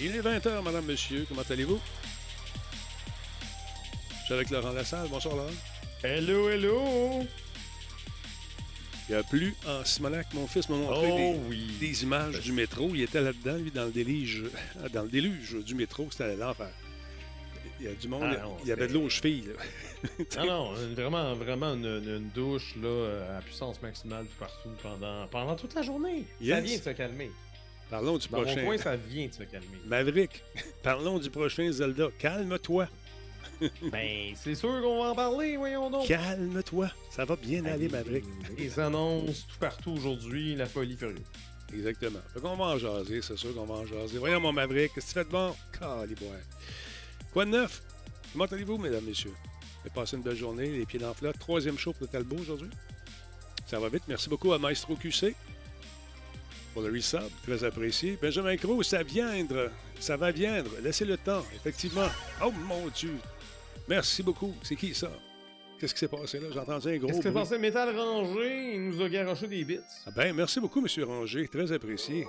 Il est 20h, madame, monsieur. Comment allez-vous? Je suis avec Laurent Lassalle. Bonsoir, Laurent. Hello, hello! Il a plu en Simonac. Mon fils m'a montré Oh des, oui! des images du métro. Il était là-dedans, lui, dans le déluge, dans le déluge du métro. C'était l'enfer. Il y a du monde. Ah non, il y avait de l'eau aux chevilles. là. Non, non, vraiment, vraiment une, douche là, euh, à puissance maximale tout partout pendant, pendant toute la journée. Ça vient de se calmer. Parlons du Dans mon prochain. coin, ça vient de se calmer. Maverick, parlons du prochain Zelda. Calme-toi. ben, c'est sûr qu'on va en parler, voyons donc. Calme-toi. Ça va bien aller, Maverick. Les annonces tout partout aujourd'hui, la folie furieuse. Exactement. Fait qu'on va en jaser, c'est sûr qu'on va en jaser. Voyons, mon Maverick, qu'est-ce que tu fais de bon? Caliboire. Quoi de neuf? Comment allez-vous, mesdames, messieurs? Avez passé une belle journée, les pieds dans le. Troisième show pour le Talbot aujourd'hui. Ça va vite. Merci beaucoup à Maestro QC pour le resub. Très apprécié. Benjamin Crow, ça viendra. Ça va viendre. Laissez le temps, effectivement. Oh mon Dieu! Merci beaucoup. C'est qui ça? Qu'est-ce qui s'est passé là? J'ai entendu un gros. Qu'est-ce que bruit. pensé Métal Rangé? Il nous a garoché des bits. Ah ben, merci beaucoup, M. Ranger. Très apprécié.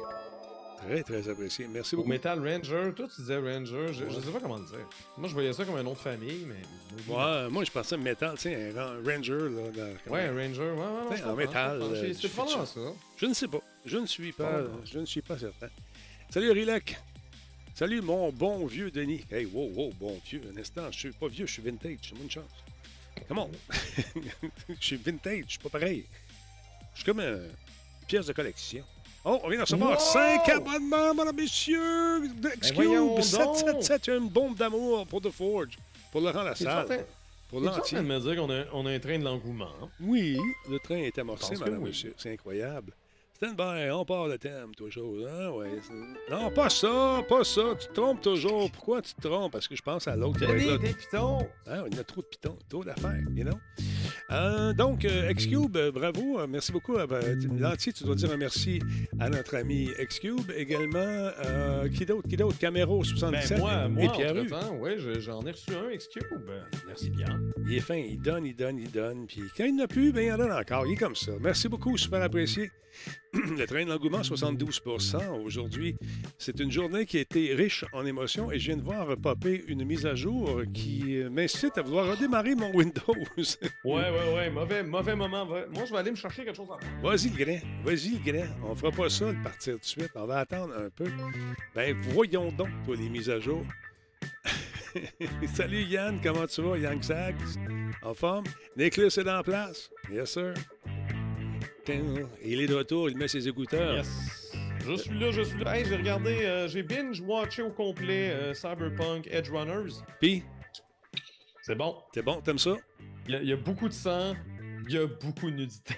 Très, très apprécié. Merci beaucoup. Metal Ranger, toi tu disais Ranger, je, je sais pas comment le dire. Moi je voyais ça comme un nom de famille, mais. Ouais, moi, je pensais métal, tu sais, un ran- ranger, là. dans- Ouais, un Ranger, ouais, ouais, ouais. En métal, euh, C'est- probablement ça. Je ne sais pas. Je ne suis pas, je ne suis pas certain. Salut, Rilek. Salut, mon bon vieux Denis. Hey, wow, wow, bon vieux. Un instant, je suis pas vieux, je suis vintage. J'ai bonne chance. Comment? je suis vintage, je suis pas pareil. Je suis comme un- une pièce de collection. Oh, on vient de recevoir Wow! 5 abonnements, mesdames, messieurs. voyons Excuse, donc! 777, une bombe d'amour pour The Forge. Pour Laurent Lassalle. Pour l'entier. me dire qu'on a, on a un train de l'engouement? Oui, le train est amorcé, madame, oui. monsieur. C'est incroyable. Stand by, on part le thème, toujours. Hein? Ouais, non, pas ça, pas ça. Tu te trompes toujours. Pourquoi tu te trompes? Parce que je pense à l'autre qui va être là. Denis, t'es piton! Hein, il y a trop de pitons, trop d'affaires, you know? Euh, donc, euh, Xcube, euh, bravo. euh, merci beaucoup. Euh, ben, tu- L'entier, tu dois dire un merci à notre ami Xcube. Également, euh, qui d'autre? Qui d'autre? Camero 77 Ben moi, moi et Pierre je- j'en ai reçu un X-Cube. Merci bien. Il est fin, il donne, il donne, il donne. Puis quand il n'a plus, ben il en donne encore. Il est comme ça. Merci beaucoup, super apprécié. Le train de l'engouement, 72% Aujourd'hui, c'est une journée qui a été riche en émotions et je viens de voir popper une mise à jour qui euh, m'incite à vouloir redémarrer mon Windows. Ouais, ouais, ouais, mauvais, mauvais moment. Moi, je vais aller me chercher quelque chose à. Vas-y, le grand. Vas-y, le grand. On fera pas ça, le partir tout de suite. On va attendre un peu. Ben, voyons donc, toi, les mises à jour. Salut Yann, comment tu vas? Yann Sachs, en forme? Nicholas est en place? Yes, sir. Il est de retour, il met ses écouteurs. Yes. Je suis là, je suis là. Hey, j'ai regardé, euh, j'ai binge-watché au complet euh, Cyberpunk Edge Runners. Puis, C'est bon. c'est bon, t'aimes ça? Il y, a- il y a beaucoup de sang, il y a beaucoup de nudité.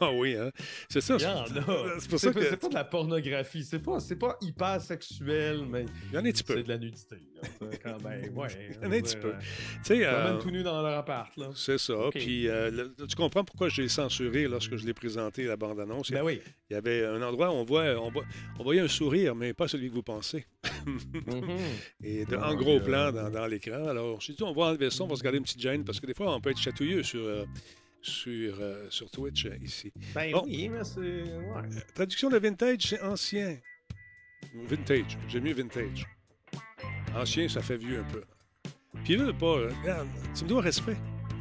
Ah oui, hein? C'est ça. Il y en a. C'est pour ça C'est pas, que. c'est pas de la pornographie, c'est pas, c'est pas hyper sexuel, mais Il y en a un petit peu. c'est de la nudité. Quand même, ouais. Il y en a un petit peu. Ouais. Tu sais, Ils euh, tout nu dans leur appart, là. c'est ça. Puis, euh, le- tu comprends pourquoi j'ai censuré lorsque je l'ai présenté, la bande-annonce? Ben oui. Il y avait un endroit où on, voit, on, voit- on voyait un sourire, mais pas celui que vous pensez. Mhm. Et de, en gros plan dans, dans l'écran. Alors, j'ai dit, on va enlever ça, on va se garder une petite gêne, parce que des fois, on peut être chatouilleux sur, euh, sur, euh, sur Twitch euh, ici. Ben Bon. oui, mais c'est. Ouais. Traduction de vintage, c'est ancien. Vintage, j'aime mieux vintage. Ancien, ça fait vieux un peu. Puis là, pas. euh, Regarde, tu me dois respect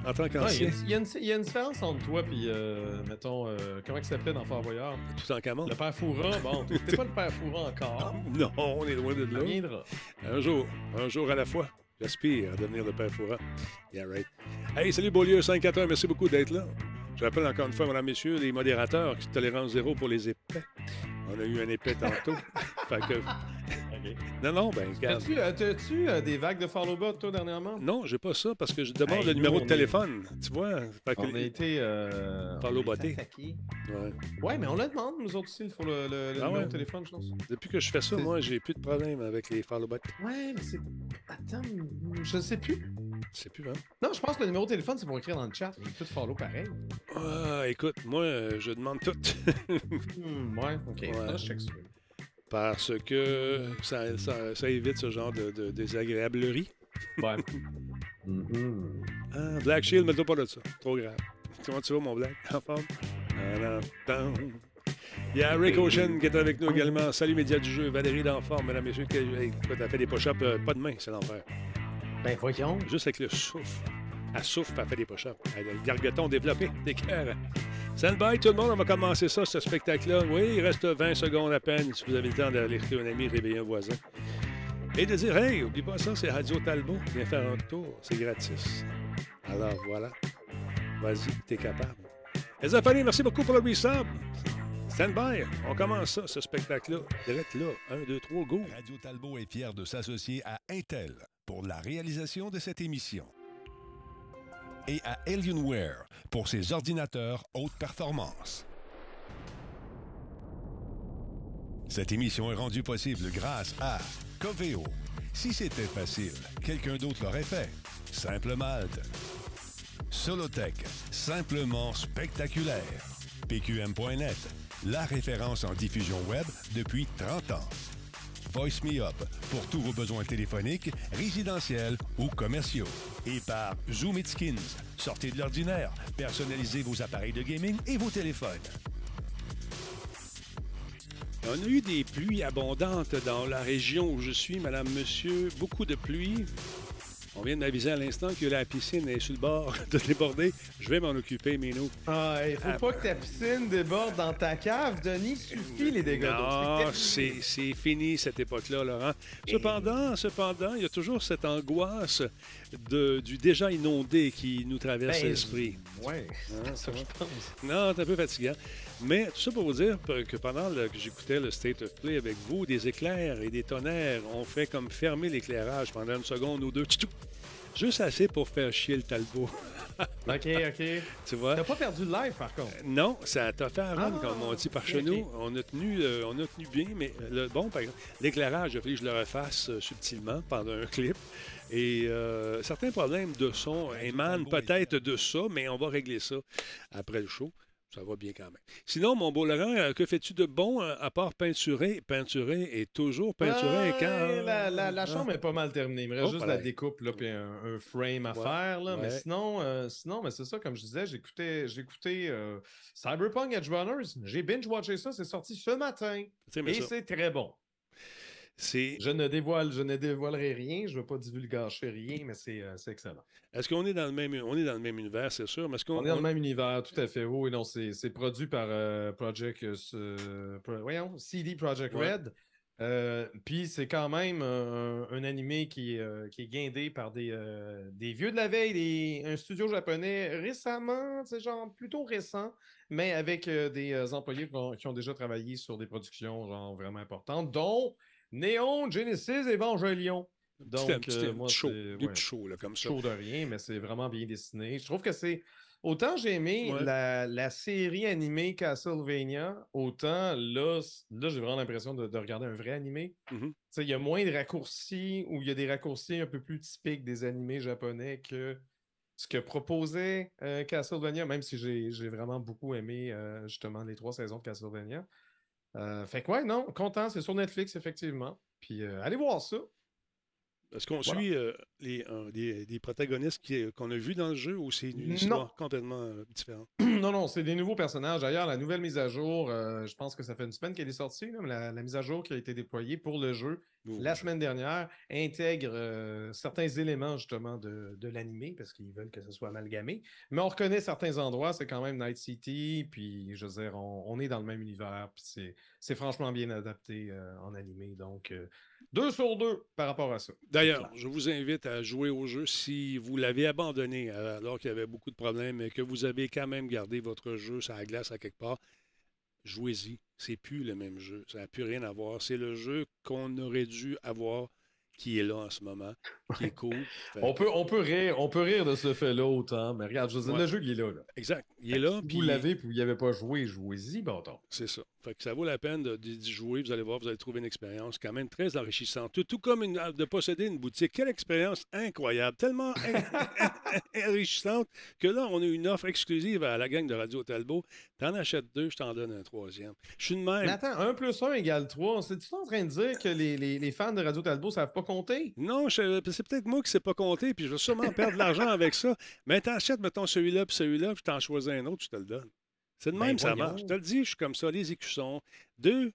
en tant Ouais, Il y, a qu'ancien, une- il y a une- il y a une différence entre toi et, euh, mettons, euh, comment il s'appelait dans Fort Boyard? tout en camon. Le père Foura. Bon, t'es pas le père Foura encore. Non, on est loin de là. viendra. Un jour, un jour à la fois. J'aspire à devenir le père Foura. Yeah, right. Hey, salut Beaulieu 541, merci beaucoup d'être là. Je rappelle encore une fois, mesdames, messieurs, les modérateurs, qui tolérance zéro pour les épais. On a eu un épais tantôt. fait que, Non, non, ben, regarde. As-tu euh, t'as-tu, euh, des vagues de follow bot toi, dernièrement? Non, j'ai pas ça parce que je demande Hey, le numéro de est- téléphone. Tu vois? Fait que- On a été. Euh, Follow botté. Ouais. Ouais, mais on le demande, nous autres aussi, il faut le, le, le Ah numéro ouais? de téléphone, je pense. Depuis que je fais ça, moi, j'ai plus de problème avec les follow bots. Ouais, mais c'est. Attends, je sais plus. C'est plus, hein? Non, je pense que le numéro de téléphone, c'est pour écrire dans le chat. Te follow pareil. Ah, écoute, moi, euh, je demande tout. Hmm, ouais, ok. Ouais. Là, je check ça. Parce que ça, ça- ça évite ce genre de, de désagréablerie. Ouais. Ah, Black Shield, mets-toi pas de ça. Trop grave. Comment tu vas, mon Black? En forme? Il y a Rick Ocean qui est avec nous également. Salut, médias du jeu. Valérie D'Enfort, mesdames, messieurs. Écoute, elle fait des push-ups, euh, pas de main, c'est l'enfer. Ben voyons. Juste avec le souffle. Elle souffle, elle fait des push-ups. Elle a le gargoton développé, des cœurs. Stand by, tout le monde, on va commencer ça, ce spectacle-là. Oui, il reste 20 secondes à peine. Si vous avez le temps d'alerter un ami, réveiller un voisin. Et de dire, hey, oublie pas ça, c'est Radio Talbot. Viens faire un tour, c'est gratis. Alors voilà. Vas-y, t'es capable. Les enfants, merci beaucoup pour le resub. Stand by, on commence ça, ce spectacle-là. Direct là. 1, 2, 3, go. Radio Talbot est fier de s'associer à Intel pour la réalisation de cette émission. Et à Alienware pour ses ordinateurs haute performance. Cette émission est rendue possible grâce à Coveo. Si c'était facile, quelqu'un d'autre l'aurait fait. Simple Malte. Solotech, simplement spectaculaire. PQM.net, la référence en diffusion web depuis 30 ans. Voice Me Up pour tous vos besoins téléphoniques, résidentiels ou commerciaux. Et par Zoom It Skins, sortez de l'ordinaire, personnalisez vos appareils de gaming et vos téléphones. On a eu des pluies abondantes dans la région où je suis, madame, monsieur. Beaucoup de pluie. On vient de m'aviser à l'instant que la piscine est sur le bord de déborder. Je vais m'en occuper, Mino. Ah, il faut Ah, pas que ta piscine déborde dans ta cave, Denis. Suffit les dégâts. Non, C'est c'est c'est fini cette époque-là, Laurent. Cependant, cependant, il y a toujours cette angoisse de, du déjà inondé qui nous traverse Ben, l'esprit. Ouais, Hein, ça, je pense. Non, c'est un peu fatigant. Mais tout ça pour vous dire que pendant le- que j'écoutais le State of Play avec vous, des éclairs et des tonnerres ont fait comme fermer l'éclairage pendant une seconde ou deux. Tchou! Juste assez pour faire chier le Talbot. Ok, ok. tu vois? T'as pas perdu le live, par contre. Non, ça t'a fait run, Ah, comme on dit par ok, chez nous. ok. On a tenu, euh, on a tenu bien, mais le, bon, par exemple, l'éclairage, il que je le refasse euh, subtilement pendant un clip. Et euh, certains problèmes de son émanent peut-être de ça, mais on va régler ça après le show. Ça va bien quand même. Sinon, mon beau Laurent, euh, que fais-tu de bon euh, à part peinturer? Peinturer et toujours peinturer quand... La, la- la hein? chambre est pas mal terminée. Il me reste Oh, juste la découpe là, puis un, un frame à Ouais, faire. Là. Mais sinon, euh, sinon mais c'est ça, comme je disais, j'écoutais j'écoutais euh, Cyberpunk Edge Runners. J'ai binge-watché ça, c'est sorti ce matin. Et c'est très bon. C'est... Je ne, dévoile, je ne dévoilerai rien, je ne veux pas divulgacher rien, mais c'est euh, c'est excellent. Est-ce qu'on est dans le même, on est dans le même univers, c'est sûr, mais est-ce qu'on On est dans le même univers, tout à fait. Oui, non, c'est c'est produit par euh, Project, euh, ce- pro- voyons, CD Project. Red. Puis c'est quand même un, animé qui, est, qui est guindé par des, des vieux de la veille, des, un studio japonais récemment, c'est genre plutôt récent, mais avec des employés qui ont, qui ont déjà travaillé sur des productions genre vraiment importantes, dont Neon Genesis Evangelion. Petit- Donc, petit- euh, moi, show, ouais shows, là, comme ça. chaud de rien, mais c'est vraiment bien dessiné. Je trouve que c'est. Autant j'ai aimé Ouais. la, la série animée Castlevania, autant là, là j'ai vraiment l'impression de, de regarder un vrai animé. Mhm. Sais, Il y a moins de raccourcis ou il y a des raccourcis un peu plus typiques des animés japonais que ce que proposait euh, Castlevania, même si j'ai j'ai vraiment beaucoup aimé euh, justement les trois saisons de Castlevania. Euh, fait que ouais, non, content, c'est sur Netflix, effectivement. Puis euh, allez voir ça. Est-ce qu'on Voilà. suit euh, les, euh, protagonistes qui- euh, qu'on a vus dans le jeu ou c'est une Non. histoire complètement euh, différente? Non, non, c'est des nouveaux personnages. D'ailleurs, la nouvelle mise à jour, je pense que ça fait une semaine qu'elle est sortie, là, mais la, la mise à jour qui a été déployée pour le jeu Ou- la semaine dernière intègre certains éléments justement de, de l'animé parce qu'ils veulent que ce soit amalgamé. Mais on reconnaît certains endroits, c'est quand même Night City, puis je veux dire, on, on est dans le même univers, puis c'est- c'est franchement bien adapté en animé. Donc, deux sur deux par rapport à ça. D'ailleurs, je vous invite à jouer au jeu si vous l'avez abandonné alors qu'il y avait beaucoup de problèmes et que vous avez quand même gardé votre jeu sur la glace à quelque part. Jouez-y. C'est plus le même jeu. Ça n'a plus rien à voir. C'est le jeu qu'on aurait dû avoir qui est là en ce moment, qui est cool. Fait On peut, on, peut rire, on peut rire de ce fait-là autant, mais regarde, je veux dire, Ouais. le jeu, il est là. là. Exact. Il est là. Si puis- vous l'avez puis vous n'y avez pas joué, jouez-y, bâton. C'est ça. Fait que ça vaut la peine de- d'y jouer. Vous allez voir, vous allez trouver une expérience quand même très enrichissante. Tout, tout comme une- de posséder une boutique. Quelle expérience incroyable. Tellement en- enrichissante que là, on a une offre exclusive à la gang de Radio Talbot. T'en achètes deux, je t'en donne un troisième. Je suis de même. Mais attends, 1 plus 1 égale 3. C'est-tu en train de dire que les, les- les fans de Radio Talbot ne savent pas Non, c'est peut-être moi qui ne sais pas compter, puis je vais sûrement perdre de l'argent avec ça. Mais t'achètes, mettons, celui-là, puis celui-là, puis t'en choisis un autre, je te le donne. C'est de Ben, même, ça marche. Je te le dis, je suis comme ça. Les écussons, deux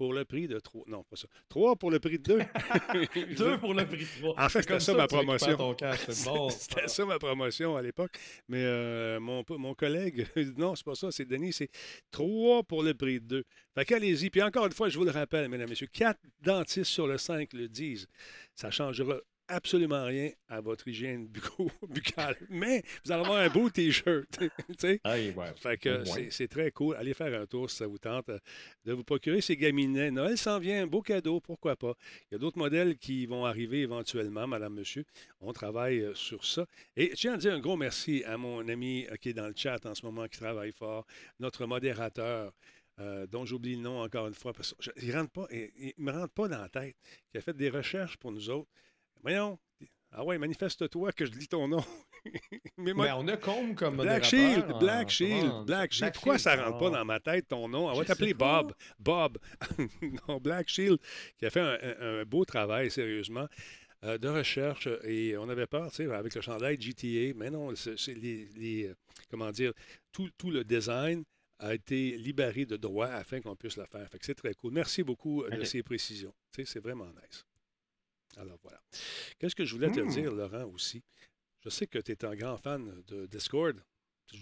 pour le prix de trois. Non, pas ça. Trois pour le prix de deux. Deux pour le prix de trois. En fait, C'est comme c'était ça ma tu récupères promotion. C'était ça ma promotion à l'époque. Mais euh, mon, mon collègue, non, c'est pas ça, c'est Denis, c'est trois pour le prix de deux. Fait qu'allez-y. Puis encore une fois, je vous le rappelle, mesdames et messieurs, quatre dentistes sur le cinq le disent. Ça changera absolument rien à votre hygiène buccale. Mais vous allez avoir un beau T-shirt. tu sais. Ouais. Fait que c'est- très cool. Allez faire un tour si ça vous tente euh, de vous procurer ces gaminets. Noël s'en vient, un beau cadeau, pourquoi pas. Il y a d'autres modèles qui vont arriver éventuellement, madame, monsieur. On travaille euh, sur ça. Et je tiens à dire un gros merci à mon ami euh, qui est dans le chat en ce moment, qui travaille fort, notre modérateur. euh, dont j'oublie le nom encore une fois, parce que je- il ne me rentre pas dans la tête, qui a fait des recherches pour nous autres. Voyons, ah ouais, manifeste-toi que je lis ton nom. Mais moi, on a Combe comme Black Shield, en- Black Shield, Black Shield. Pourquoi ça rentre pas dans ma tête ton nom? On va t'appeler. Bob. Bob. non, Black Shield, qui a fait un, un- un beau travail, sérieusement, euh, de recherche. Et on avait peur, tu sais, avec le chandail GTA. Mais non, c'est les, les, euh, Comment dire? Tout, tout le design a été libéré de droit afin qu'on puisse le faire. Fait que c'est très cool. Merci beaucoup euh, de ces précisions. Tu sais, c'est vraiment nice. Alors voilà. Qu'est-ce que je voulais te Hmm. dire, Laurent, aussi? Je sais que tu es un grand fan de Discord. Tu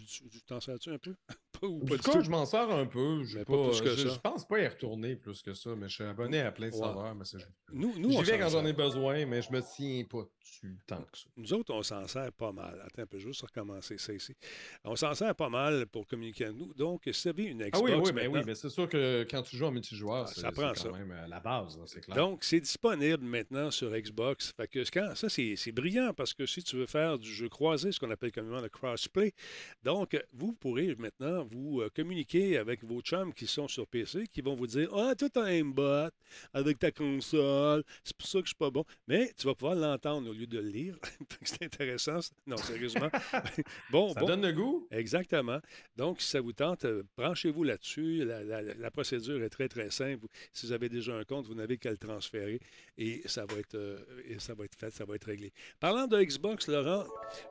t'en sers-tu un peu? Ou pas du tout? je m'en sers un peu. je, je pense pas y retourner plus que ça, mais je suis abonné à plein de Ouais. serveurs. Mais Nous, J'y vais quand j'en ai besoin, mais je me tiens pas dessus tant que ça. Nous autres, on s'en sert pas mal. Attends un peu, je vais juste recommencer ça ici. On s'en sert pas mal pour communiquer à nous. Donc, si vous avez une Ah Xbox oui, oui, mais maintenant- oui, mais c'est sûr que quand tu joues en multijoueur, Ah, c'est ça prend c'est ça. quand même euh, la base, c'est clair. Donc, c'est disponible maintenant sur Xbox. Fait que quand, ça, c'est c'est brillant parce que si tu veux faire du jeu croisé, ce qu'on appelle communément le crossplay, donc, vous pourrez maintenant vous euh, communiquer avec vos chums qui sont sur PC, qui vont vous dire Ah, toi, t'as un bot avec ta console, c'est pour ça que je suis pas bon. Mais tu vas pouvoir l'entendre au lieu de le lire. C'est intéressant. Non, sérieusement. bon, ça bon. donne le goût? Exactement. Donc, si ça vous tente, euh, branchez-vous là-dessus. La, la- la procédure est très, très simple. Si vous avez déjà un compte, vous n'avez qu'à le transférer et ça va être, euh, et ça va être fait, ça va être réglé. Parlant de Xbox, Laurent,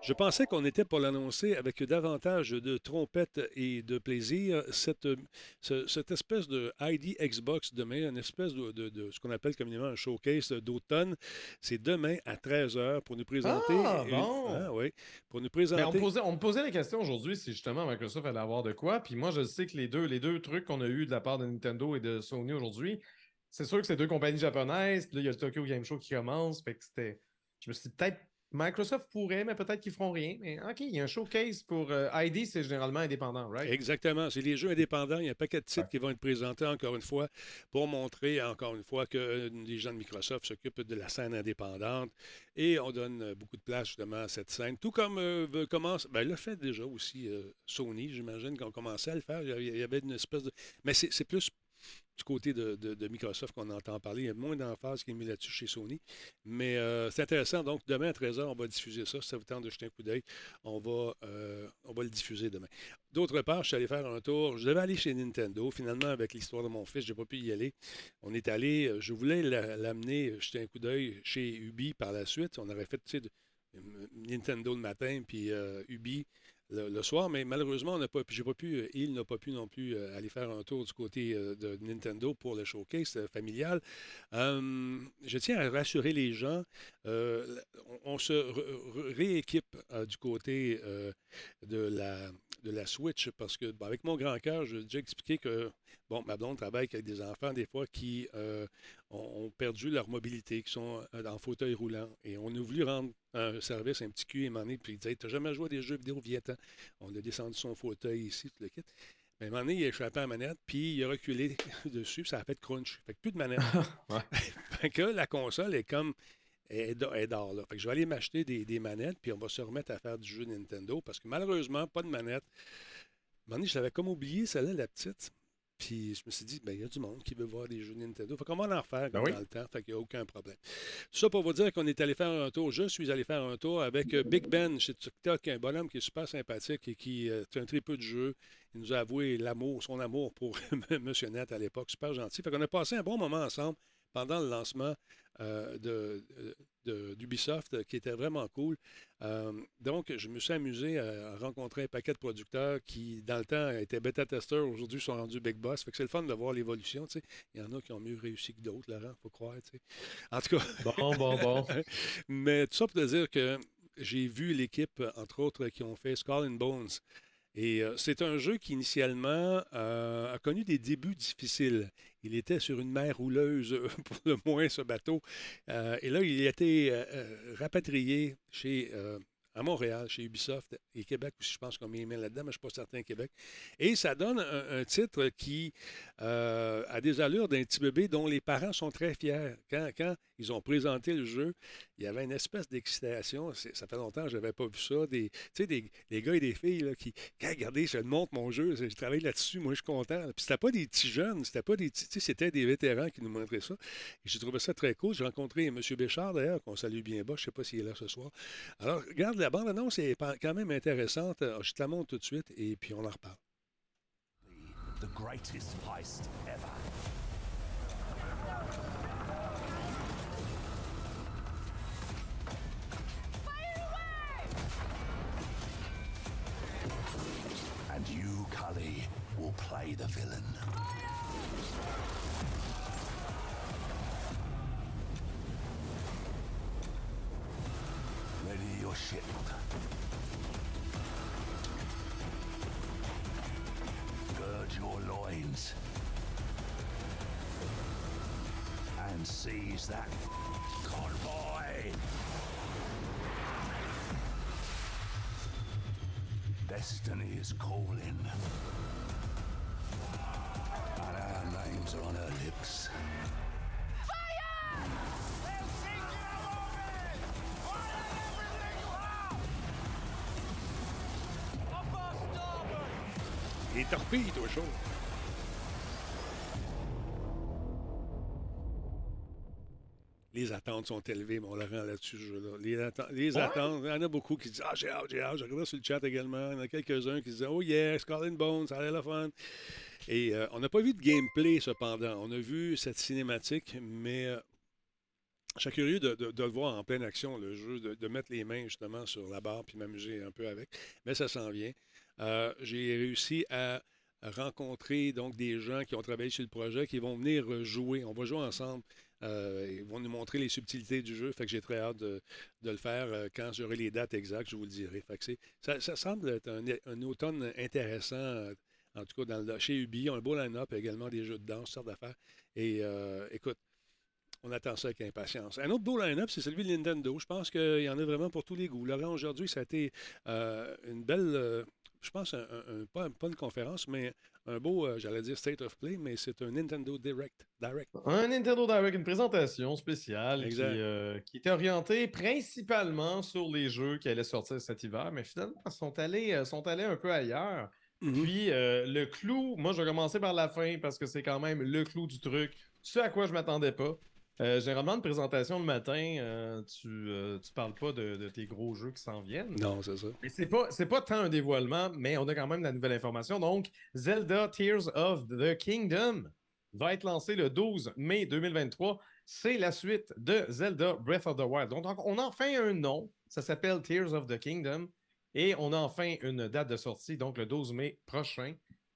je pensais qu'on était pour l'annoncer avec davantage de trompettes et de plaisir. Cette, euh, ce- cette espèce de ID Xbox demain, une espèce de, de- de ce qu'on appelle communément un showcase d'automne, c'est demain à 13h pour nous présenter. Ah, une- bon? Ah, oui, pour nous présenter. on, me posait, on me posait la question aujourd'hui si justement Microsoft allait avoir de quoi. Puis moi, je sais que les deux, les deux trucs qu'on a eu de la part de Nintendo et de Sony aujourd'hui, c'est sûr que c'est deux compagnies japonaises. Puis là, il y a le Tokyo Game Show qui commence. Fait que c'était. Je me suis peut-être Microsoft pourrait, mais peut-être qu'ils feront rien. Mais OK, il y a un showcase pour euh, ID, c'est généralement indépendant, right? Exactement. C'est les jeux indépendants. Il y a un paquet de titres Ouais. qui vont être présentés encore une fois pour montrer encore une fois que euh, les gens de Microsoft s'occupent de la scène indépendante et on donne euh, beaucoup de place justement à cette scène. Tout comme euh, commence, ben, le fait déjà aussi euh, Sony, j'imagine qu'on commençait à le faire. Il y avait- une espèce de. Mais c'est plus du côté de, Microsoft qu'on entend parler. Il y a moins d'emphase qui est mis là-dessus chez Sony. Mais euh, c'est intéressant. Donc, demain à 13h, on va diffuser ça. Si ça vous tente de jeter un coup d'œil, on, va, euh, on va le diffuser demain. D'autre part, je suis allé faire un tour. Je devais aller chez Nintendo. Finalement, avec l'histoire de mon fils, je n'ai pas pu y aller. On est allé, euh, je voulais la- l'amener, jeter un coup d'œil chez Ubi par la suite. On aurait fait, Nintendo le matin, puis Ubi le, soir, mais malheureusement, pu- euh, il n'a pas pu non plus euh, aller faire un tour du côté euh, de Nintendo pour le showcase familial. Je tiens à rassurer les gens, euh, on, on se rééquipe euh, du côté euh, de la de la Switch parce que bon, avec mon grand cœur, j'ai déjà expliqué que bon, ma blonde travaille avec des enfants des fois qui ont, ont perdu leur mobilité, qui sont en fauteuil roulant. Et on a voulu rendre un service, un petit cul, et m'en puis il disait T'as jamais joué à des jeux vidéo, viens-t'en. On a descendu son fauteuil ici, tout le kit. Mais à un moment donné, il a échappé à la manette, puis il a reculé dessus, ça a fait crunch. Fait que plus de manette. Ouais. fait que la console est comme. Elle est est d'or, là. Fait que je vais aller m'acheter des, des manettes, puis on va se remettre à faire du jeu Nintendo, parce que malheureusement, pas de manette. À un moment donné, je l'avais comme oublié, celle-là, la petite. Puis je me suis dit, ben, il y a du monde qui veut voir des jeux Nintendo. Fait qu'on va en refaire Ben oui. dans le temps. Fait qu'il n'y a aucun problème. Tout ça pour vous dire qu'on est allé faire un tour. Je suis allé faire un tour avec euh, Big Ben chez TikTok, un bonhomme qui est super sympathique et qui euh, est un très peu de jeu. Il nous a avoué l'amour, son amour pour Monsieur Net à l'époque. Super gentil. Fait qu'on a passé un bon moment ensemble pendant le lancement euh, de, d'Ubisoft qui était vraiment cool. donc, je me suis amusé à, rencontrer un paquet de producteurs qui, dans le temps, étaient bêta-testeurs, aujourd'hui sont rendus big boss. Fait que c'est le fun de voir l'évolution. Il y en a qui ont mieux réussi que d'autres, Laurent, faut croire. En tout cas. Bon, bon, bon. Mais tout ça pour te dire que j'ai vu l'équipe, entre autres, qui ont fait Skull and Bones. Et euh, c'est un jeu qui, initialement, euh, a connu des débuts difficiles. Il était sur une mer rouleuse, pour le moins, ce bateau. Euh, et là, il a été rapatrié chez à Montréal, chez Ubisoft et Québec aussi, je pense qu'on met là-dedans, mais je ne suis pas certain Québec. Et ça donne un, titre qui euh, a des allures d'un petit bébé dont les parents sont très fiers. Quand, quand, ils ont présenté le jeu, il y avait une espèce d'excitation. Ça fait longtemps que je n'avais pas vu ça. Des, des, des gars et des filles là, qui, regardez, je montre mon jeu, je travaille là-dessus, moi je suis content. Puis c'était pas des petits jeunes, c'était pas des petits, c'était des vétérans qui nous montraient ça. J'ai trouvé ça très cool. J'ai rencontré M. Béchard d'ailleurs, qu'on salue bien bas, je ne sais pas s'il est là ce soir. Alors, regarde la bande-annonce est quand même intéressante. Ah, je te la montre tout de suite et puis on en reparle. The greatest heist ever. And you, Cully, will play the villain. Your ship. Gird your loins. And seize that convoy. Destiny is calling. And our names are on her lips. Les torpilles, toi, chaud. Les attentes sont élevées, mon Laurent, là-dessus, jeu-là. Les, les attentes, il y en a beaucoup qui disent Ah, j'ai hâte, j'ai hâte. Je regarde sur le chat également. Il y en a quelques-uns qui disent Oh, yeah, and Bones, ça a la fun. Et euh, on n'a pas vu de gameplay, cependant. On a vu cette cinématique, mais euh, je suis curieux de, de, le voir en pleine action, le jeu, de, de, mettre les mains justement sur la barre puis m'amuser un peu avec. Mais ça s'en vient. Euh, j'ai réussi à rencontrer donc des gens qui ont travaillé sur le projet, qui vont venir jouer. On va jouer ensemble. Euh, ils vont nous montrer les subtilités du jeu. Fait que j'ai très hâte de, le faire. Euh, quand j'aurai les dates exactes, je vous le dirai. Fait que ça, ça, semble être un, automne intéressant. En tout cas, dans chez Ubi, on a un beau line-up également des jeux de danse, sortes d'affaires. Et écoute, on attend ça avec impatience. Un autre beau line-up, c'est celui de Nintendo. Je pense qu'il y en a vraiment pour tous les goûts. Laurent, aujourd'hui, ça a été une belle, je pense, un, pas, une conférence, mais un beau, euh, j'allais dire State of Play, mais c'est un Nintendo Direct. Direct. Un Nintendo Direct, une présentation spéciale qui, euh, qui, était orientée principalement sur les jeux qui allaient sortir cet hiver, mais finalement, ils sont allés, euh, sont allés un peu ailleurs. Mm-hmm. Puis le clou, moi je vais commencer par la fin parce que c'est quand même le clou du truc, ce à quoi je m'attendais pas. Euh, généralement, une présentation le matin, euh, tu, euh, tu parles pas de, tes gros jeux qui s'en viennent. Non, c'est ça. Et c'est pas, c'est pas tant un dévoilement, mais on a quand même la nouvelle information. Donc, Zelda Tears of the Kingdom va être lancé le 12 mai 2023. C'est la suite de Zelda Breath of the Wild. Donc, on a enfin un nom. Ça s'appelle Tears of the Kingdom. Et on a enfin une date de sortie, donc le 12 mai prochain.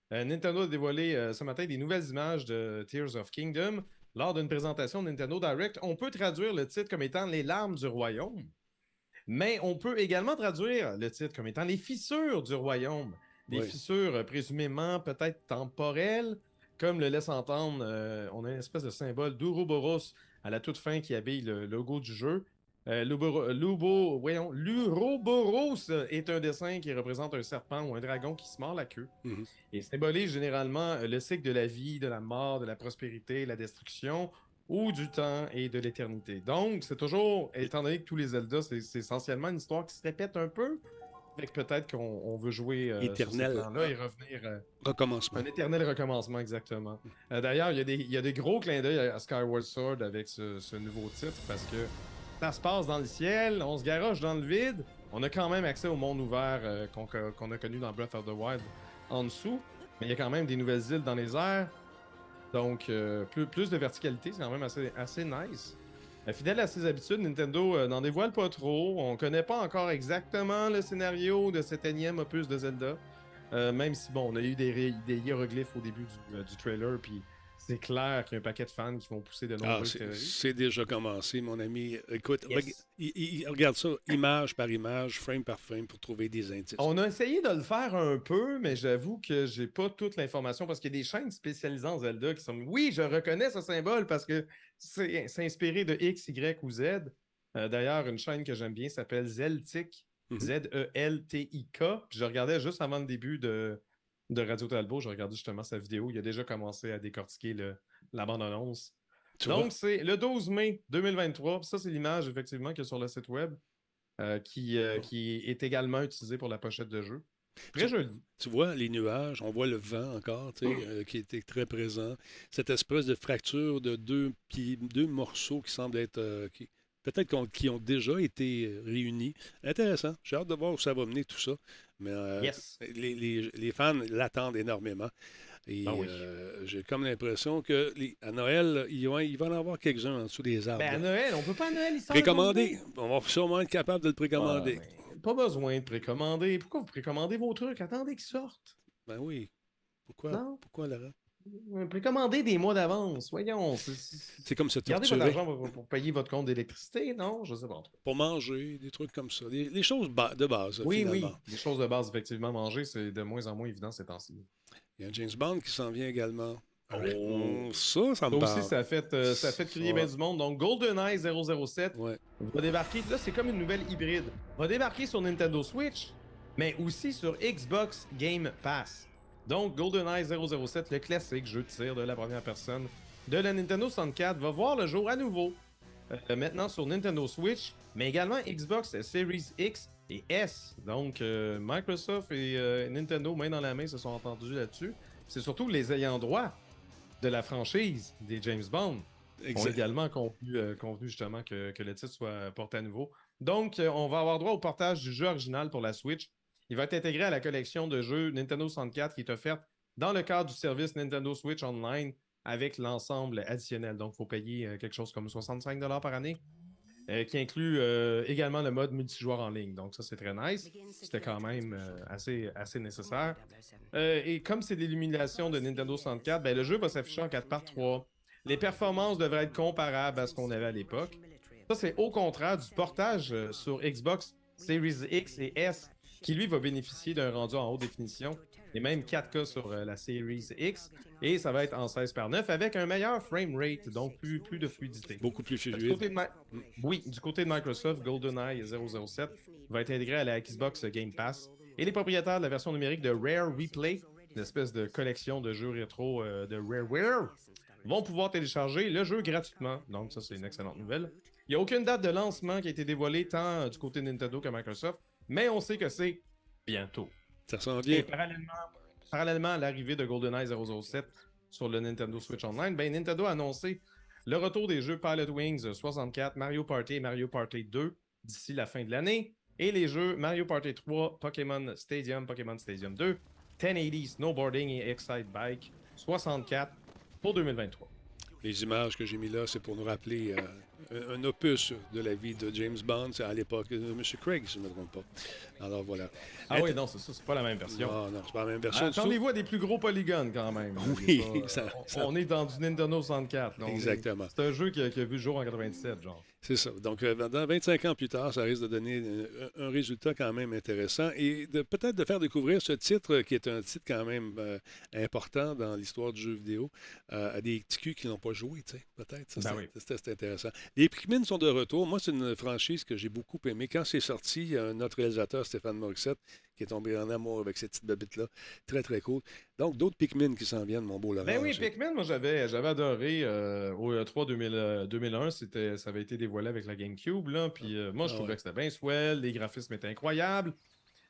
Nintendo a dévoilé ce matin des nouvelles images de Tears of Kingdom lors d'une présentation de Nintendo Direct, on peut traduire le titre comme étant Les larmes du royaume, mais on peut également traduire le titre comme étant Les fissures du royaume. Des fissures euh, présumément peut-être temporelles, comme le laisse entendre, euh, on a une espèce de symbole d'Ouroboros à la toute fin qui habille le logo du jeu. Euh, Lubo, voyons, L'Uroboros est un dessin qui représente un serpent ou un dragon qui se mord la queue mhm. et symbolise généralement le cycle de la vie, de la mort, de la prospérité, la destruction ou du temps et de l'éternité. Donc, c'est toujours, étant donné que tous les Zelda, c'est essentiellement une histoire qui se répète un peu, avec peut-être qu'on veut jouer euh, éternel là et revenir. Euh, recommencement. Un éternel recommencement, exactement. Euh, d'ailleurs, il y, a des gros clins d'œil à Skyward Sword avec ce, ce nouveau titre parce que ça se passe dans le ciel, on se garoche dans le vide. On a quand même accès au monde ouvert euh, qu'on a connu dans Breath of the Wild en dessous. Mais il y a quand même des nouvelles îles dans les airs. Donc, euh, plus, de verticalité, c'est quand même assez, nice. Euh, Fidèle à ses habitudes, Nintendo euh, n'en dévoile pas trop. On connaît pas encore exactement le scénario de cet énième opus de Zelda. Même si, bon, on a eu des, hiéroglyphes au début du, du trailer, puis c'est clair qu'il y a un paquet de fans qui vont pousser de Ah, nombreuses c'est théories. c'est déjà commencé, mon ami. Écoute, Yes. reg- il- il- regarde ça, image par image, frame par frame, pour trouver des indices. On a essayé de le faire un peu, mais j'avoue que j'ai pas toute l'information parce qu'il y a des chaînes spécialisées en Zelda qui sont. Oui, je reconnais ce symbole parce que c'est c'est inspiré de X, Y ou Z. Euh, D'ailleurs, une chaîne que j'aime bien s'appelle Zeltic. Mhm. Z-E-L-T-I-K. Je regardais juste avant le début de, de Radio Talbot, je regardais justement sa vidéo. Il a déjà commencé à décortiquer le, la bande-annonce. Tu? Donc, c'est le 12 mai 2023. Puis Ça, c'est l'image, effectivement, qu'il y a sur le site web, euh, qui, euh, qui est également utilisée pour la pochette de jeu. Très joli. Tu vois les nuages, on voit le vent encore, tu sais, euh, qui était très présent. Cette espèce de fracture de deux, deux morceaux qui semblent être. qui- Peut-être qu'on- qui ont déjà été réunis. Intéressant. J'ai hâte de voir où ça va mener tout ça. Mais euh, Yes. les, les- les fans l'attendent énormément. Et Ah oui. euh, j'ai comme l'impression que les- à Noël, il va, il va en avoir quelques-uns en dessous des arbres. Ben, à Noël, on peut pas à Noël, il sort Précommandé. On va sûrement être capable de le précommander. Ah, pas besoin de précommander. Pourquoi vous précommandez vos trucs? Attendez qu'ils sortent. Ben oui. Pourquoi? Non. Pourquoi, Laurent? Précommandez des mois d'avance. Voyons. c'est- comme se Gardez votre argent pour, pour payer votre compte d'électricité, non? Je sais pas. pour manger, des trucs comme ça. Les, les choses ba- de base, Oui, oui. Les choses de base, effectivement, manger, c'est de moins en moins évident ces temps-ci. Il y a un James Bond qui s'en vient également. Oh. ça, ça me Ça parle. aussi, ça a fait, euh, ça a fait crier Ouais. bien du monde. Donc, GoldenEye 007 Ouais. va débarquer. Là, c'est comme une nouvelle hybride. Va débarquer sur Nintendo Switch, mais aussi sur Xbox Game Pass. Donc, GoldenEye 007, le classique jeu de tir de la première personne de la Nintendo 64, va voir le jour à nouveau. euh, maintenant sur Nintendo Switch, mais également Xbox Series X et S. Donc, euh, Microsoft et euh, Nintendo, main dans la main, se sont entendus là-dessus. C'est surtout les ayants droit de la franchise des James Bond ont Exact. également convenu, convenu justement que, que le titre soit porté à nouveau. Donc, on va avoir droit au portage du jeu original pour la Switch. Il va être intégré à la collection de jeux Nintendo 64 qui est offerte dans le cadre du service Nintendo Switch Online avec l'ensemble additionnel. Donc, il faut payer euh, quelque chose comme 65 par année, euh, qui inclut euh, également le mode multijoueur en ligne. Donc, ça, c'est très nice. C'était quand même assez, assez nécessaire. Et comme c'est l'illumination de Nintendo 64, ben, le jeu va s'afficher en 4 par 3. Les performances devraient être comparables à ce qu'on avait à l'époque. Ça, c'est au contraire du portage sur Xbox Series X et S, qui lui va bénéficier d'un rendu en haute définition, et même 4K sur euh, la Series X, et ça va être en 16 par 9 avec un meilleur frame rate, donc plus, plus de fluidité. Beaucoup plus fluide. Oui, du côté de Microsoft, GoldenEye 007 va être intégré à la Xbox Game Pass. Et les propriétaires de la version numérique de Rare Replay, une espèce de collection de jeux rétro euh, de Rareware, vont pouvoir télécharger le jeu gratuitement. Donc ça, c'est une excellente nouvelle. Il n'y a aucune date de lancement qui a été dévoilée tant du côté de Nintendo que Microsoft, mais on sait que c'est bientôt. Ça s'en Et vient. parallèlement, parallèlement à l'arrivée de GoldenEye 007 sur le Nintendo Switch Online, ben Nintendo a annoncé le retour des jeux Pilot Wings 64, Mario Party et Mario Party 2 d'ici la fin de l'année, et les jeux Mario Party 3, Pokémon Stadium, Pokémon Stadium 2, 1080 Snowboarding et Excite Bike 64 pour 2023. Les images que j'ai mis là, c'est pour nous rappeler euh, un, un opus de la vie de James Bond. C'est à l'époque de M. Craig, si je ne me trompe pas. Alors voilà. Ah Int- oui, non, c'est ça, c'est pas la même version. Non, non, c'est pas la même version. tout. Attendez-vous à des plus gros polygones quand même. Oui, pas- ça- on, ça- on est dans du Nintendo 64. là, on est- Exactement. C'est un jeu qui a, qui a vu le jour en 97, genre. C'est ça. Donc, euh, dans 25 ans plus tard, ça risque de donner euh, un, un résultat quand même intéressant et de peut-être de faire découvrir ce titre qui est un titre quand même euh, important dans l'histoire du jeu vidéo euh, à des petits culs qui n'ont pas joué, tu sais, peut-être. Ça, Ben c'est- oui. c'était- c'était intéressant. Les Pikmin sont de retour. Moi, c'est une franchise que j'ai beaucoup aimée. Quand c'est sorti, il y a notre réalisateur, Stéphane Morissette, qui est tombé en amour avec cette petite babite-là. Très, très cool. Donc, d'autres Pikmin qui s'en viennent, mon beau Laurent. Ben oui, Pikmin, moi j'avais j'avais adoré euh, au E3 2000, euh, 2001, c'était ça avait été dévoilé avec la GameCube là, puis euh, moi je Ah trouvais ouais. que c'était bien swell, les graphismes étaient incroyables.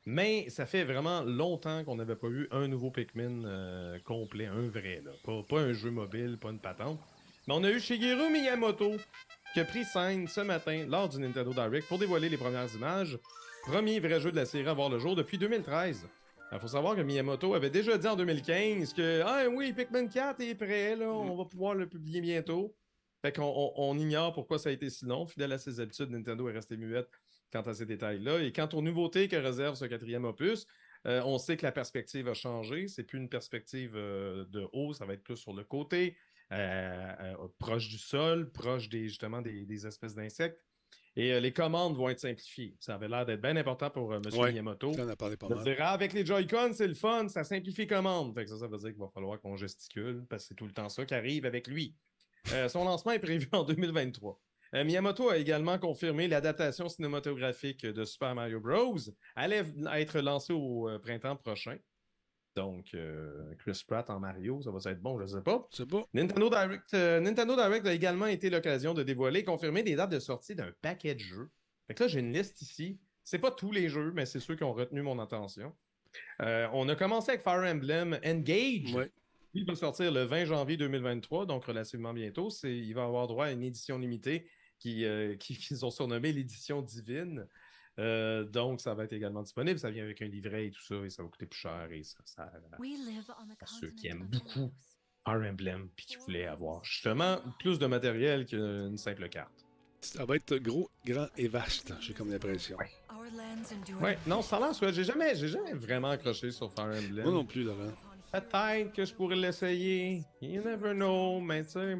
Mais ça fait vraiment longtemps qu'on n'avait pas eu un nouveau Pikmin euh, complet, un vrai là, pas, pas un jeu mobile, pas une patente. Mais on a eu Shigeru Miyamoto qui a pris scène ce matin lors du Nintendo Direct pour dévoiler les premières images. Premier vrai jeu de la série à voir le jour depuis 2013. Il faut savoir que Miyamoto avait déjà dit en 2015 que Ah oui, Pikmin 4 est prêt, là, on va pouvoir le publier bientôt. Fait qu'on on, ignore pourquoi ça a été si long. Fidèle à ses habitudes, Nintendo est resté muette quant à ces détails-là. Et quant aux nouveautés que réserve ce quatrième opus, euh, on sait que la perspective a changé. C'est plus une perspective euh, de haut, ça va être plus sur le côté, euh, proche du sol, proche des, justement des, espèces d'insectes. Et les commandes vont être simplifiées. Ça avait l'air d'être bien important pour M. Miyamoto. On a parlé pas mal. Ah, avec les Joy-Con, c'est le fun, ça simplifie les commandes. ça, ça veut dire qu'il va falloir qu'on gesticule, parce que c'est tout le temps ça qui arrive avec lui. son lancement est prévu en 2023. Euh, Miyamoto a également confirmé l'adaptation cinématographique de Super Mario Bros. allait être lancée au euh, printemps prochain. Donc, euh, Chris Pratt en Mario, ça va être bon, je ne sais pas. C'est. Nintendo Direct, Nintendo Direct a également été l'occasion de dévoiler et confirmer des dates de sortie d'un paquet de jeux. Fait que là, j'ai une liste ici. C'est pas tous les jeux, mais c'est ceux qui ont retenu mon attention. on a commencé avec Fire Emblem Engage. Il va sortir le 20 janvier 2023, donc relativement bientôt. Il va avoir droit à une édition limitée euh, qui, qu'ils ont surnommé l'édition divine. Euh, donc, ça va être également disponible. Ça vient avec un livret et tout ça, et ça va coûter plus cher. Et ça, ça à ceux qui aiment beaucoup Fire Emblem puis qui voulaient avoir justement plus de matériel qu'une simple carte. Ça va être gros, grand et vaste, j'ai comme l'impression. Ouais. ouais. non, ça lance, j'ai jamais, j'ai jamais vraiment accroché sur Fire Emblem. Moi non plus, Laurent. Peut-être que je pourrais l'essayer. You never know, mais tu sais.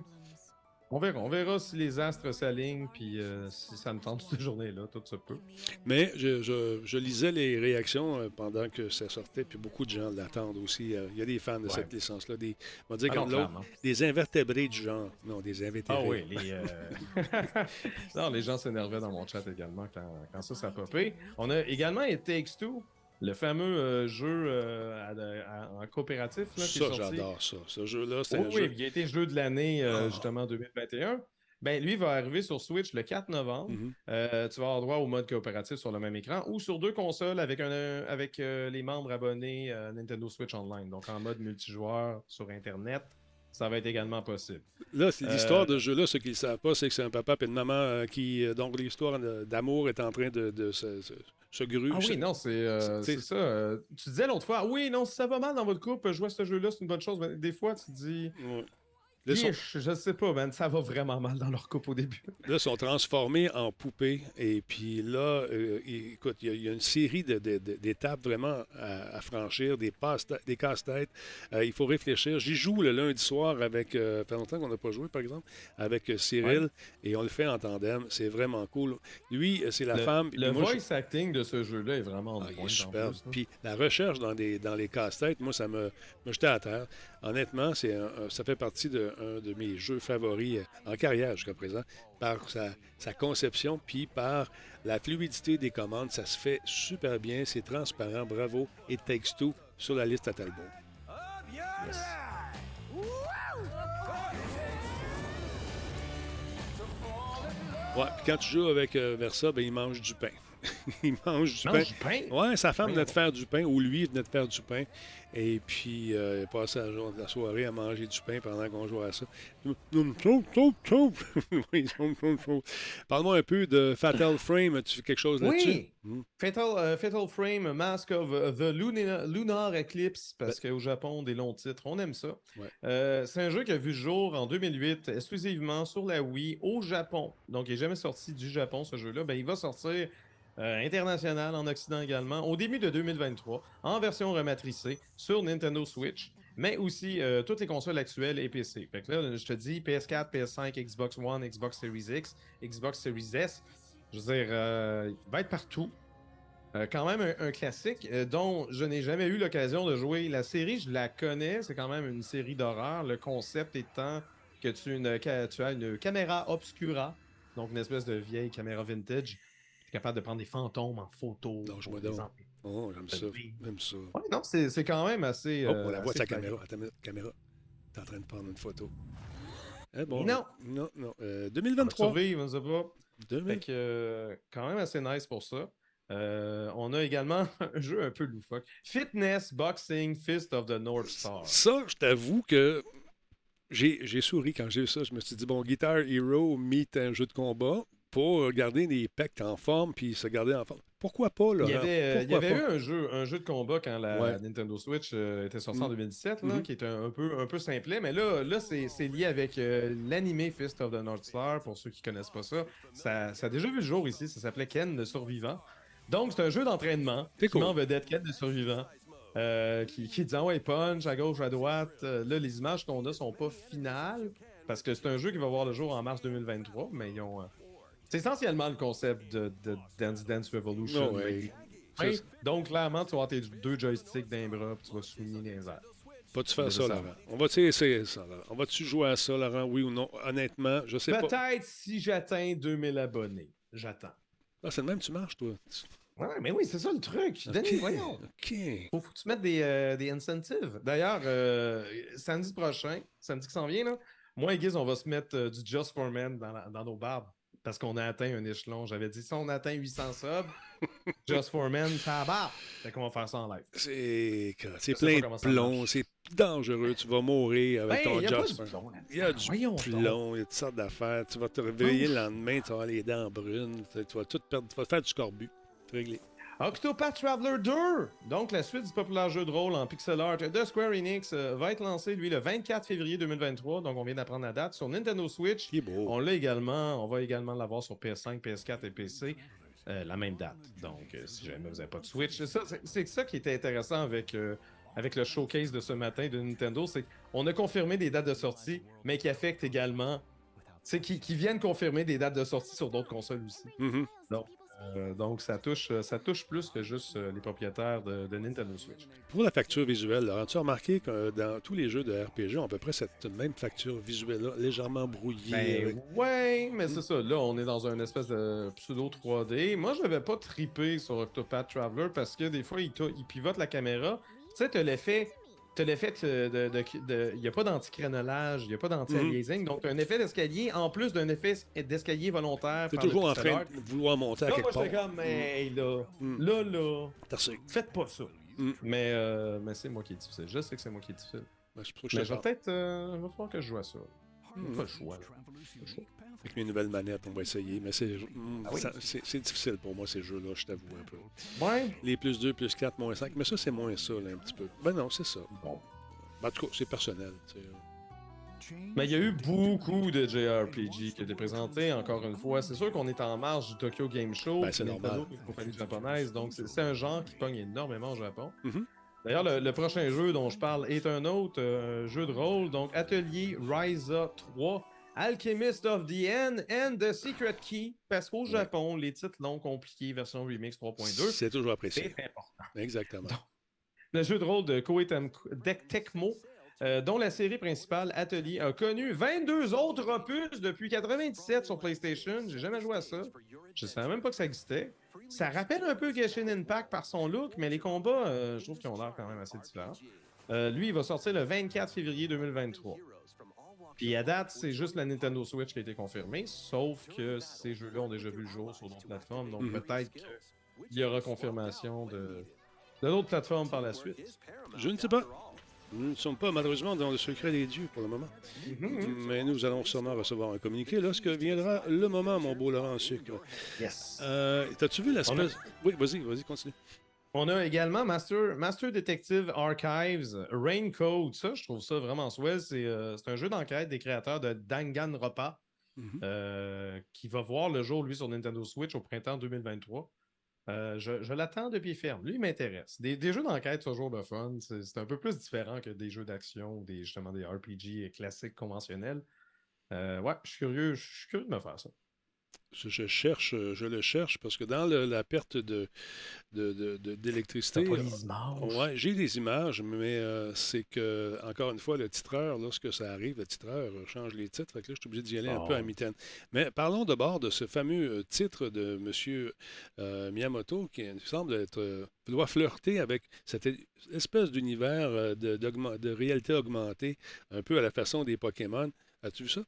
On verra, on verra si les astres s'alignent, puis euh, si ça me tente cette journée-là, tout se peut. Mais je, lisais les réactions euh, pendant que ça sortait, puis beaucoup de gens l'attendent aussi. Euh, il y a des fans de cette licence-là, des, on va dire ah des invertébrés du genre. Non, des invertébrés. Ah oui, les, non, les gens s'énervaient dans mon chat également quand, ça, ça a popé. On a également été X2 le fameux euh, jeu euh, en coopératif. Là, ça, j'adore ça. Ce jeu-là, c'est oh, oui, il a été jeu de l'année, euh, ah. justement, 2021. Ben, lui va arriver sur Switch le 4 novembre. Mm-hmm. tu vas avoir droit au mode coopératif sur le même écran ou sur deux consoles avec, un, avec les membres abonnés Nintendo Switch Online. Donc en mode multijoueur sur Internet, ça va être également possible. Là, c'est l'histoire de ce jeu-là. Ce qu'ils ne savent pas, c'est que c'est un papa et une maman qui. donc l'histoire d'amour est en train de, se, ce Ah oui, non, c'est euh, ça. Euh, tu disais l'autre fois, oui, non, si ça va mal dans votre couple, jouer à ce jeu-là, c'est une bonne chose. Mais des fois, tu dis. Je ne sais pas, ça va vraiment mal dans leur couple au début. Là, ils sont transformés en poupées. Et puis là, euh, écoute, il y, a une série d'étapes vraiment à, franchir, des, des casse-têtes. Euh, il faut réfléchir. J'y joue le lundi soir avec, euh, fait longtemps qu'on n'a pas joué, par exemple, avec Cyril. Et on le fait en tandem. C'est vraiment cool. Lui, c'est la femme. Le voice acting de ce jeu-là est vraiment ah, super. Puis la recherche dans, des, dans les casse-têtes, moi, ça me, me jetait à terre. Honnêtement, c'est ça fait partie d'un de, mes jeux favoris en carrière jusqu'à présent, par sa, conception, puis par la fluidité des commandes. Ça se fait super bien, c'est transparent, bravo. Et Takes Two sur la liste à Talbot. Ouais, puis quand tu joues avec euh, Versa, ben, il mange du pain. il mange du mange pain. Du pain? Ouais, sa femme venait de faire du pain, ou lui venait de faire du pain. Et puis, euh, il passait la, la, soirée à manger du pain pendant qu'on jouait à ça. Parle-moi un peu de Fatal Frame. Tu fais quelque chose là-dessus? Oui. Hmm? Fatal, euh, Fatal, Frame, Mask of the Lunar, Eclipse, parce ben qu'au Japon, des longs titres, on aime ça. Euh, c'est un jeu qui a vu le jour en 2008, exclusivement sur la Wii, au Japon. Donc, il n'est jamais sorti du Japon, ce jeu-là. Ben, il va sortir euh, international en Occident également, au début de 2023, en version rematricée sur Nintendo Switch, mais aussi euh, toutes les consoles actuelles et PC. Fait que là, je te dis PS4, PS5, Xbox One, Xbox Series X, Xbox Series S. Je veux dire, euh, il va être partout. quand même un, classique dont je n'ai jamais eu l'occasion de jouer. La série, je la connais, c'est quand même une série d'horreur. Le concept étant que tu, as une caméra obscura, donc une espèce de vieille caméra vintage, capable de prendre des fantômes en photo. Non, je. Oh, j'aime ça. J'aime ça. Ouais, non, c'est quand même assez. Oh, on la euh, voit sa caméra. Attends, caméra. T'es en train de prendre une photo. Eh, bon, non. Non, non. Euh, 2023. On va survivre, on sait pas. Fait que, euh, quand même assez nice pour ça. Euh, on a également un jeu un peu loufoque. Fitness Boxing Fist of the North Star. Ça, je t'avoue que j'ai souri quand j'ai vu ça. Je me suis dit, bon, Guitar Hero meet un jeu de combat pour garder les pecs en forme puis se garder en forme. Pourquoi pas, là? Il y avait, euh, il y avait eu un jeu, un jeu de combat quand la Nintendo Switch euh, était sortie en 2017, mm. là, mm-hmm. qui était un, peu, un peu simplet. Mais là, là c'est lié avec euh, l'animé Fist of the North Star, pour ceux qui connaissent pas ça. ça. Ça a déjà vu le jour ici, ça s'appelait Ken le survivant. Donc, c'est un jeu d'entraînement qui cool. vedette Ken le survivant. qui, qui dit ouais punch à gauche à droite là les images qu'on a sont pas finales parce que c'est un jeu qui va voir le jour en mars 2023 mais ils ont c'est essentiellement le concept de, Dance Dance Revolution. Donc, clairement, tu vas avoir tes deux joysticks d'un bras et tu vas souligner les airs. Vas-tu faire ça, Laurent? On va-tu essayer ça, Laurent? On va-tu jouer à ça, Laurent, oui ou non? Honnêtement, je sais pas. Peut-être si j'atteins 2000 abonnés. J'attends. Ah, c'est le même, tu marches, toi. Ouais, mais oui, c'est ça le truc. Okay. voyons. OK. Faut, que tu mettes des, euh, des incentives. D'ailleurs, euh, samedi prochain, samedi qui s'en vient, là, moi et Giz, on va se mettre euh, du Just for Men dans, dans nos barbes parce qu'on a atteint un échelon. J'avais dit, si on atteint 800 subs, Just for Men, ça bat. Fait qu'on va faire ça en live. C'est, c'est plein de plomb, c'est dangereux. Tu vas mourir avec ben, ton Just for Men. Il y a du plomb, il y a toutes sortes d'affaires. Tu vas te réveiller le lendemain, tu vas avoir les dents brunes, tu vas tout perdre, tu vas faire du scorbut. réglé. Octopath Traveler 2, donc la suite du populaire jeu de rôle en pixel art de Square Enix, euh, va être lancé lui le 24 février 2023. Donc on vient d'apprendre la date sur Nintendo Switch. On l'a également, on va également l'avoir sur PS5, PS4 et PC. Euh, la même date. Donc, euh, si jamais vous n'avez pas de Switch, c'est ça, qui était intéressant avec, avec le showcase de ce matin de Nintendo, c'est qu'on a confirmé des dates de sortie, mais qui affectent également, c'est qui, qui, viennent confirmer des dates de sortie sur d'autres consoles aussi. Mm-hmm. Donc, euh, donc, ça touche, euh, ça touche plus que juste euh, les propriétaires de, Nintendo Switch. Pour la facture visuelle, as-tu remarqué que dans tous les jeux de RPG, on a à peu près cette même facture visuelle-là, légèrement brouillée? Ben, Ouais, mais c'est ça. Là, on est dans une espèce de pseudo 3D. Moi, je n'avais pas trippé sur Octopath Traveler parce que des fois, il, il pivote la caméra. Tu sais, tu l'effet tu as l'effet de. Il n'y a pas d'anti-crénolage, il n'y a pas d'anti-aliasing. Mhm. Donc, tu as un effet d'escalier en plus d'un effet d'escalier volontaire. Tu es toujours en train de vouloir monter à là, quelque moi, part. comme, mais mhm. là, mhm. là, là, faites pas ça. Mais, euh, mais c'est moi qui est difficile. Je sais que c'est moi qui est difficile. Ben, mais je vais peut-être. Euh, il va falloir que je joue à ça. Pas le choix. Pas le choix. Avec mes nouvelles manettes, on va essayer. Mais c'est mm, ah difficile pour moi, ces jeux-là, je t'avoue un peu. Ouais. Les plus 2, plus 4, moins 5. Mais ça, c'est moins ça, là, un petit peu. Ben non, c'est ça. Bon. Ben, en tout cas, c'est personnel. Mais il y a eu beaucoup de JRPG qui ont été présentés, encore une fois. C'est sûr qu'on est en marge du Tokyo Game Show. Ben, c'est normal. Une compagnie japonaise. Donc, c'est un genre qui pogne énormément au Japon. Mm-hmm. D'ailleurs, le, prochain jeu dont je parle est un autre euh, jeu de rôle. Donc, Atelier Ryza 3 Alchemist of the End and The Secret Key, parce qu'au Japon, les titres longs compliqués, version remix 3.2. C'est toujours apprécié. C'est important. Exactement. le jeu de rôle de Koei Tecmo, euh, dont la série principale, Atelier, a connu 22 autres opus depuis 97 sur PlayStation. J'ai jamais joué à ça. Je savais même pas que ça existait. Ça rappelle un peu Genshin Impact par son look, mais les combats, euh, je trouve qu'ils ont l'air quand même assez différents. Euh, lui, il va sortir le 24 février 2023. Puis à date, c'est juste la Nintendo Switch qui a été confirmée, sauf que ces jeux-là ont déjà vu le jour sur d'autres plateformes, donc mhm. peut-être qu'il y aura confirmation de, d'autres plateformes par la suite. Je ne sais pas. Nous ne sommes pas malheureusement dans le secret des dieux pour le moment. Mhm. Mais nous allons sûrement recevoir un communiqué lorsque viendra le moment, mon beau Laurent Sucre. Yes. Euh, T'as-tu vu l'espèce. Oui, vas-y, vas-y, continue. On a également Master, Master Detective Archives, Raincoat. Ça, je trouve ça vraiment swell. Euh, c'est un jeu d'enquête des créateurs de Danganronpa mm euh, qui va voir le jour, lui, sur Nintendo Switch au printemps 2023. Euh, je, l'attends de pied ferme. Lui, il m'intéresse. Des, jeux d'enquête, toujours de fun. C'est un peu plus différent que des jeux d'action ou des, justement des RPG classiques conventionnels. ouais, je suis curieux, je suis curieux de me faire ça je cherche, euh, je le cherche parce que dans la perte de, d'électricité. ouais, j'ai des images, mais euh, c'est que, encore une fois, le titreur, lorsque ça arrive, le titreur change les titres. Fait que là, je suis obligé d'y aller un peu à mitaine. Mais parlons d'abord de ce fameux euh, titre de M. Miyamoto qui semble être doit flirter avec cette espèce d'univers de, de réalité augmentée, un peu à la façon des Pokémon. As-tu vu ça?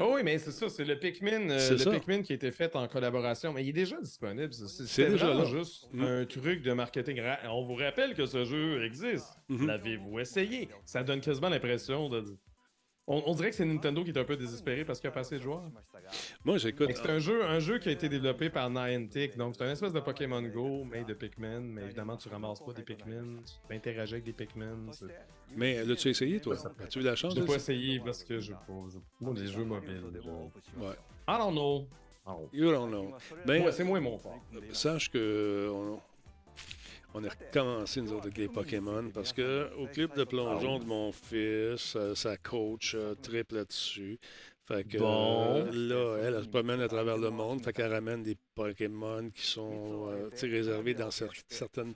Oh oui, mais c'est ça, c'est le Pikmin, euh, le Pikmin qui a été fait en collaboration, mais il est déjà disponible. C'est déjà juste mm. un truc de marketing. On vous rappelle que ce jeu existe. Mm-hmm. L'avez-vous essayé? Ça donne quasiment l'impression de On, on dirait que c'est Nintendo qui est un peu désespéré parce qu'il n'y a pas assez de joueurs. Moi, j'écoute. C'est un jeu, un jeu qui a été développé par Niantic, donc c'est un espèce de Pokémon Go, mais de Pikmin, mais évidemment tu ramasses pas des Pikmin, tu peux interagir avec des Pikmin. Mais l'as-tu essayé, toi? As-tu eu la chance J'ai pas essayé parce que je pas. je- Moi, des jeux mobiles. Ouais. I don't know. You don't know. Mais Ouais, c'est moins mon fort. sache que on, on a recommencé, nous autres, avec les Pokémon, parce que au club de plongeon de mon fils, euh, sa coach triple là-dessus. Fait que Bon. euh, là, elle, elle se promène à travers le monde, fait qu'elle ramène des Pokémon qui sont euh, réservés dans cer- certaines,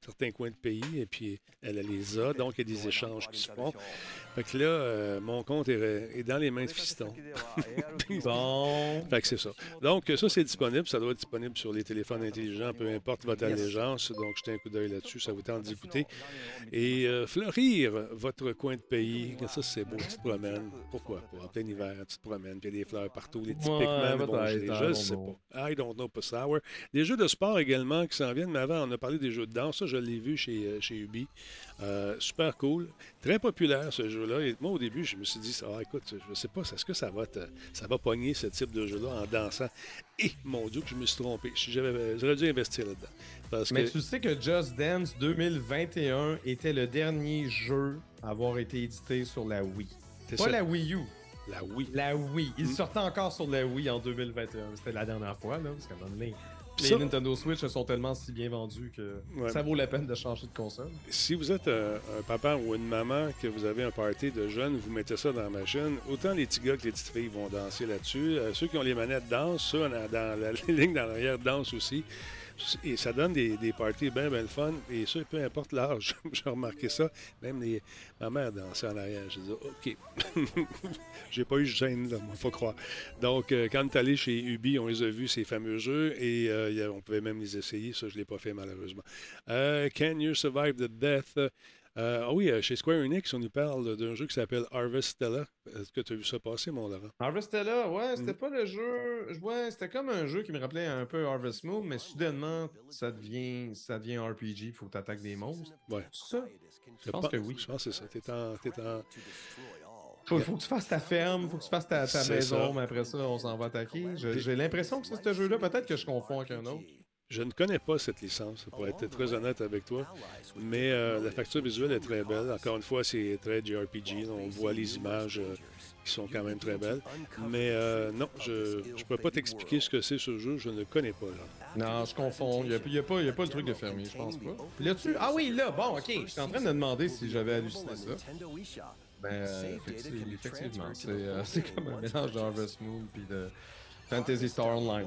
certains coins de pays, et puis elle, elle les a, donc il y a des échanges qui se font. Fait que là, euh, mon compte est, est dans les mains de Fiston. Bon. Fait que c'est ça. Donc, ça, c'est disponible. Ça doit être disponible sur les téléphones intelligents, peu importe votre allégeance. Donc, jetez un coup d'œil là-dessus. Ça vous tente d'écouter. Et euh, fleurir votre coin de pays. Ça, c'est beau. Tu te promènes. Pourquoi pas? En plein hiver, tu te promènes. Puis il y a des fleurs partout. Les petits Ouais. I Je don't sais pas. I don't know, pas sour. Des jeux de sport également qui s'en viennent. Mais avant, on a parlé des jeux de danse. Ça, je l'ai vu chez, euh, chez Ubi. Euh, super cool. Très populaire, ce jeu-là. Et moi, au début, je me suis dit, ah, écoute, je sais pas, est-ce que ça va, te- ça va pogner ce type de jeu-là en dansant? Et mon Dieu, que je me suis trompé. J'aurais dû investir là-dedans. Parce Mais que tu sais que Just Dance 2021 était le dernier jeu à avoir été édité sur la Wii. c'est Pas ça, la Wii U, la Wii. la Wii. Il Mm. sortait encore sur la Wii en 2021. C'était la dernière fois, là, parce qu'à un moment donné, les Ça- Nintendo Switch sont tellement si bien vendus que Ouais. ça vaut la peine de changer de console. Si vous êtes un papa ou une maman, que vous avez un party de jeunes, vous mettez ça dans la machine, autant les petits gars que les petites filles vont danser là-dessus. Euh, ceux qui ont les manettes dansent, ceux dans, dans la ligne dans l'arrière dansent aussi. Et ça donne des, des parties bien, bien le fun. Et ça, peu importe l'âge, j'ai remarqué ça. Même les... ma mère dansait en arrière. J'ai dit, OK. j'ai pas eu de gêne, là, faut croire. Donc, euh, quand tu allé chez Ubi, on les a vus, ces fameux jeux, et euh, on pouvait même les essayer. Ça, je ne l'ai pas fait, malheureusement. Euh, Can You Survive the Death? Euh, ah oui, euh, chez Square Enix, on nous parle d'un jeu qui s'appelle Harvestella. Est-ce que tu as vu ça passer, mon Laurent? Harvestella, ouais, c'était Mm. pas le jeu. Ouais, c'était comme un jeu qui me rappelait un peu Harvest Moon, mais soudainement, ça devient, ça devient RPG, faut que tu attaques des monstres. Ouais. Ça, Je pense que oui. Je pense que c'est ça. T'es en, t'es en- faut, faut que tu fasses ta ferme, faut que tu fasses ta, ta maison, ça. mais après ça, on s'en va attaquer. J'ai l'impression que c'est ce jeu-là, peut-être que je confonds avec un autre. Je ne connais pas cette licence, pour être très honnête avec toi, mais euh, la facture visuelle est très belle. Encore une fois, c'est très JRPG. On voit les images euh, qui sont quand même très belles. Mais euh, non, je ne peux pas t'expliquer ce que c'est ce jeu. Je ne le connais pas. Là. Non, je confonds. Il n'y a, il y a pas y a pas le truc de fermier, je pense pas. Là-dessus, ah oui, là, bon, ok. Je suis en train de me demander si j'avais halluciné ça. Ben, euh, effectivement, effectivement, c'est euh, c'est comme un mélange de Harvest Moon puis de Fantasy Star Online.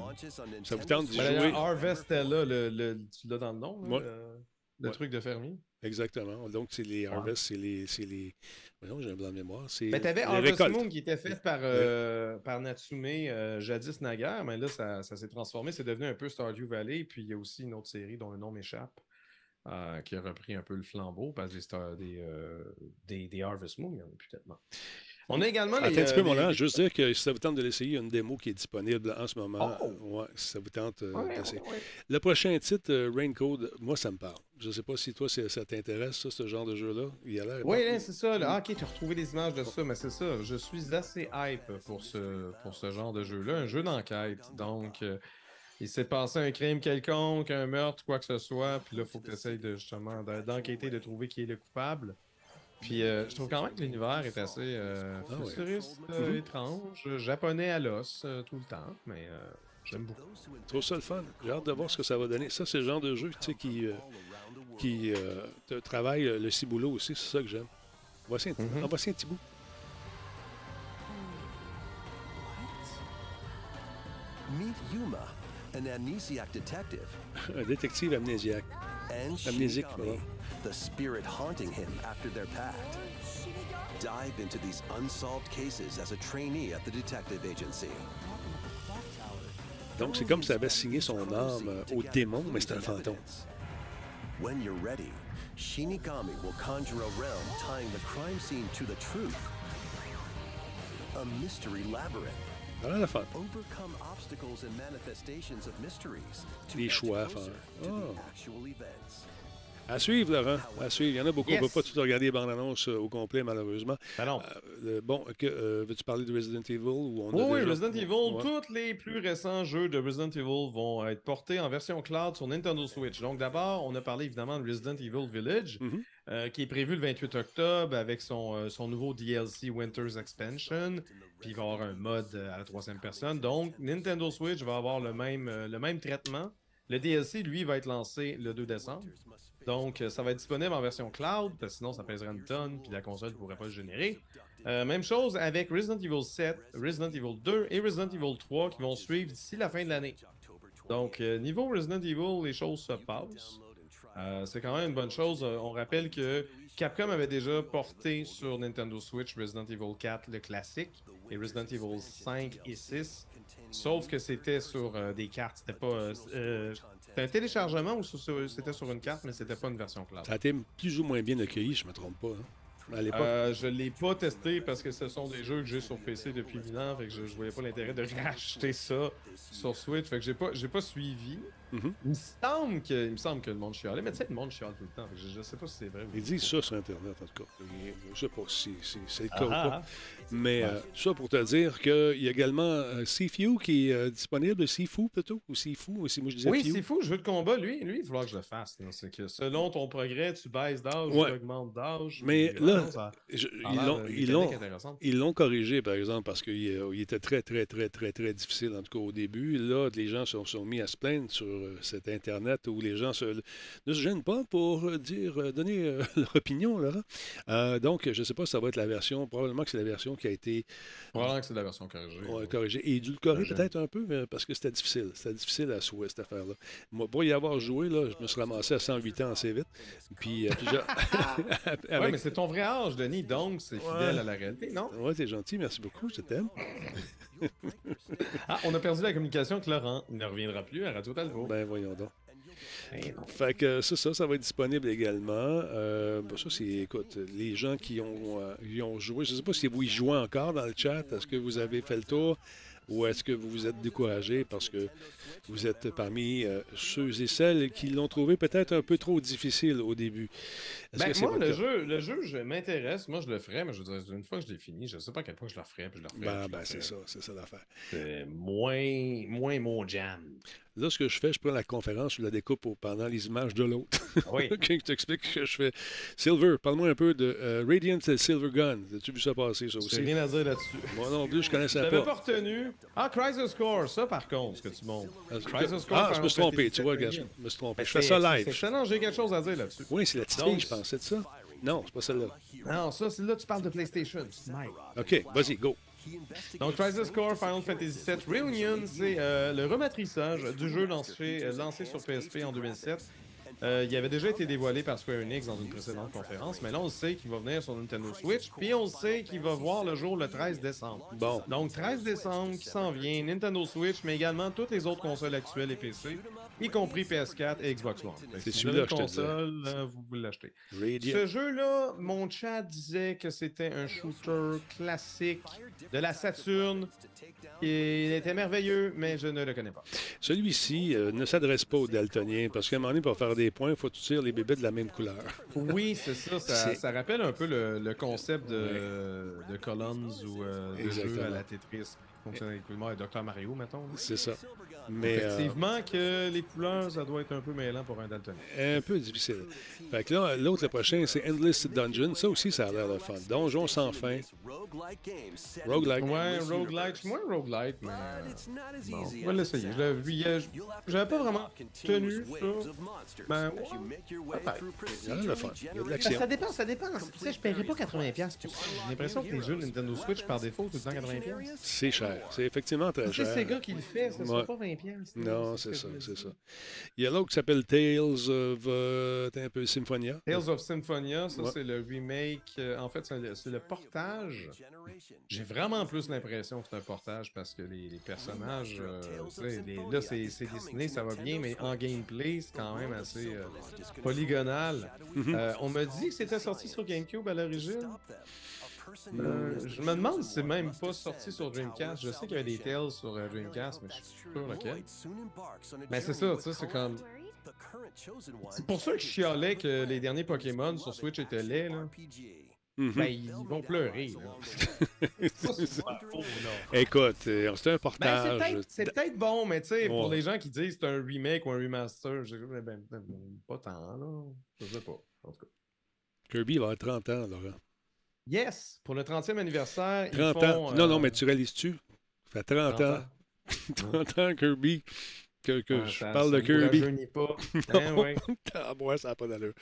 Ça vous tente d'y Ben, jouer? Harvestella, le, le, tu l'as dans le nom, là, Ouais. le, le Ouais. truc de fermier. Exactement. Donc, c'est les Harvest, c'est les. C'est les... Voyons, j'ai un blanc de mémoire. C'est Ben, t'avais Harvest récoltes. Moon qui était fait par, euh, par Natsume euh, jadis naguère, mais là, ça, ça s'est transformé. C'est devenu un peu Stardew Valley. Puis il y a aussi une autre série dont le nom m'échappe, euh, qui a repris un peu le flambeau parce que des, Star- des, des, des Harvest Moon, il y en a plus tellement. On a également les. Attends un petit peu, euh, mon les-. Juste dire que si ça vous tente de l'essayer, il y a une démo qui est disponible en ce moment. Oh! Ouais, si ça vous tente euh, Ouais, d'essayer. ouais, ouais. Le prochain titre, euh, Raincode, moi, ça me parle. Je ne sais pas si toi, ça t'intéresse, ce genre de jeu-là. Il a l'air. Oui, c'est ça. là. Ah, ok, tu as retrouvé des images de ça, mais c'est ça. Je suis assez hype pour ce, pour ce genre de jeu-là. Un jeu d'enquête. Donc, euh, il s'est passé un crime quelconque, un meurtre, quoi que ce soit. Puis là, il faut que tu essayes de, justement de- d'enquêter, de trouver qui est le coupable. Puis euh, je trouve quand même que l'univers est assez euh, Ah ouais. futuriste, euh, Mhm. étrange, japonais à l'os euh, tout le temps, mais euh, j'aime beaucoup. Je trouve ça le fun. J'ai hâte de voir ce que ça va donner. Ça, c'est le genre de jeu qui, euh, qui euh, te travaille le ciboulot aussi. C'est ça que j'aime. Voici un, voici un petit bout. Meet Yuma, an amnesiac detective, Un détective amnésiaque. and Amnésique, Shinigami, the spirit haunting him after their pact. Dive into these unsolved cases as a trainee at the detective agency. Donc, c'est comme si ça avait signé son âme au démon, mais c'est un fantôme. When you're ready, Shinigami will conjure a realm tying the crime scene to the truth. A mystery labyrinth. A l'air le fun. Overcome obstacles and manifestations of mysteries to Des choix à faire. events. À suivre, Laurent. À suivre. Il y en a beaucoup. On ne peut pas tout regarder les bandes annonces euh, au complet, malheureusement. Ben non. Euh, bon, que, euh, veux-tu parler de Resident Evil ou on a Oui, oui, déjà- Resident Evil, Ouais. tous les plus récents jeux de Resident Evil vont être portés en version cloud sur Nintendo Switch. Donc d'abord, on a parlé évidemment de Resident Evil Village, Mhm. Euh, qui est prévu le 28 octobre avec son, euh, son nouveau DLC Winter's Expansion. Puis il va avoir un mode euh, à la troisième personne. Donc Nintendo Switch va avoir le même, le même traitement. Le DLC, lui, va être lancé le 2 décembre. Donc, ça va être disponible en version cloud, parce que sinon, ça pèserait une tonne, puis la console ne pourrait pas le générer. Même chose avec Resident Evil 7, Resident Evil 2 et Resident Evil 3 qui vont suivre d'ici la fin de l'année. Donc, niveau Resident Evil, les choses se passent. Euh, c'est quand même une bonne chose. Euh, on rappelle que Capcom avait déjà porté sur Nintendo Switch Resident Evil 4, le classique, et Resident Evil 5 et 6. Sauf que c'était sur euh, des cartes, c'était pas. euh, c'était un téléchargement ou c'était sur une carte, mais c'était pas une version cloud. Ça a été plus ou moins bien accueilli, je ne me trompe pas. hein. Euh, je l'ai pas testé parce que ce sont des jeux que j'ai sur PC depuis 1000 ans, fait que je, je voyais pas l'intérêt de racheter ça sur Switch, fait que j'ai pas, j'ai pas suivi. Mhm. Il me semble que, il me semble que le monde chialait, mais tu sais, le monde chiale tout le temps, je, je sais pas si c'est vrai. ou Ils disent ça sur Internet, en tout cas. Je ne sais pas si, si c'est le cas ou Ah, pas. ah. Mais euh, ça pour te dire qu'il y a également euh, Sifu qui est euh, disponible, Sifu plutôt, ou Sifu, ou si moi je disais Oui, c'est fou, jeu de combat, lui, lui, il va falloir que je le fasse. C'est que selon ton progrès, tu baisses d'âge, Ouais. tu augmentes d'âge. Mais là, ça Je- ils l'ont- corrigé, par exemple, parce qu'il euh, il était très, très, très, très, très difficile, en tout cas au début. Là, les gens se sont, sont mis à se plaindre sur cet Internet où les gens se, ne se gênent pas pour euh, dire, euh, donner euh, leur opinion, Laurent. Euh, donc, je ne sais pas si ça va être la version, probablement que c'est la version qui a été Probablement que c'est la version corrigée. Ouais, corrigé. Et édulcoré J'aime. peut-être un peu, mais parce que c'était difficile. C'était difficile à souhait, cette affaire-là. Moi, pour y avoir joué, là, je me suis ramassé à 108 ans assez vite. Puis, euh, puis j'ai- Ouais, avec- mais c'est ton vrai âge, Denis, donc c'est fidèle à la réalité, non? Ouais, t'es gentil, merci beaucoup, je t'aime. Ah, on a perdu la communication avec Laurent. Il ne reviendra plus à Radio Talbot. Ben, voyons donc. Fait que ça, ça, ça va être disponible également. Euh, ben, ça, c'est, écoute, les gens qui ont, euh, y ont joué, je ne sais pas si vous y jouez encore dans le chat. Est-ce que vous avez fait le tour ou est-ce que vous vous êtes découragé parce que vous êtes parmi euh, ceux et celles qui l'ont trouvé peut-être un peu trop difficile au début? Ben, c'est moi, le jeu, le jeu, je m'intéresse. Moi, je le ferais, mais je veux dire, une fois que je l'ai fini, je sais pas à quel point je le referais, puis je le referais. Ben, je ben c'est ça, c'est ça l'affaire. C'est moins, moins mon jam. Là, ce que je fais, je prends la conférence, je la découpe pendant les images de l'autre. Oui. OK, je t'explique ce que je fais. Silver, parle-moi un peu de euh, Radiant Silver Gun. As-tu vu ça passer, ça J'ai aussi? rien à dire là-dessus. Moi non plus, je Je connaissais pas. pas retenu. Ah, Crisis Core, ça par contre, ce que tu montres. Ah, Crisis Core, Ah, je me suis trompé, tu vois, je me suis trompé. Je fais c'est- ça C'est live. excellent, j'ai quelque chose à dire là-dessus. Oui, c'est la petite fille, je pensais de ça? Non, c'est pas celle-là. Non, ça, c'est là tu parles de PlayStation. Mike. OK, vas-y, go. Donc, Crisis Core Final Fantasy VII Reunion, c'est euh, le rematrissage du jeu lancé, euh, lancé sur PSP en 2007. Euh, il avait déjà été dévoilé par Square Enix dans une précédente conférence, mais là, on sait qu'il va venir sur Nintendo Switch, puis on sait qu'il va voir le jour le 13 décembre. Bon. Donc, 13 décembre qui s'en vient, Nintendo Switch, mais également toutes les autres consoles actuelles et PC, y compris PS4 et Xbox One. C'est si vous celui-là avez une console, euh, vous l'achetez. Radiant. Ce jeu-là, mon chat disait que c'était un shooter classique de la Saturn. Il était merveilleux, mais je ne le connais pas. Celui-ci euh, ne s'adresse pas aux daltoniens parce qu'à un moment donné, pour faire des points, il faut que tu tires les bébés de la même couleur. Oui, c'est ça, ça. Rappelle un peu le, le concept de, de Columns ou euh, de jeu à la Tetris. Fonctionne avec et Dr Mario, mettons. C'est ça. Mais euh, Effectivement que les couleurs, ça doit être un peu mêlant pour un daltonien. un peu difficile. Fait que là, l'autre, le prochain, c'est Endless Dungeon. Ça aussi, ça a l'air de fun. Donjon sans fin. Roguelike. Ouais, roguelite. Moi, roguelite, mais. euh, Bon, on va l'essayer. Je l'avais vu hier. J'avais pas vraiment tenu ça. Ben, ouais. Il a l'air de fun. Il y a de l'action. ça dépend, ça dépend. Tu sais, je paierais pas 80$ pour ça. J'ai l'impression que les jeux Nintendo Switch, par défaut, temps 80$. C'est cher. C'est effectivement très C'est cher. Sega qui le fait, ça Ouais. sera pas 20$. Non, ce c'est ça, c'est ça. Il y a l'autre qui s'appelle Tales of euh, un peu Symphonia. Tales of Symphonia, ça Ouais. c'est le remake. euh, en fait, c'est le, c'est le portage. J'ai vraiment plus l'impression que c'est un portage parce que les, les personnages, euh, les- là c'est dessiné, ça va bien, mais en gameplay, c'est quand même assez euh, polygonal. Euh, on m'a dit que c'était sorti sur GameCube à l'origine. Je me demande si c'est même pas sorti sur Dreamcast. Je sais qu'il y avait des Tales sur Dreamcast, mais je suis sûr lequel. Mais c'est ça, tu sais, c'est comme. C'est pour ça que je chialais que les derniers Pokémon sur Switch étaient laids, là. Mhm. Ben, ils vont pleurer. Écoute, euh, c'est un Ben, c'est portage. peut-être- c'est peut-être bon, mais tu sais, pour les gens qui disent que c'est un remake ou un remaster, je ben, ben, ben, pas tant, là. Je sais pas. En tout cas. Kirby va avoir 30 ans, Laurent. Yes! Pour le 30e anniversaire, ils 30 font, ans. Non, non, euh, mais tu réalises-tu? Ça fait 30, 30 ans. ans. 30 ans, Kirby, que, que Ah, je ça- parle ça de Kirby. rajeunit pas. Hein, ouais. Ah, ouais, ça n'a pas d'allure.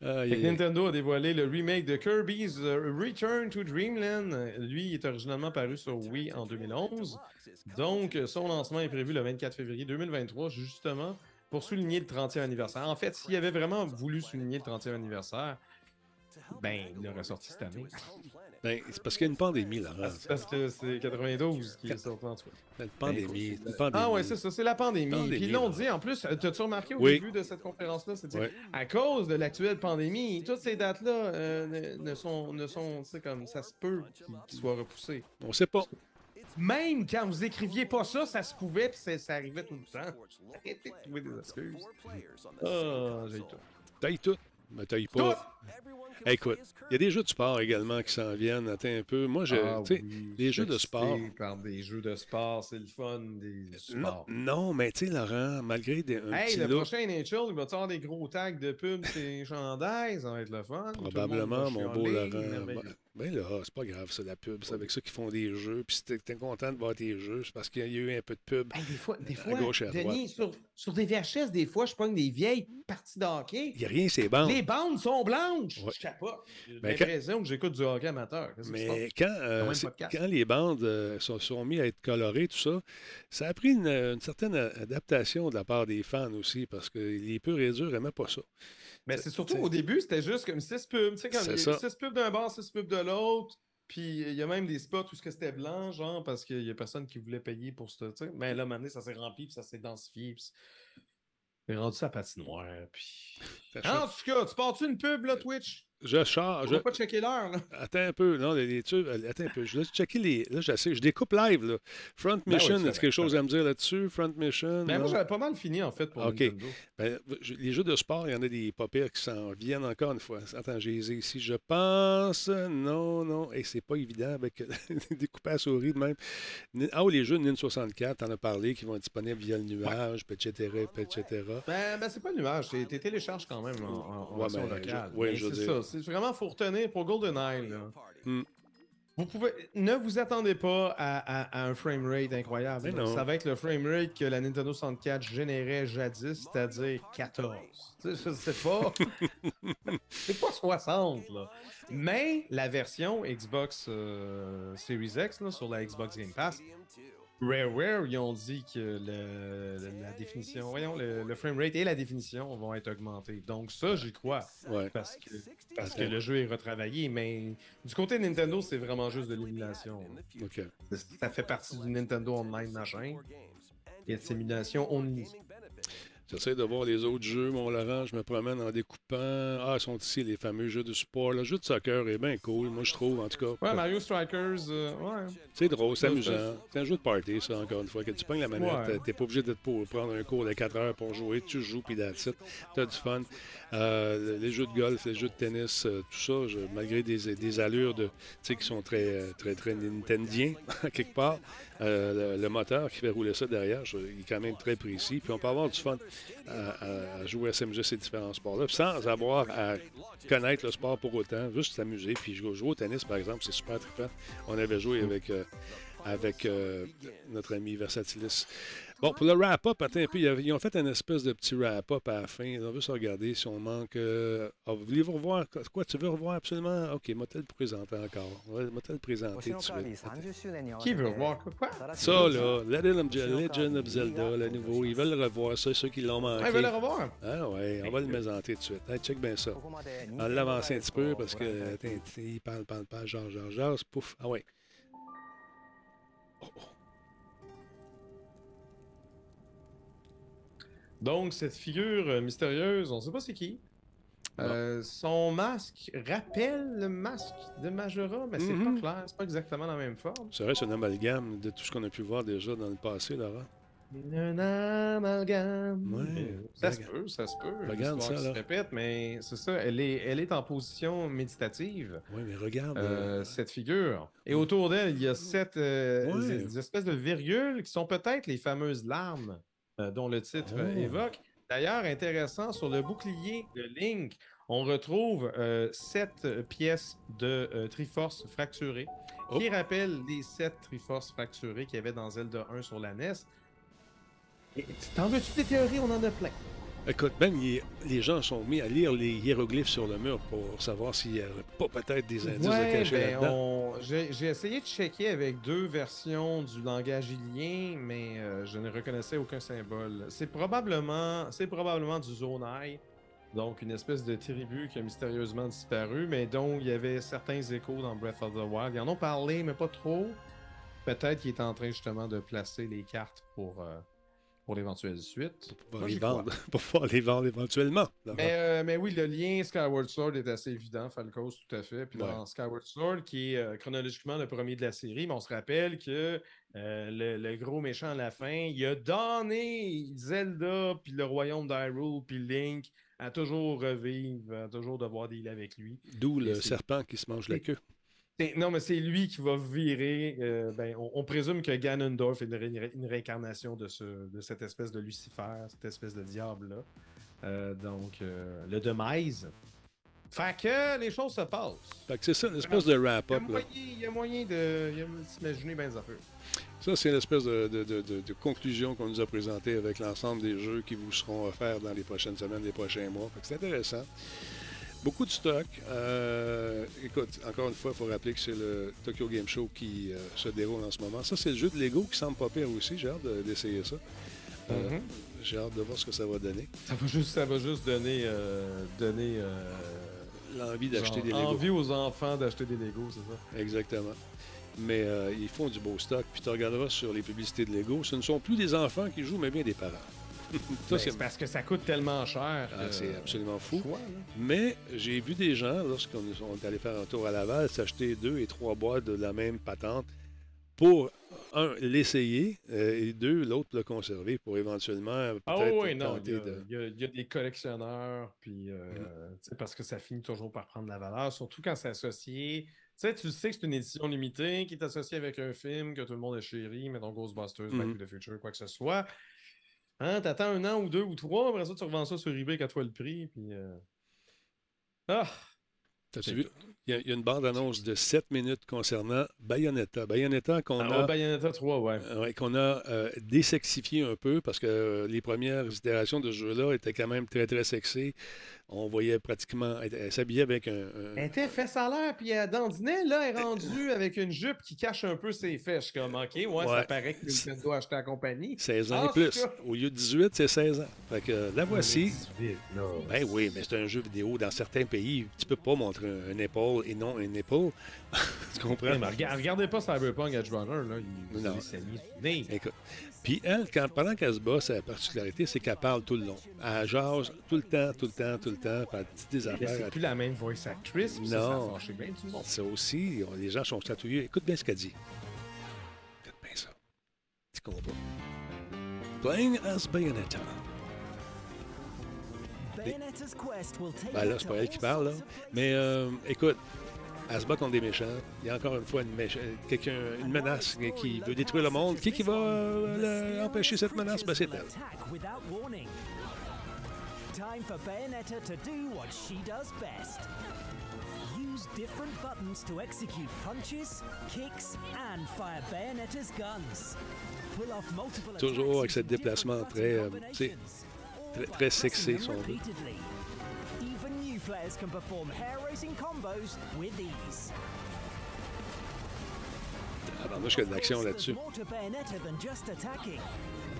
Nintendo a dévoilé le remake de Kirby's euh, Return to Dreamland. Lui, il est originalement paru sur Wii en 2011. Donc, euh, son lancement est prévu le 24 février 2023, justement, pour souligner le 30e anniversaire. En fait, s'il avait vraiment voulu souligner le 30e anniversaire, ben, il aurait sorti cette année. Ben, c'est parce qu'il y a une pandémie, Laurent. Parce parce que c'est 92 qui est sorti en tout cas. C'est une pandémie. c'est une pandémie. Ah ouais, c'est ça, c'est la pandémie. Pandémie, Puis ils l'ont là. dit, en plus, t'as-tu remarqué au Oui. début de cette conférence-là, c'est à cause de l'actuelle pandémie, toutes ces dates-là euh, ne, ne sont, ne sont tu sais, comme ça se peut qu'ils soient repoussés. On sait pas. Même quand vous écriviez pas ça, ça se pouvait, puis c'est- ça arrivait tout le temps. Arrêtez de trouver des excuses. Ah, j'ai tout. Taille tout. Mais taille pas. Écoute, il y a des jeux de sport également qui s'en viennent. Attends un peu. Moi, je, Ah oui, les jeux de sport. Par des jeux de sport, c'est le fun des Non, sports. non, mais tu sais, Laurent, malgré des, un Hey, petit le look, prochain NHL, il va avoir des gros tags de pub, ces chandails, ça va être le fun. Probablement, mon beau Laurent. Ben, ben là, c'est pas grave, c'est la pub. C'est avec ça qu'ils font des jeux. Puis si t'es t'es content de voir tes jeux, c'est parce qu'il y a eu un peu de pub. Hey, des fois, des À fois gauche et à Denis, sur, sur des VHS, des fois, je pogne des vieilles parties de hockey. Il n'y a rien, c'est bon. Les bandes sont blanches. Je capote. J'ai Ben, l'impression que j'écoute du hockey amateur. Mais quand, euh, quand les bandes euh, sont, sont mis à être colorées, tout ça, ça a pris une, une certaine a- adaptation de la part des fans aussi, parce que les purs et durs n'aimaient pas ça. Mais c'est surtout au début, c'était juste comme six pubs. Tu sais, comme C'est il y a ça. six pubs d'un bord, six pubs de l'autre. Puis il y a même des spots où ce que c'était blanc, genre, parce qu'il y a personne qui voulait payer pour ça. Mais là, maintenant, ça s'est rempli, puis ça s'est densifié. Puis c'est rendu ça patinoire. Puis... En tout cas, tu pars-tu une pub, là, Twitch? Je charge. On va pas checker l'heure. Attends un peu. Non, les, les tubes, Attends un peu. Je laisse checker les. Là, j'essaie. Je découpe live. Là. Front Ben oui, Mission, c'est as-tu quelque chose à me dire là-dessus? Front Mission? Ben, moi, j'avais pas mal fini, en fait, pour Ok. Nintendo. Ben, je- les jeux de sport, il y en a des papiers qui s'en viennent encore une fois. Attends, j'ai les ici. Je pense. Non, non. Et c'est pas évident avec découper à souris de même. Ah, oh, les jeux de NIN64, t'en as parlé, qui vont être disponibles via le nuage, etc., etc. Ben, ben c'est pas le nuage, t'es télécharges quand même en, en- en Ouais, version mais locale. je- ouais, Mais je veux c'est dire- ça, c'est vraiment faut retenir pour GoldenEye. Là. Hmm. Vous pouvez, ne vous attendez pas à, à- à un framerate incroyable. Ça va être le framerate que la Nintendo 64 générait jadis, c'est-à-dire 14. Tu sais, je sais pas. c'est pas 60, là. Mais la version Xbox euh, Series X là, sur la Xbox Game Pass, Rareware, ils ont dit que le- le- la définition, voyons, le, le framerate et la définition vont être augmentés. Donc ça, j'y crois. Ouais. Parce que, parce que le jeu est retravaillé, mais du côté de Nintendo, c'est vraiment juste de l'émulation. OK. Ça fait partie du Nintendo Online machin. Et de simulation only. J'essaie de voir les autres jeux, mon Laurent. Je me promène en découpant. Ah, ils sont ici, les fameux jeux de sport. Le jeu de soccer est bien cool, moi, je trouve, en tout cas. Ouais, Mario Strikers, euh, ouais. C'est drôle, c'est amusant. C'est un jeu de party, ça, encore une fois. Que tu pognes la manette, Ouais. t'es pas obligé de prendre un cours de 4 heures pour jouer. Tu joues, puis that's. T'as du fun. Euh, les jeux de golf, les jeux de tennis, euh, tout ça, je- malgré des, des allures de, qui sont très, très, très nintendiens, quelque part, euh, le, le moteur qui fait rouler ça derrière, il est quand même très précis. Puis on peut avoir du fun à, jouer à SMG ces différents sports-là, sans avoir à connaître le sport pour autant, juste s'amuser. Puis jouer, jouer au tennis, par exemple, c'est super trippant. On avait joué avec, euh, avec euh, notre ami Versatilis. Bon, pour le wrap-up, attends un peu, ils ont fait une espèce de petit wrap-up à la fin. On veut se regarder si on manque. euh, ah, vous voulez vous revoir? Quoi, tu veux revoir absolument? OK, moi, te le présenter encore? Ouais, moi, te le présenter tout de suite? Qui veut voir quoi? Ça, là, Legend of, Legend of Zelda, le nouveau, ils veulent le revoir, ça, ceux qui l'ont manqué. Ah, ils veulent le revoir? Ah ouais, on va le présenter tout de suite. Hey, check bien ça. On va l'avancer un petit peu parce que attends, il parle, parle, parle, genre, genre, genre, pouf. Ah ouais. Oh, oh. Donc, cette figure euh, mystérieuse, on ne sait pas c'est qui. Euh, son masque rappelle le masque de Majora, mais c'est Mhm. pas clair, c'est pas exactement la même forme. Ça reste un amalgame de tout ce qu'on a pu voir déjà dans le passé, Laurent. Un amalgame. Ouais, ça se peut, ça se peut. Regarde ça, là. se répète, mais c'est ça, elle est, elle est en position méditative, Oui, mais regarde. euh, euh, cette figure. Et autour d'elle, il y a sept euh, Ouais. espèces de virgules qui sont peut-être les fameuses larmes dont le titre euh, Oh. évoque. D'ailleurs, intéressant, sur le bouclier de Link, on retrouve euh, sept pièces de euh, Triforce fracturées Oh. qui rappellent les sept Triforce fracturées qu'il y avait dans Zelda 1 sur la NES. T'en veux-tu des théories? On en a plein. Écoute, même les, les gens sont mis à lire les hiéroglyphes sur le mur pour savoir s'il n'y aurait pas peut-être des indices de Ouais, cachés ben, on- j'ai j'ai essayé de checker avec deux versions du langage ilien, mais euh, je ne reconnaissais aucun symbole. C'est probablement, c'est probablement du Zonai, donc une espèce de tribu qui a mystérieusement disparu, mais dont il y avait certains échos dans Breath of the Wild. Ils en ont parlé, mais pas trop. Peut-être qu'il est en train justement de placer les cartes pour, euh, pour l'éventuelle suite. Pour Moi, les vendre, pour pouvoir les vendre éventuellement. Mais, euh, mais oui, le lien Skyward Sword est assez évident, Falcos, tout à fait. Puis dans Skyward Sword, qui est euh, chronologiquement le premier de la série, mais on se rappelle que euh, le, le gros méchant à la fin, il a donné Zelda, puis le royaume d'Hyrule, puis Link à toujours revivre, à toujours devoir dealer avec lui. D'où le serpent qui se mange la queue. Non, mais c'est lui qui va virer. euh, ben, on, on présume que Ganondorf est une, ré- une réincarnation de, ce, de cette espèce de Lucifer, cette espèce de diable-là. Euh, donc, euh, le demise. Fait que les choses se passent. Fait que c'est ça, de Il y a wrap-up. il y a moyen de, de s'imaginer bien des affaires. Ça, c'est l'espèce de, de- de- de- de conclusion qu'on nous a présentée avec l'ensemble des jeux qui vous seront offerts dans les prochaines semaines, les prochains mois. Fait que c'est intéressant. Beaucoup de stock. Euh, écoute, encore une fois, il faut rappeler que c'est le Tokyo Game Show qui euh, se déroule en ce moment. Ça, c'est le jeu de Lego qui semble pas pire aussi. J'ai hâte de- d'essayer ça. Euh, Mhm. J'ai hâte de voir ce que ça va donner. Ça va juste, ça va juste donner, donner L'envie d'acheter des Lego. envie aux enfants d'acheter des Legos, c'est ça? Exactement. Mais euh, ils font du beau stock. Puis tu regarderas sur les publicités de Lego, ce ne sont plus des enfants qui jouent, mais bien des parents. ça, c'est parce que ça coûte tellement cher. Ah, que- c'est absolument fou. Choix. Mais j'ai vu des gens, lorsqu'on est- allé faire un tour à Laval, s'acheter deux et trois boîtes de la même patente pour, un, l'essayer, euh, et deux, l'autre, le conserver pour éventuellement euh, Ah peut-être oui, non, il y, a, de... il y a- il y a des collectionneurs, puis euh, sais, parce que ça finit toujours par prendre la valeur, surtout quand c'est associé. Tu sais, tu sais que c'est une édition limitée qui est associée avec un film que tout le monde est chéri, mettons Ghostbusters, Back Mhm. to the Future, quoi que ce soit. Hein, t'attends un an ou deux ou trois, après ça, tu revends ça sur eBay quatre fois le prix, puis... euh, Ah! T'as-tu vu? Il y, a, il y a une bande-annonce de 7 minutes concernant Bayonetta. Bayonetta qu'on Ah, a... Bayonetta 3, ouais. Euh, ouais, qu'on a euh, désexifié un peu parce que euh, les premières itérations de ce jeu-là étaient quand même très, très sexy. On voyait pratiquement... Elle, elle s'habillait avec un... un- Elle était fesse à l'air, puis elle dandinait, là, elle est rendue avec une jupe qui cache un peu ses fesses. Je suis comme, OK, ouais, ça paraît que Nintendo a acheté la compagnie. 16 ans Ah, et plus. Au lieu de 18, c'est 16 ans. Fait que euh, la voici. 18, là. Ben oui, mais c'est un jeu vidéo. Dans certains pays, tu peux pas montrer un, un épaule et non un épaule. tu comprends? Ouais, mais rega- regardez pas Cyberpunk Edge Runner, là. Il, Non. Écoute. Puis elle, quand, pendant qu'elle se bat, sa particularité, c'est qu'elle parle tout le long. Elle jase tout le temps, tout le temps, tout le temps. Puis elle dit des affaires. C'est plus la même voice actrice. Ça, Non. monde. Ça aussi, on- les gens sont chatouillés. Écoute bien ce qu'elle dit. Écoute bien ça. Petit combat. Playing as Bayonetta. Ben là, c'est pas elle qui parle, là. Mais euh, écoute, elle se bat contre des méchants. Il y a encore une fois une, mécha- quelqu'un, une menace qui veut détruire le monde. Qui, qui va euh, empêcher cette menace? Ben, c'est elle. Time for Bayonetta to do what she does best. Use different buttons to execute punches, kicks, and fire Bayonetta's guns. Pull off multiple Toujours avec ce déplacement très, euh, très- sexy, them si on veut. repeatedly. Even new players can perform hair-raising combos with ease. Ah, de l'action là-dessus.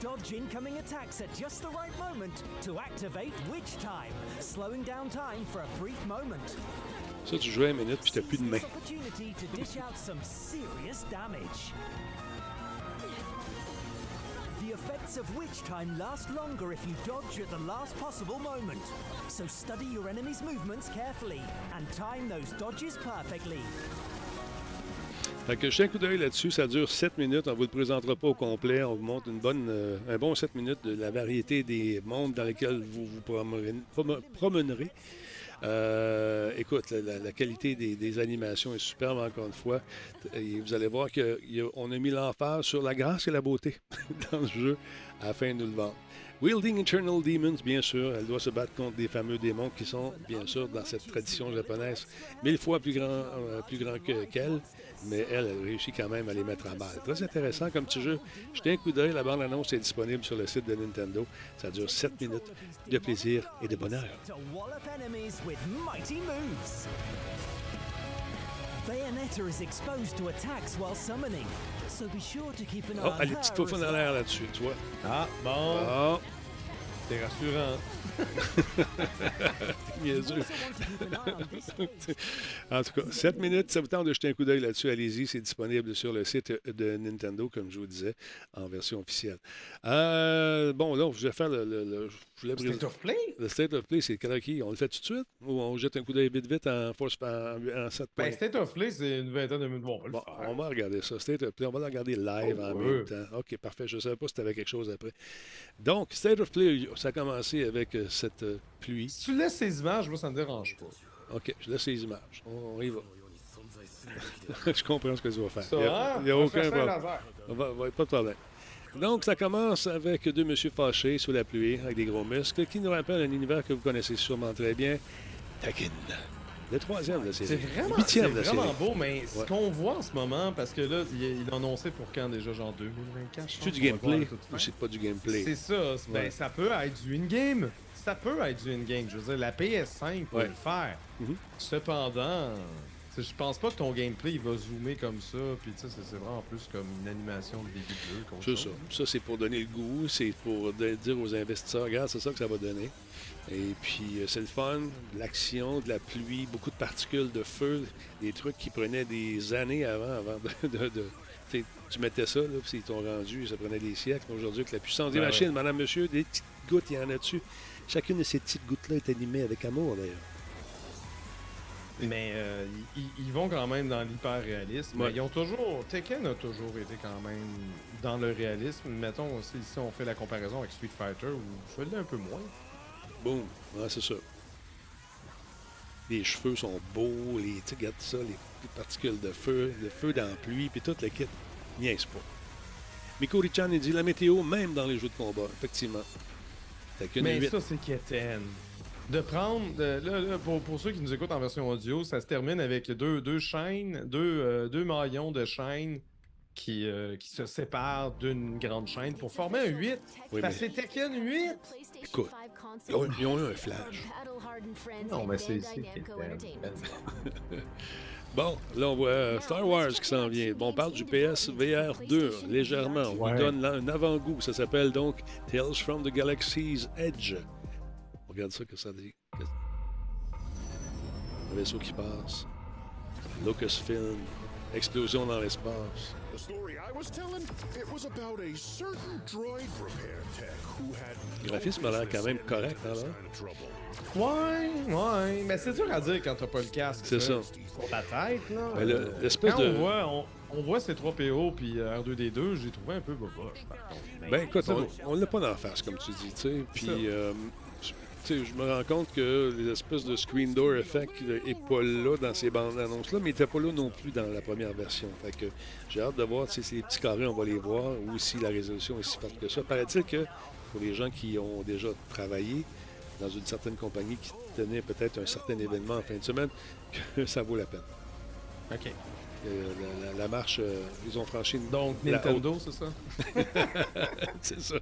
Dodge incoming attacks at just the right moment to activate Witch Time, slowing down time for a brief moment. Ça, tu joues 1 minute puis t'as plus de main. The effects of Witch Time last longer if you dodge at the last possible moment. So study your enemy's movements carefully and time those dodges perfectly. Fait que jetez un coup d'œil là-dessus, ça dure 7 minutes, on ne vous le présentera pas au complet, on vous montre une bonne, euh, un bon 7 minutes de la variété des mondes dans lesquels vous vous promènerez. Euh, écoute, la, qualité des, animations est superbe encore une fois. Vous allez voir qu'on a mis l'emphase sur la grâce et la beauté dans le jeu afin de nous le vendre. Wielding Eternal Demons, bien sûr, elle doit se battre contre des fameux démons qui sont, bien sûr, dans cette tradition japonaise, mille fois plus grands euh, plus grand que- qu'elle, mais elle, elle réussit quand même à les mettre à mal. Très intéressant comme petit jeu. Jetez un coup d'œil, la bande-annonce est disponible sur le site de Nintendo. Ça dure 7 minutes de plaisir et de bonheur. To wallop enemies with mighty moves. Bayonetta is exposed to attacks while summoning, so be sure to keep an eye Oh, on elle est petite en well. l'air là-dessus, tu vois. Ah, bon, c'est rassurant. En tout cas, 7 minutes, ça vous tente de jeter un coup d'œil là-dessus, allez-y, c'est disponible sur le site de Nintendo, comme je vous disais, en version officielle. Euh, bon, là, je vais faire le... le- le- je voulais briser- State of Play? Le State of Play, c'est qui? On le fait tout de suite? Ou on jette un coup d'œil vite vite en, force, en, en 7 points? Ben, State of Play, c'est une vingtaine de minutes. Bon, on va le Bon, faire. on va regarder ça. State of Play, on va le regarder live Oh, en ouais. même temps. OK, parfait. Je ne savais pas si tu avais quelque chose après. Donc, State of Play, ça a commencé avec euh, cette euh, pluie. Si tu laisses ces images, moi, ça me dérange pas. OK, je laisse les images. On, on y va. je comprends ce que tu vas faire. Ça, Il n'y a, hein? il y a aucun problème. va- pas de problème. Donc, ça commence avec deux messieurs fâchés sous la pluie, avec des gros muscles, qui nous rappellent un univers que vous connaissez sûrement très bien, Tekken. Le troisième de la série. C'est vraiment, Le c'est huitième de la vraiment série. beau, mais ce Ouais. qu'on voit en ce moment, parce que là, il, a annoncé pour quand déjà, genre 2024? je C'est-tu pense, du gameplay ou c'est pas du gameplay? C'est ça. c'est- Ben, ça peut être du in-game. Ça peut être du in-game. Je veux dire, la PS5 peut Ouais. le faire. Mhm. Cependant, je pense pas que ton gameplay il va zoomer comme ça. Puis tu sais, c'est vraiment plus comme une animation de début de jeu. C'est ça. Ça, c'est pour donner le goût, c'est pour dire aux investisseurs, regarde, c'est ça que ça va donner. Et puis, euh, c'est le fun, de l'action, de la pluie, beaucoup de particules de feu, des trucs qui prenaient des années avant, avant de... de- de- tu mettais ça, là, puis ils t'ont rendu, ça prenait des siècles. Aujourd'hui, avec la puissance des Ben machines, madame, monsieur, des petites gouttes, il y en a dessus. Chacune de ces petites gouttes-là est animée avec amour, d'ailleurs. Mais euh, ils, ils vont quand même dans l'hyper-réalisme. Ouais. Ils ont toujours. Tekken a toujours été quand même dans le réalisme. Mettons aussi, si on fait la comparaison avec Street Fighter, où je l'ai un peu moins. Boum. Ouais, c'est ça. Les cheveux sont beaux, les, regarde ça, les, les particules de feu, le feu dans la pluie, puis tout le kit. Niaise pas. Mikori-chan, il dit la météo, même dans les jeux de combat, effectivement. Mais ça, c'est Keten. De prendre, de- là, là, pour, pour ceux qui nous écoutent en version audio, ça se termine avec deux, deux chaînes, deux, euh, deux maillons de chaînes qui, euh, qui se séparent d'une grande chaîne pour former un 8. Oui, Parce que mais- c'est Tekken 8! Écoute, ils ont, ils ont eu un flash. Non, mais c'est. Bon, là, on voit euh, Star Wars qui s'en vient. Bon, on parle du PSVR 2, légèrement. On Ouais. vous donne là un avant-goût. Ça s'appelle donc Tales from the Galaxy's Edge. Regarde ça, que ça dit. Le vaisseau qui passe. Lucasfilm. Explosion dans l'espace. The story I was telling, it was about a certain droid repair tech who had Le graphisme a l'air quand même correct, hein, là? Ouais, ouais. Mais c'est dur à dire quand t'as pas le casque. C'est ça. Pour ta tête, là. Mais le- quand de- on voit, on, on voit ces 3 PO puis euh, R2D2, j'ai trouvé un peu boboche, par contre. Mais Ben écoute, on, on l'a pas d'en face, comme tu dis, tu sais. Puis, euh, je- me rends compte que les espèces de screen door effect n'est pas là dans ces bandes annonces-là, mais il n'était pas là non plus dans la première version. Fait que j'ai hâte de voir si ces petits carrés, on va les voir, ou si la résolution est si forte que ça. Paraît-il que pour les gens qui ont déjà travaillé dans une certaine compagnie qui tenait peut-être un certain événement en fin de semaine, que ça vaut la peine. OK. Euh, la, la- la marche, euh, ils ont franchi une Donc, Nintendo, c'est ça? c'est ça.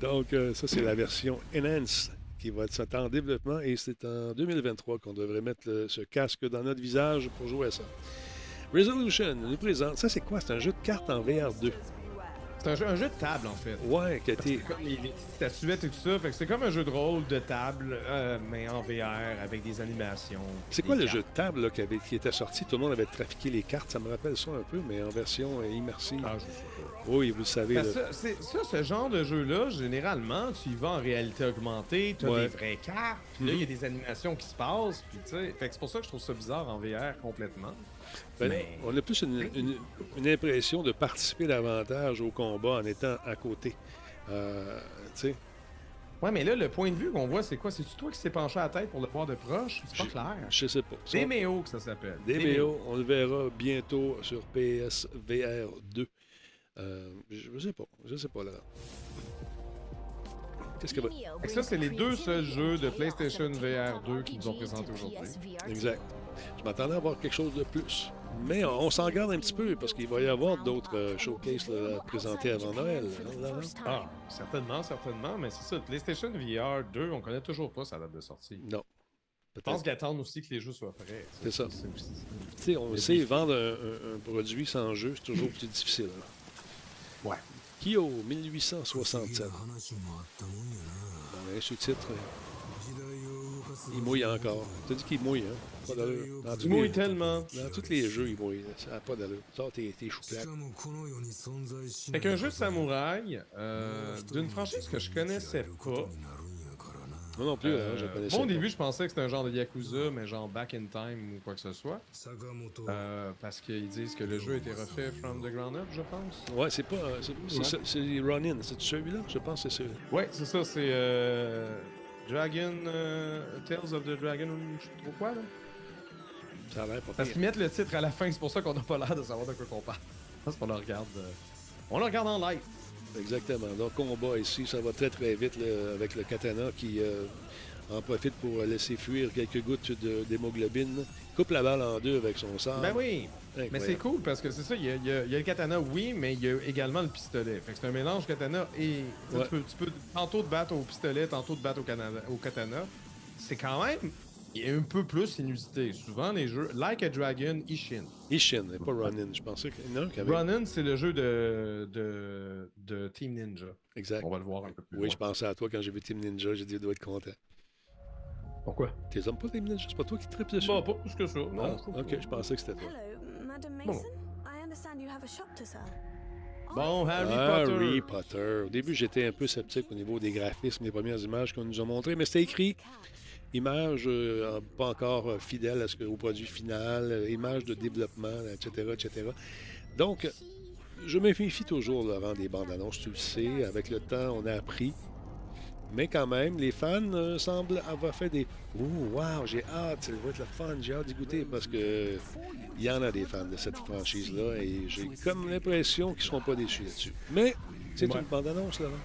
Donc, euh, ça, c'est la version Enhance qui va être en développement et c'est en 2023 qu'on devrait mettre le- ce casque dans notre visage pour jouer à ça. Resolution nous présente. Ça, c'est quoi? C'est un jeu de cartes en VR2. C'est un jeu, un jeu de table, en fait. Ouais, que C'est t'es. comme les, statuettes et tout ça. Fait que c'est comme un jeu de rôle de table, euh, mais en VR, avec des animations. C'est quoi le cartes. jeu de table là, qui, avait- qui était sorti? Tout le monde avait trafiqué les cartes. Ça me rappelle ça un peu, mais en version euh, immersive. Ah, je. Oui, vous le savez. Ben, là. ça, ça, ce genre de jeu-là, généralement, tu y vas en réalité augmentée, tu as Ouais. des vraies cartes, puis là, il y a Mhm. des animations qui se passent, puis tu sais. Fait que c'est pour ça que je trouve ça bizarre en VR complètement. Ben, mais- On a plus une, une- une impression de participer davantage au combat en étant à côté. Euh, tu sais, Ouais, mais là, le point de vue qu'on voit, c'est quoi? C'est-tu toi qui s'est penché à la tête pour le voir de proche? C'est pas clair. je sais pas. Demeo que ça s'appelle. DBO, on le verra bientôt sur PSVR 2. Euh, je, sais pas. Je sais pas là. Qu'est-ce que ça, c'est les deux seuls jeux de PlayStation VR 2 qui nous ont présentés aujourd'hui. Exact. Je m'attendais à voir quelque chose de plus. Mais on, s'en garde un petit peu parce qu'il va y avoir d'autres euh, showcases là, présentés avant Noël. hein, là, là. Ah, certainement, certainement, mais c'est ça. PlayStation VR 2, on connaît toujours pas sa date de sortie. Non. Je pense qu'ils attendent aussi que les jeux soient prêts. C'est ça. Tu sais, on sait, vendre un, un- un produit sans jeu, c'est toujours plus difficile. là. Ouais. Kyo, 1867. Bon, sous-titre, euh, il mouille encore. Tu as dit qu'il mouille, hein? Pas d'allure. Mouilles les- tellement. Dans tous les jeux, il mouille. Ça n'a pas d'allure. Sors tes, chouclaques. Fait qu'un jeu de samouraï euh, d'une franchise que je connaissais pas. Moi non plus, hein, je Euh, connaissais bon, au début, je pensais que c'était un genre de Yakuza, mais genre Back in Time ou quoi que ce soit. Euh, parce qu'ils disent que le jeu a été refait from the ground up, je pense. Ouais, c'est pas. euh, C'est Ouais. ça- c'est Ronin. C'est celui-là? Je pense que c'est celui-là. Ouais, c'est ça, c'est euh, Dragon. euh, Tales of the Dragon, ou je sais pas trop quoi, là. Ça a l'air pas Parce qu'ils mettent le titre à la fin, c'est pour ça qu'on n'a pas l'air de savoir de quoi qu'on parle. Parce qu'on le regarde. euh, On le regarde en live. Exactement. Donc, combat ici, ça va très très vite là, avec le katana qui euh, en profite pour laisser fuir quelques gouttes d'hémoglobine. Coupe la balle en deux avec son sort. Ben oui, Incroyable. mais c'est cool parce que c'est ça, il y, a, il y a- il y a le katana, oui, mais il y a également le pistolet. Fait que c'est un mélange katana et. Ouais. Tu, peux, tu peux tantôt te battre au pistolet, tantôt te battre au, Canada- au katana. C'est quand même il y a un peu plus inusité. Souvent, les jeux, Like a Dragon, Ishin. Ishin, et pas Ronin. Je pensais qu'il y en a un qui avait. Ronin, c'est le jeu de, de, de Team Ninja. Exact. On va le voir un peu plus Oui, loin. je pensais à toi quand j'ai vu Team Ninja. J'ai dit, il doit être content. Pourquoi? T'es aimes pas Team Ninja? C'est pas toi qui tripes dessus? Bah, pas plus que ça. Non, Ah, ok, je pensais que c'était toi. Hello, Bon. Mason. I understand you have a shop to sell. Bon, Harry Harry Potter. Potter. Au début, j'étais un peu sceptique au niveau des graphismes, des premières images qu'on nous a montrées, mais c'était écrit images euh, pas encore euh, fidèles à ce que- au produit final, euh, images de développement, etc., etc. Donc, je me méfie toujours, Laurent, des bandes annonces, tu le sais. Avec le temps, on a appris. Mais quand même, les fans euh, semblent avoir fait des « Ouh, wow, j'ai hâte, ça va être le fun, j'ai hâte d'y goûter » parce que il y en a des fans de cette franchise-là et j'ai comme l'impression qu'ils ne seront pas déçus là-dessus. Mais c'est Ouais. une bande-annonce, Laurent.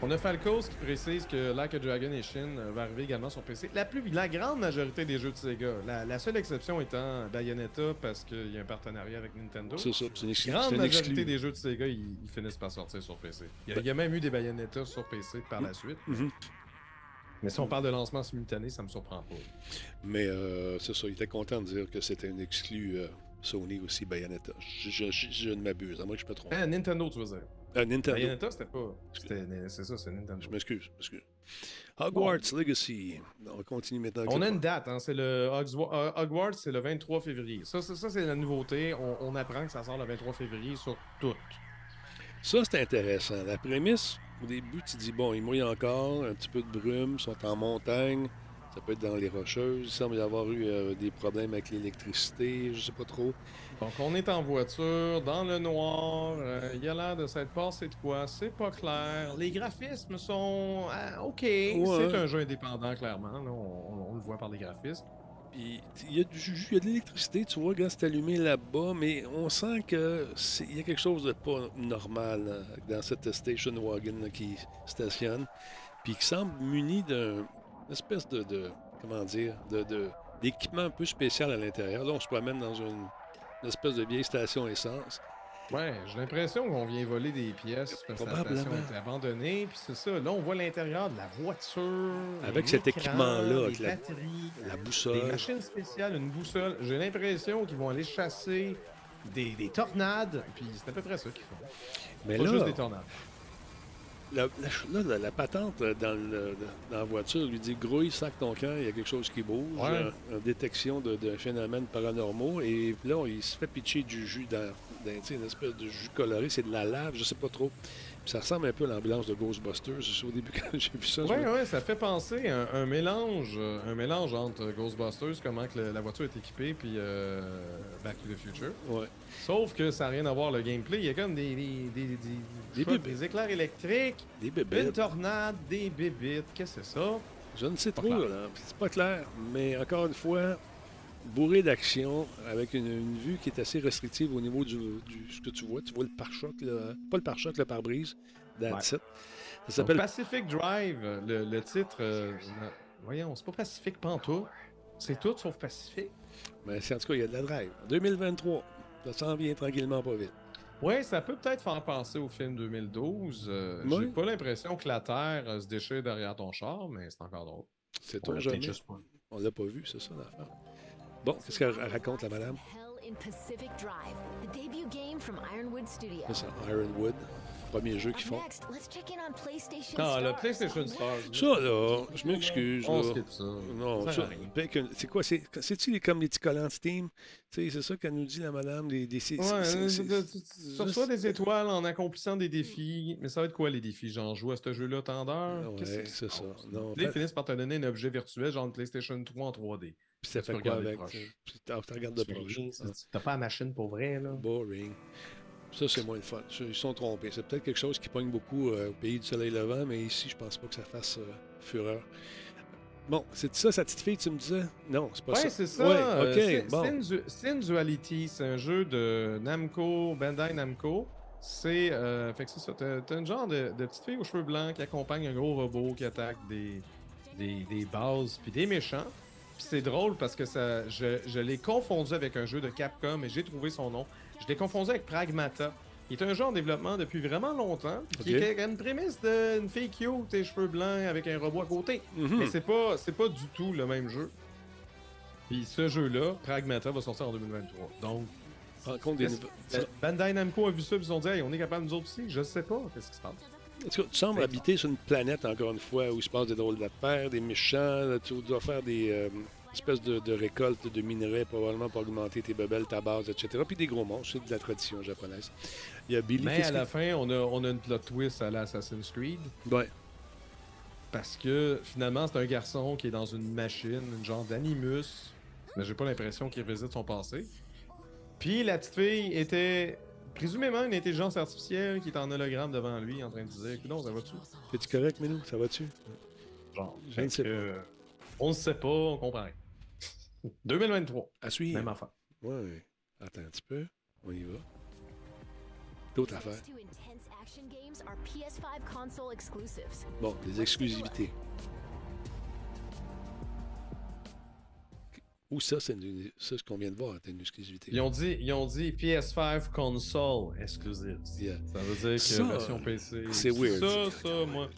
On a Falcos qui précise que Like a Dragon et Shin euh, va arriver également sur PC. La, plus, la grande majorité des jeux de Sega. La, la seule exception étant Bayonetta parce qu'il y a un partenariat avec Nintendo. C'est ça, c'est une, exclu- grande c'est une majorité exclu. des jeux de Sega, ils, ils finissent par sortir sur PC. Il y, a, il y a même eu des Bayonetta sur PC par la suite. Mhm. Mais si on parle de lancement simultané, ça me surprend pas. Mais euh, c'est ça, il était content de dire que c'était une exclue euh, Sony aussi, Bayonetta. Je, je- je- je ne m'abuse, à moins que je me trompe. Ah, Nintendo, tu veux dire. Euh, Nintendo. Bayonetta, c'était pas. C'est ça, c'est Nintendo. Je m'excuse, je m'excuse. Hogwarts Legacy. On continue maintenant. On a une date, hein, c'est le Hogswa- euh, Hogwarts, c'est le 23 février. Ça, c'est- ça c'est la nouveauté. On, on apprend que ça sort le 23 février sur tout. Ça, c'est intéressant. La prémisse, au début, tu dis, bon, il mouille encore, un petit peu de brume, ils sont en montagne, ça peut être dans les rocheuses. Il semble y avoir eu euh, des problèmes avec l'électricité, je sais pas trop. Donc, on est en voiture, dans le noir. euh, Il y a l'air de s'être passé de quoi. C'est pas clair. Les graphismes sont ah, OK. C'est un jeu indépendant, clairement. là. On, on- on le voit par les graphismes. Puis, il y a du jus, il y a de l'électricité, tu vois, regarde, c'est allumé là-bas, mais on sent que c'est- il y a quelque chose de pas normal là, dans cette station wagon là, qui stationne, puis qui semble muni d'une espèce de, de- comment dire, de, de- d'équipement un peu spécial à l'intérieur. Là, on se promène dans une, une espèce de vieille station essence. Ouais, j'ai l'impression qu'on vient voler des pièces parce que la Probablement. station était abandonnée. Puis c'est ça. Là, on voit l'intérieur de la voiture. Avec cet équipement-là, avec la-. La Des boussole. machines spéciales, une boussole. J'ai l'impression qu'ils vont aller chasser des, des tornades. Puis c'est à peu près ça qu'ils font. Mais Pas là, juste des tornades. La, la- là, la- la patente dans, le- dans la voiture lui dit grouille, sac ton camp, il y a quelque chose qui bouge, Ouais. euh, en détection de, de phénomènes paranormaux. Et là, il se fait pitcher du jus dans, dans, une espèce de jus coloré, c'est de la lave, je sais pas trop. Ça ressemble un peu à l'ambulance de Ghostbusters. Au début, quand j'ai vu ça, me- ouais, ça fait penser à un, un mélange, euh, un mélange entre Ghostbusters, comment que le- la voiture est équipée, puis euh, Back to the Future. ouais. Sauf que ça n'a rien à voir le gameplay. Il y a comme des, des, des, des, éclairs électriques, des une bébés. tornade, des bébites. Qu'est-ce que c'est ça? Je ne sais Pas trop. C'est pas clair. Mais encore une fois, bourré d'action, avec une, une vue qui est assez restrictive au niveau du, du- ce que tu vois. Tu vois le pare-choc, pas le pare-choc, le pare-brise. That's it. Ça s'appelle Pacific Drive, le, le titre. euh, voyons, c'est pas Pacific Pantoute. C'est tout sauf Pacific. Mais c'est- en tout cas, il y a de la drive. 2023. Ça s'en vient tranquillement pas vite. Ouais, ça peut peut-être faire penser au film 2012. euh, Ouais. J'ai pas l'impression que la Terre euh, se déchire derrière ton char, mais c'est encore drôle. C'est On toi l'a jamais. On l'a pas vu, c'est ça l'affaire. Bon, qu'est-ce qu'elle raconte, la madame? C'est ça, Ironwood. Premier jeu qu'ils font. Ah, le Stars. PlayStation Stars. Ça, là, je m'excuse. On là. skip ça. Non, Ça bacon- c'est quoi? c'est- C'est-tu comme les petits collants Steam? Tu sais, c'est ça qu'elle nous dit, la madame? Des, c'est- euh, c'est- tu- reçois des étoiles en accomplissant des défis. Mais ça va être quoi les défis? Genre jouer à ce jeu-là tant d'heures? Qu'est-ce Ouais, c'est ça. ils finissent par te donner un objet virtuel, genre une PlayStation 3 en 3D. Puis ça tu fait quoi avec? Puis t'en- regardes de proche. T'as pas la machine pour vrai, là? Boring. Ça, c'est moins le fun. Ils sont trompés. C'est peut-être quelque chose qui pogne beaucoup euh, au pays du soleil levant, mais ici, je pense pas que ça fasse euh, fureur. Bon, c'est ça, sa petite fille, tu me disais? Non, c'est pas Ouais, ça. c'est ça. Ouais, euh, bon. Sin Du- Sin Duality, c'est un jeu de Namco, Bandai Namco. C'est euh, fait que c'est ça. T'as une genre de, de petite fille aux cheveux blancs qui accompagne un gros robot qui attaque des, des, des bases puis des méchants. Puis c'est drôle parce que ça, je, je l'ai confondu avec un jeu de Capcom et j'ai trouvé son nom. Je l'ai confondu avec Pragmata. Il est un jeu en développement depuis vraiment longtemps, qui Ok. était une prémisse d'une fille cute, tes cheveux blancs avec un robot à côté. Mhm. Mais c'est pas, c'est pas du tout le même jeu. Puis ce jeu-là, Pragmata, va sortir en 2023. Donc, des Bandai Namco a vu ça, ils ont dit, hey, on est capable nous autres aussi. Je sais pas, qu'est-ce qui se passe? En tout cas, tu sembles habiter sur une planète, encore une fois, où il se passe des drôles d'affaires, des méchants. tu dois faire des euh, espèces de, de récoltes de minerais, probablement pour augmenter tes bebelles, ta base, etc. Puis des gros monstres, c'est de la tradition japonaise. Il y a Billy. Mais à la fin, on a, on a une plot twist à l'Assassin's Creed. Ouais. Parce que finalement, c'est un garçon qui est dans une machine, une genre d'animus. Mais j'ai pas l'impression qu'il revisite son passé. Puis la petite fille était présumément une intelligence artificielle qui est en hologramme devant lui en train de dire Écoute, ça va-tu? Es-tu correct, Minou? Ça va-tu? Genre, Je ne sais que, On ne sait pas, on comprend rien. 2023, À suivre. même affaire. Ouais. Attends un petit peu. On y va. D'autres affaires. Next two intense action games are PS5 console exclusives. Bon, des exclusivités. Où ça, c'est ce qu'on vient de voir, c'est une exclusivité. Ils ont dit, ils ont dit PS5 console exclusive. Yeah. Ça veut dire que Ça, version PC. c'est weird. Ça, ça, moi.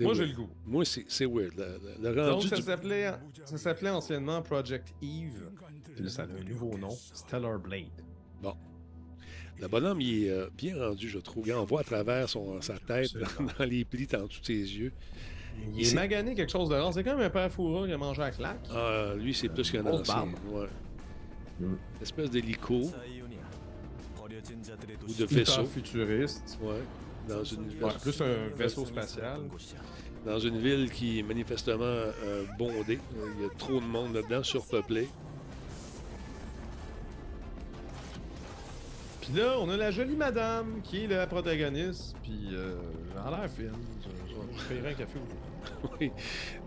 Moi, j'ai le goût. Moi, c'est weird. Le, le- le Donc, ça du- s'appelait, ça s'appelait anciennement Project Eve. Puis là, ça a un nouveau nom, Stellar Blade. Bon. Le bonhomme, il est euh, bien rendu, je trouve. Regarde, On voit à travers son, sa tête, dans les plis, en dessous de ses yeux. Il est C'est- magané quelque chose de rare. C'est comme un père Foura qui a mangé à claque. Ah, lui, c'est plus qu'un ancien. barbe. Ouais. Mm. Espèce d'hélico ou de vaisseau. futuriste. Ouais. Dans une, Ouais, plus un vaisseau spatial. dans une ville qui est manifestement euh, bondée. Il y a trop de monde là-dedans, surpeuplé. Puis là, on a la jolie madame qui est la protagoniste. Puis euh, a l'air fine. Je, je, je paierais un café aujourd'hui. oui.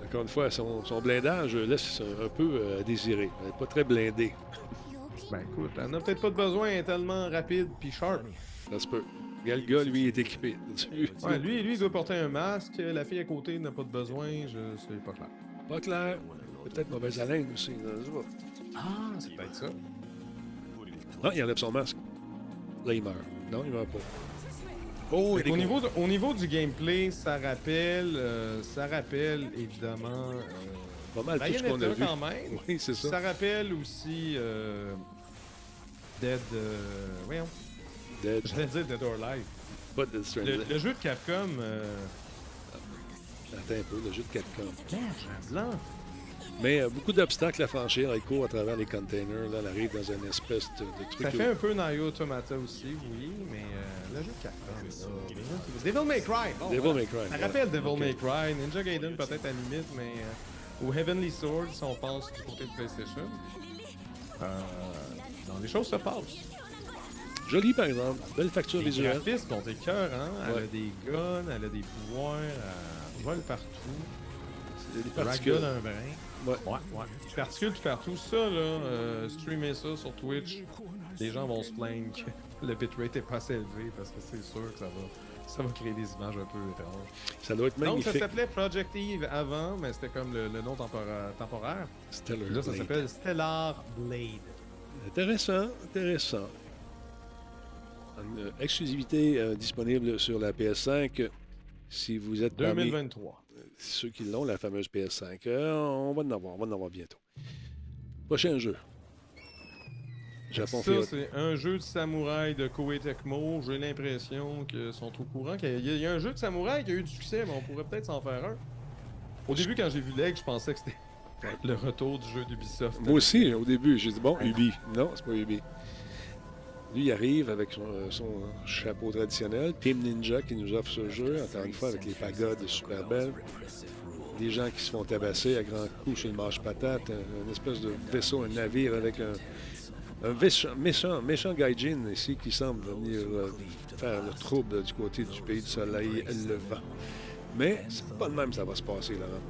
Encore une fois, son, son blindage laisse un peu euh, à désirer. Elle n'est pas très blindée. Ben écoute, elle n'a peut-être pas de besoin, elle est tellement rapide puis sharp. Ça se peut. Regarde, le gars, lui, est équipé. Ouais, lui, lui, il doit porter un masque. La fille à côté n'a pas de besoin. Je sais pas clair. Pas clair. Peut-être mauvaise haleine aussi. Ah, c'est peut-être ça. Ah, il enlève son masque. Là, il meurt. Non, il meurt pas. Oh, qu'au niveau, de- au niveau du gameplay, ça rappelle, euh, ça rappelle évidemment euh, pas mal tout ce qu'on a Bayonetta vu. quand même. Oui, c'est ça. Ça rappelle aussi euh, Dead, voyons, Dead, J'allais dire Dead or Alive. pas Dead Le, Stranding. le jeu de Capcom. Attends un peu, le jeu de Capcom. Merde, j'ai un blanc. Mais euh, beaucoup d'obstacles à franchir. Elle court à travers les containers. Là, elle arrive dans une espèce de, de truc. Ça fait un peu Nayo Automata aussi, oui, mais euh, jeu de les Devil May Cry. bon, Devil. May Cry. Ça rappelle Devil. May Cry, Ninja Gaiden peut-être à la limite, mais. euh, ou Heavenly Sword si on pense du côté de PlayStation. Euh, non, les choses se passent. Joli, par exemple. Belle facture Les visuelle. graphismes sont écœurants. Elle Ouais. a des guns, elle a des pouvoirs, elle vole partout. Des Ragdoll particules. un brin. Ouais. Ouais, ouais. Particules tout partout. Ça, là, euh, streamer ça sur Twitch, les gens vont se plaindre le bitrate est pas assez élevé parce que c'est sûr que ça va, ça va créer des images un peu étranges. Ça doit être Donc, ça magnifique. s'appelait Project Eve avant, mais c'était comme le, le nom tempora- temporaire. Stellar Là, ça s'appelle Stellar Blade. Intéressant, intéressant. Une euh, exclusivité euh, disponible sur la PS5. Si vous êtes parmi 2023. ceux qui l'ont, la fameuse PS5, euh, on va en avoir, on va en avoir bientôt. Prochain jeu. Japon Ça, c'est un jeu de samouraï de Koei Tecmo. J'ai l'impression qu'ils sont au courant qu'il y, a- il y a un jeu de samouraï qui a eu du succès, mais on pourrait peut-être s'en faire un. Au début, quand j'ai vu l'aigle, je pensais que c'était le retour du jeu d'Ubisoft. Moi aussi, au début, j'ai dit bon, Ubi. Non, c'est pas Ubi. Lui, il arrive avec son, son chapeau traditionnel. Team Ninja qui nous offre ce jeu, encore une fois, avec les pagodes super belles. Des gens qui se font tabasser à grands coups sur le marche-patate. Un, une espèce de vaisseau, un navire avec un, un méchant, méchant, méchant gaijin ici qui semble venir euh, faire le trouble du côté du pays du soleil levant. Mais c'est pas de même que ça va se passer, Laurent.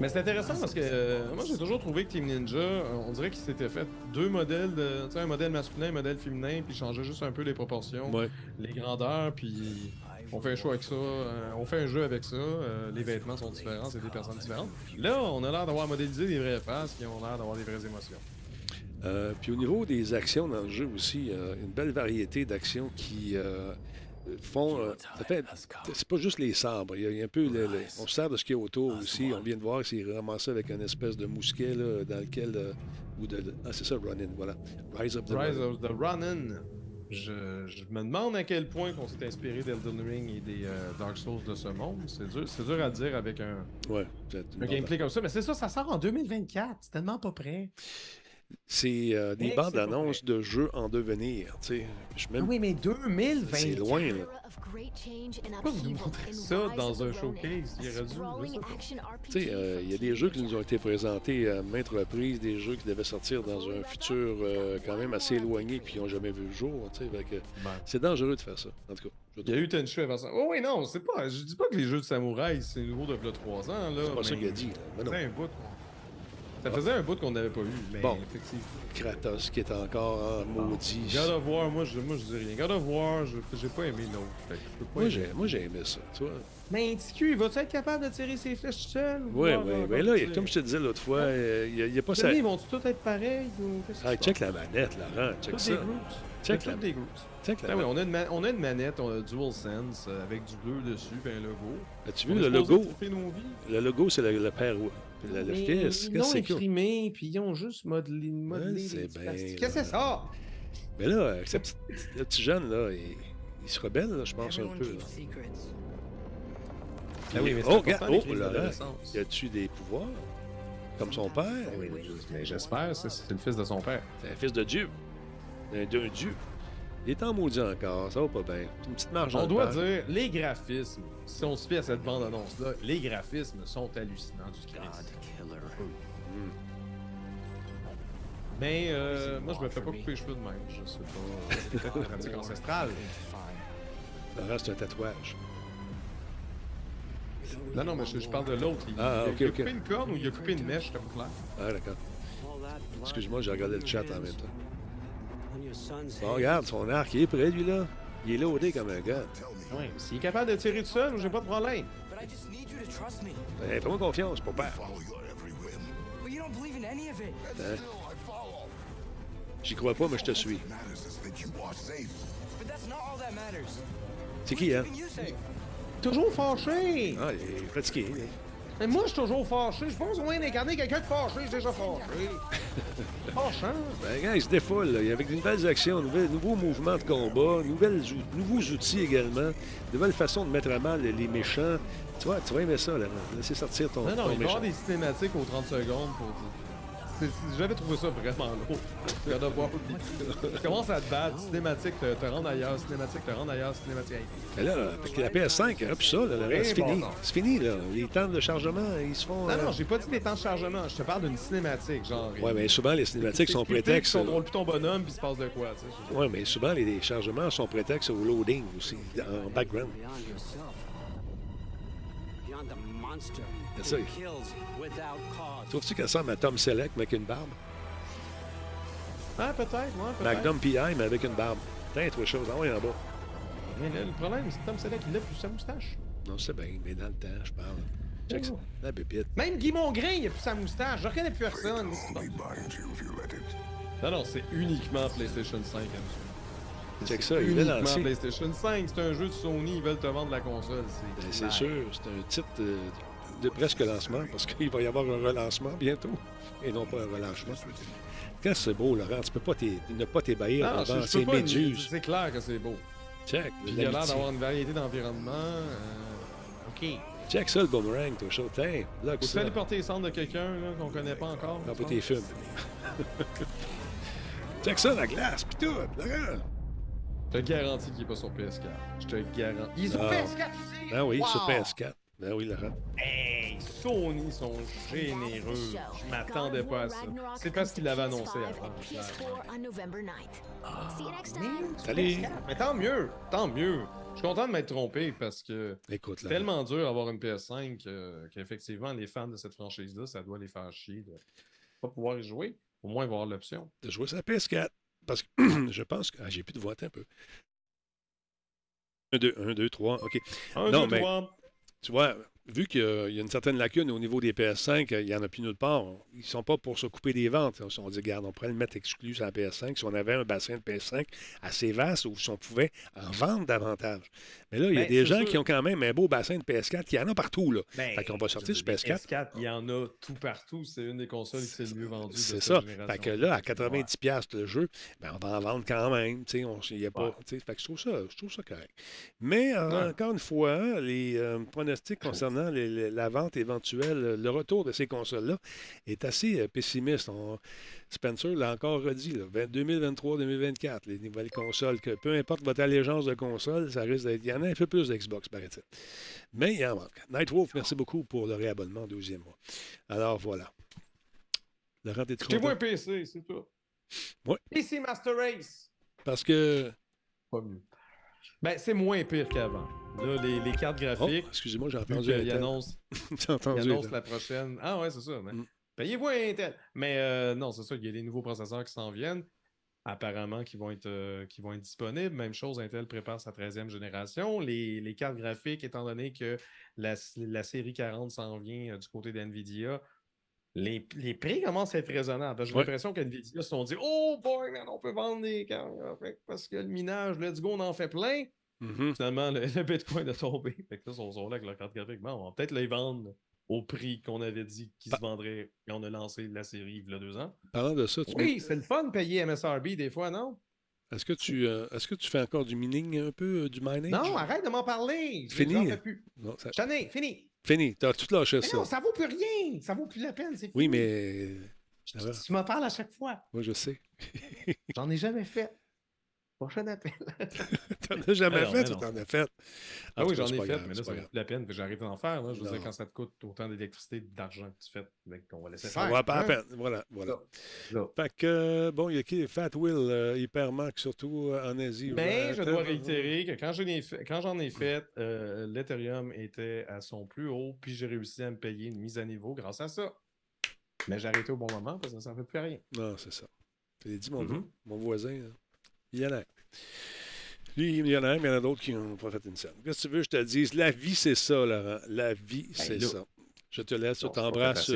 Mais c'est intéressant parce que euh, moi j'ai toujours trouvé que Team Ninja, euh, on dirait qu'ils s'étaient fait deux modèles, de, tu sais, un modèle masculin, un modèle féminin, puis ils changeaient juste un peu les proportions, Ouais. les grandeurs, puis on fait un choix avec ça, euh, on fait un jeu avec ça, euh, les vêtements sont différents, c'est des personnes différentes. Là, on a l'air d'avoir modélisé des vraies faces qui ont l'air d'avoir des vraies émotions. Euh, puis au niveau des actions dans le jeu aussi, euh, une belle variété d'actions qui euh, font. euh, c'est pas juste les sabres. Il y a, il y a un peu. le- le- on se sert de ce qu'il y a autour aussi. On vient de voir que c'est ramassé avec une espèce de mousquet là, dans lequel. ou de, ah, c'est ça, Ronin, voilà. Rise of the Rise of the Ronin. Je, je me demande à quel point qu'on s'est inspiré d'Elden Ring et des euh, Dark Souls de ce monde. C'est dur, c'est dur à dire avec un, Ouais, gameplay comme ça. Mais c'est ça, ça sort en 2024. C'est tellement pas prêt. C'est euh, des Hey, bandes annonces de jeux en devenir. tu sais. Je Ah même. oui, mais 2024. c'est loin, là. Pourquoi vous nous montrez ça dans un showcase? Il euh, il y a des jeux qui nous ont été présentés à maintes reprises, des jeux qui devaient sortir dans un futur euh, quand même assez éloigné, puis qui n'ont jamais vu le jour. tu sais, fait que C'est dangereux de faire ça, en tout cas. Il y a eu Tenchu avant ça. Oh oui, non, c'est pas. Je dis pas que les jeux de samouraï, c'est nouveau depuis 3 ans. là. C'est pas ça qu'il a dit. Là. Mais non. Ça faisait un bout qu'on n'avait pas vu. Mais Bon. effectivement. Kratos qui est encore en maudit. God of War, moi je, moi, je dis rien. God of War, je- j'ai pas aimé. Fait que je peux pas Moi, j'ai, moi, j'ai aimé ça, tu vois. Mais TQ, vas-tu être capable de tirer ses flèches tout seul? Oui, oui. ouais, Mais là, comme je te disais l'autre fois, euh, il n'y a, il y a pas ça. Ils vont-tu tous être pareils? ou qu'est-ce qui Ah, check la manette, Laurent. Check ça. Check Toutes la- des. Check la Ah on a, une on a une manette, on a DualSense euh, avec du bleu dessus et un logo. As-tu vu le logo? triper nos vies. Le logo, c'est le, le père, le, fils. Ils Qu'est-ce l'ont que c'est cool. imprimé, puis ils ont juste modelé, modelé là. Qu'est-ce que c'est ça? Mais là, avec ce petit, le petit jeune, là, il, il se rebelle, là, je pense, un peu. là. Ah oui, mais oh, regarde, oh, Laurent, d'adolescence. y a-tu des pouvoirs? Comme son père? Oui, oui, mais j'espère, c'est- c'est le fils de son père. C'est un fils de Dieu. D'un Dieu. Il est en maudit encore, ça va pas bien. C'est Une petite marge On doit dire, les graphismes, si on se fie à cette bande-annonce-là, les graphismes sont hallucinants du Christ. Mais euh, moi, je me fais pas couper les cheveux de même. Je sais pas. C'est peut-être une pratique ancestrale. Laurent, c'est un tatouage. Non, non, mais je, je parle de l'autre. Il, Ah, il a- ok, il a ok. coupé une corne ou il a coupé une mèche, comme clair. Ah, d'accord. Excuse-moi, j'ai regardé le chat en même temps. Bon, regarde, son arc, il est prêt, lui, là. Il est loadé comme un gars. Ouais, s'il est capable de tirer tout seul, j'ai pas de problème. Ben, Fais-moi confiance, peur. Hein? J'y crois pas, mais je te suis. C'est qui, hein? Toujours fâché! Ah, il est fatigué. là. Mais moi, je suis toujours fâché. Je pense au moins d'incarner quelqu'un de fâché, c'est déjà fâché. Fâchant. Ben, gars, il se défoule, là. avec de nouvelles actions, nouvelles- nouveaux mouvements de combat, nouvelles ou- nouveaux outils également, nouvelles façons de mettre à mal les méchants. Tu vois, tu vas aimer ça, là. Laisser sortir ton, Non, non, ton il va y méchant. avoir des cinématiques aux 30 secondes pour. C'est- J'avais trouvé ça vraiment lourd. God of War. Tu commences à te battre, cinématique, te, te rendre ailleurs, cinématique, te rendre ailleurs, cinématique. Mais là, avec la PS5, hein, puis ça, là, là, Oui, c'est fini. C'est fini, là. Les temps de chargement, ils se font. Non, euh, non, j'ai pas dit les temps de chargement, je te parle d'une cinématique, genre. Ouais, mais souvent, les cinématiques sont puis Tu contrôles plus ton bonhomme, puis il se passe de quoi, tu sais. Oui, mais souvent, les chargements sont prétextes au loading aussi, en background. Beyond yourself. Beyond the monster Yes, sir. Trouves-tu qu'elle ressemble à Tom Selleck, mais avec une barbe? Ah, peut-être, ouais, peut-être. Magnum PI, mais avec une barbe. T'as autre chose. Ah oui, en bas. Mais là, le problème, c'est que Tom Selleck, il lève plus sa moustache. Non, c'est bien, mais dans le temps, je parle. Check ça. La pépite. Même Guy Mongrain, il a plus sa moustache. Je reconnais plus personne. Non, non, c'est uniquement PlayStation 5. hein. Check ça, il est lancé. PlayStation 5. C'est un jeu de Sony, ils veulent te vendre la console. Ben, C'est clair. sûr, c'est un titre euh, de presque lancement parce qu'il va y avoir un relancement bientôt et non pas un relâchement. Quand c'est beau, Laurent, tu peux pas ne pas t'ébahir devant ces méduses. C'est clair que c'est beau. Check, Puis il a l'air d'avoir une variété d'environnements. euh, OK. Check ça, le boomerang, toi, chaud. Tiens, là, que Faut-tu ça. aller porter les cendres de quelqu'un qu'on connaît pas encore? Non, pas tes fumes. Check ça, la glace, pis tout, Laurent. Je te garantis qu'il est pas sur PS4. Je te garantis. Il est sur Non. PS4 aussi! Ben oui, Wow! sur PS4. Ben oui, Laurent. Hey, Sony sont généreux. Je m'attendais pas à ça. C'est parce qu'ils l'avaient annoncé avant. PS4 on November 9th. See you next time. Salut. Mais tant mieux, tant mieux. Je suis content de m'être trompé parce que c'est tellement dur d'avoir une PS5 euh, qu'effectivement, les fans de cette franchise-là, ça doit les faire chier de pas pouvoir y jouer. Au moins avoir l'option. de jouer sur la PS4. Parce que je pense que. Ah, j'ai plus de voix, un peu. 1, 2, 1, 2, 3, OK. Un, Non, deux, mais- trois. Tu vois, vu qu'il y a- une certaine lacune au niveau des PS5, il n'y en a plus nulle part. Ils ne sont pas pour se couper des ventes. On dit, regarde, on pourrait le mettre exclu sur la PS5 si on avait un bassin de PS5 assez vaste ou si on pouvait en vendre davantage. Mais là, il y a Ben, des gens sûr. qui ont quand même un beau bassin de PS4. Il y en a partout, là. Ben, fait qu'on va sortir sur dire, PS4. PS4, il y en a tout partout. C'est une des consoles qui s'est le mieux vendue. C'est ça. génération. Fait que là, à 90$ piastres le jeu, ben, on va en vendre quand même. On, y a pas, Ouais. fait que je trouve ça, je trouve ça correct. Mais Ouais. encore une fois, les euh, pronostics concernant les- les- la vente éventuelle, le retour de ces consoles-là est assez euh, pessimiste. On- Spencer l'a encore redit, là, 2023-2024, les nouvelles consoles, que peu importe votre allégeance de console, ça risque d'être. Il y en a un peu plus d'Xbox, paraît-il. Mais il en manque. Nightwolf, merci beaucoup pour le réabonnement, deuxième mois. Alors voilà. Laurent, t'es Achetez-vous un PC, c'est tout. PC Master Race. Parce que. Pas mieux. Ben, c'est moins pire qu'avant. Là, les, les cartes Oh, graphiques, excusez-moi, j'ai entendu. ils annoncent la prochaine. Ah ouais, c'est ça. mais Mm. Payez-vous Intel. Mais euh, non, c'est ça, il y a des nouveaux processeurs qui s'en viennent. Apparemment, qui vont, être, euh, qui vont être disponibles. Même chose, Intel prépare sa 13e génération. Les, les cartes graphiques, étant donné que la, la série 40 s'en vient euh, du côté d'NVIDIA, les, les prix commencent à être raisonnables. J'ai Ouais. l'impression qu'NVIDIA se sont dit Oh boy, man, on peut vendre des cartes graphiques parce que le minage, let's go, on en fait plein. Mhm. Finalement, le, le Bitcoin a tombé. Fait que là, ils sont, sont là avec leur carte graphique. Bon, on va peut-être les vendre au prix qu'on avait dit qu'ils se vendraient quand on a lancé la série il y a deux ans. Parlant de ça, tu Oui, c'est le fun de payer MSRB des fois, non? Est-ce que, tu, euh, est-ce que tu fais encore du mining un peu, euh, du mining? Non, arrête de m'en parler. Je- Fini. plus. Non, ça... J'en ai, fini. Fini, t'as tout lâché Mais ça. non, ça vaut plus rien. Ça vaut plus la peine. C'est Oui, fini. mais. Tu, Ah ouais. tu me parles à chaque fois. Moi, je sais. J'en ai jamais fait. Prochain appel. T'en as jamais Mais non, fait, mais tu non, t'en as fait. Ah En oui, j'en ai pas fait, grave, mais là, ça vaut la peine. J'arrête d'en faire. Là. Je veux dire, Non. quand ça te coûte autant d'électricité, d'argent que tu fais, ben, on va laisser Ça faire. va pas hein? la peine. Voilà, voilà. Là. Fait que, bon, il y a qui? Fat Will, euh, Hypermax, surtout euh, en Asie. Mais Ouais, je dois réitérer que quand j'en ai fait, quand j'en ai fait euh, l'Ethereum était à son plus haut, puis j'ai réussi à me payer une mise à niveau grâce à ça. Mais j'ai arrêté au bon moment parce que ça ne fait plus rien. Non, c'est ça. Tu l'as dit, mon, Mhm. mon voisin. là. Il y en a. Lui, il y en a un, mais il y en a d'autres qui n'ont pas fait une scène. Qu'est-ce que tu veux que je te dise? La vie, c'est ça, Laurent. La vie, c'est là. ça. Je te laisse, je c'est t'embrasse.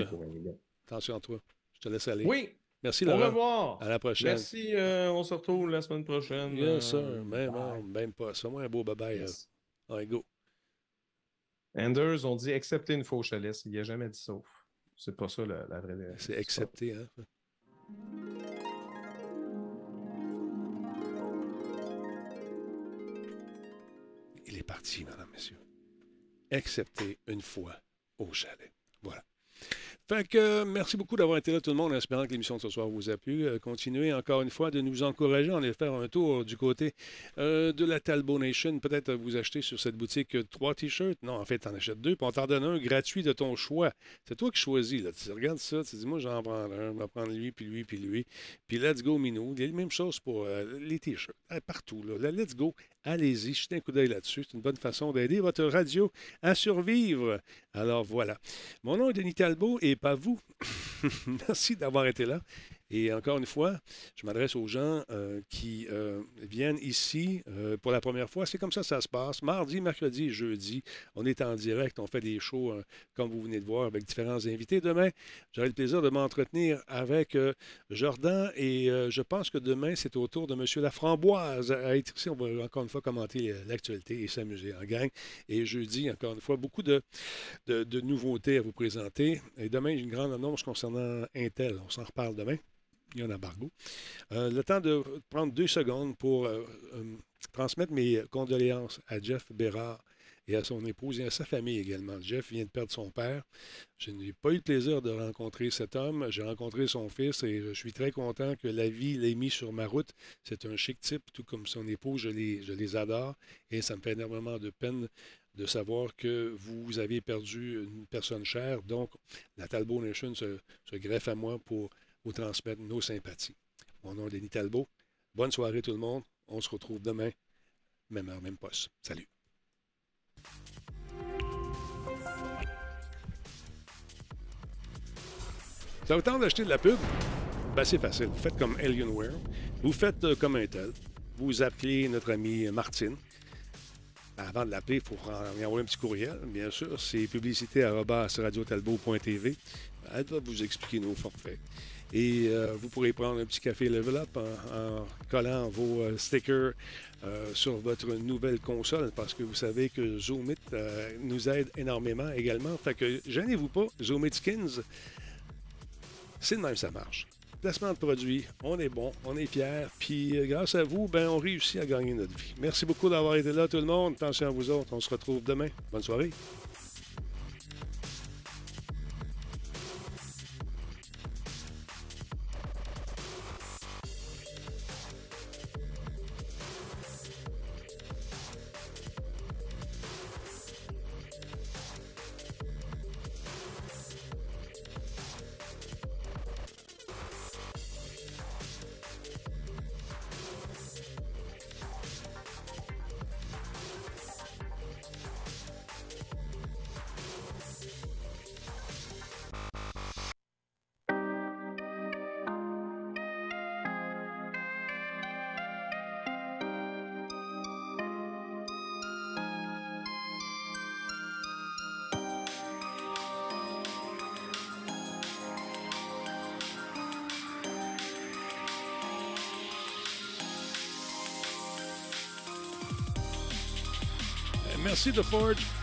Attention à toi. Je te laisse aller. Oui, Merci, au Laurent. revoir. À la prochaine. Merci, euh, on se retrouve la semaine prochaine. Sir. euh, Même, bye. heure, même pas. Fais-moi un beau bye-bye. Yes. Allez, go. Anders, on dit accepter une fausse chalisse. Il n'a jamais dit sauf. C'est pas ça la, la vraie. C'est accepté, hein? Parti, madame, messieurs. Accepter une fois au chalet. Voilà. Fait que euh, merci beaucoup d'avoir été là tout le monde, en espérant que l'émission de ce soir vous a plu. Euh, continuez encore une fois de nous encourager. On est faire un tour du côté euh, de la Talbot Nation. Peut-être vous acheter sur cette boutique trois t-shirts. Non, en fait, tu en achètes deux, puis on t'en donne un gratuit de ton choix. C'est toi qui choisis. Là. Tu regardes ça, tu dis, moi, j'en prends un, je vais prendre lui, puis lui, puis lui. Puis let's go, Minou. Il y a la même chose pour les t-shirts. Partout. Là. Let's go. Allez-y, jetez un coup d'œil là-dessus. C'est une bonne façon d'aider votre radio à survivre. Alors voilà. Mon nom est Denis Talbot et pas vous. Merci d'avoir été là. Et encore une fois, je m'adresse aux gens euh, qui euh, viennent ici euh, pour la première fois. C'est comme ça que ça se passe. Mardi, mercredi, jeudi, on est en direct. On fait des shows, comme vous venez de voir, avec différents invités. Demain, j'aurai le plaisir de m'entretenir avec Jordan. Et je pense que demain, c'est au tour de M. Laframboise à être ici. On va encore une fois commenter l'actualité et s'amuser en gang. Et jeudi, encore une fois, beaucoup de, de, de nouveautés à vous présenter. Et demain, j'ai une grande annonce concernant Intel. On s'en reparle demain il y a un embargo. Euh, le temps de prendre deux secondes pour euh, euh, transmettre mes condoléances à Jeff Bérard et à son épouse et à sa famille également. Jeff vient de perdre son père. Je n'ai pas eu le plaisir de rencontrer cet homme. J'ai rencontré son fils et je suis très content que la vie l'ait mis sur ma route. C'est un chic type, tout comme son épouse. Je les, adore et ça me fait énormément de peine de savoir que vous avez perdu une personne chère. Donc, la Talbot Nation se greffe à moi pour transmettre nos sympathies. Mon nom est Denis Talbot. Bonne soirée tout le monde. On se retrouve demain, même heure, même poste. Salut. Ça vous tente d'acheter de la pub? Ben, c'est facile. Vous faites comme Alienware. Vous faites euh, comme un tel. Vous appelez notre ami Martine. Avant de l'appeler, il faut envoyer un petit courriel, bien sûr. C'est publicité. Elle va vous expliquer nos forfaits. Et euh, vous pourrez prendre un petit café Level Up en, collant vos euh, stickers euh, sur votre nouvelle console parce que vous savez que Zoomit nous aide énormément également. Fait que gênez-vous pas, Zoomit Skins, c'est de même ça marche. Placement de produits, on est bon, on est fiers, puis grâce à vous, ben, on réussit à gagner notre vie. Merci beaucoup d'avoir été là tout le monde. Attention à vous autres, on se retrouve demain. Bonne soirée. Merci de Forge.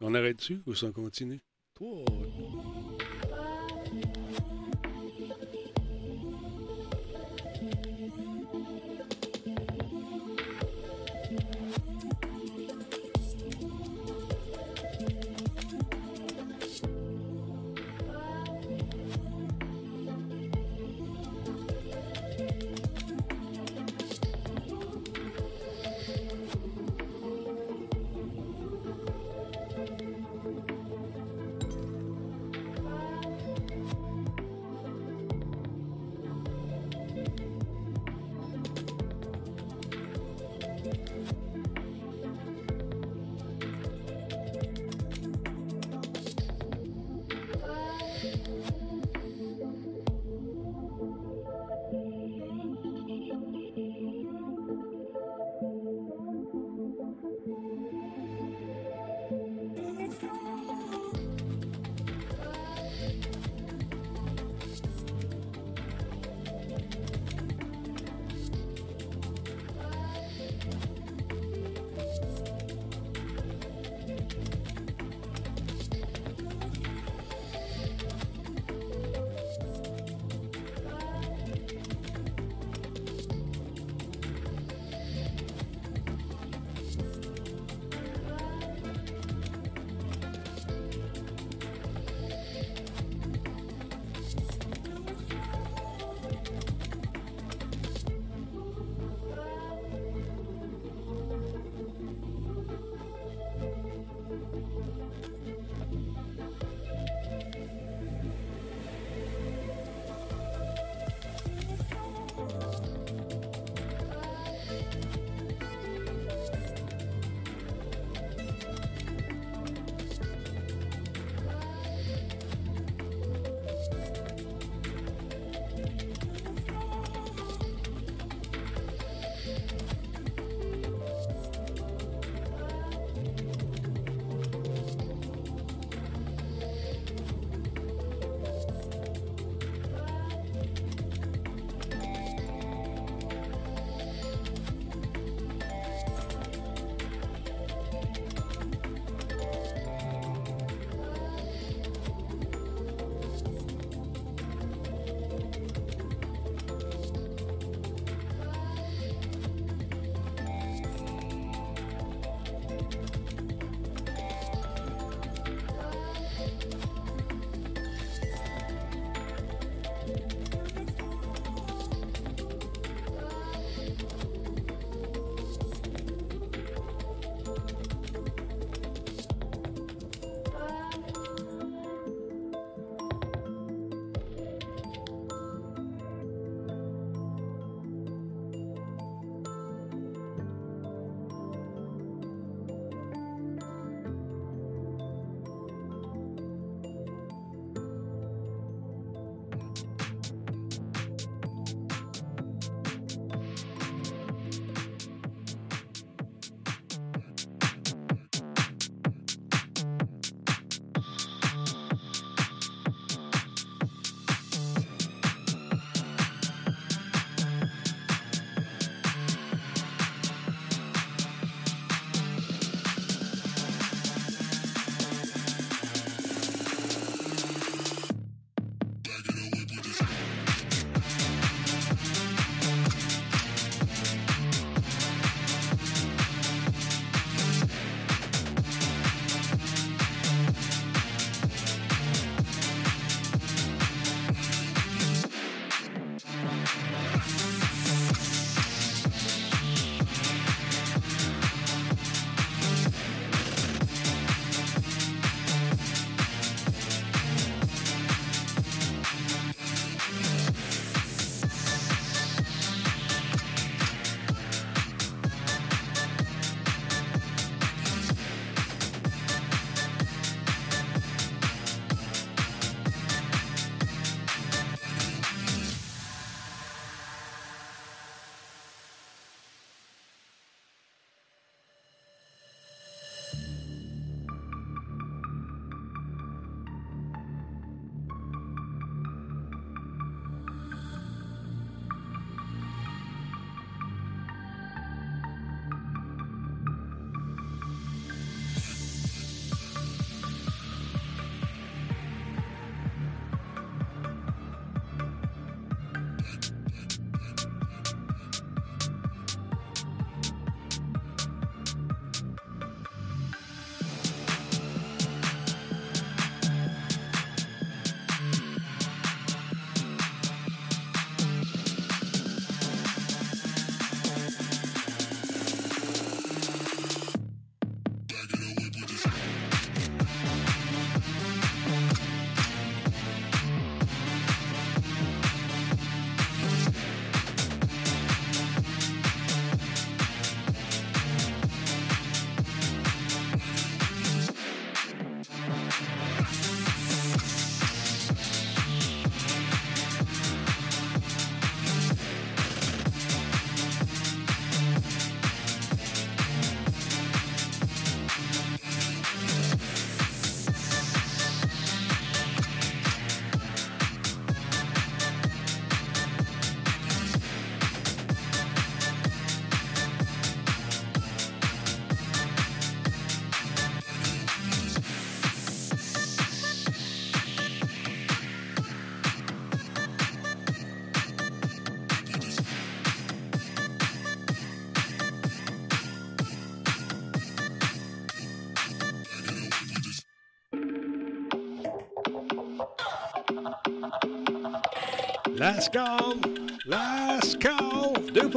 On arrête dessus ou ça continue? Last call! Last call! Deux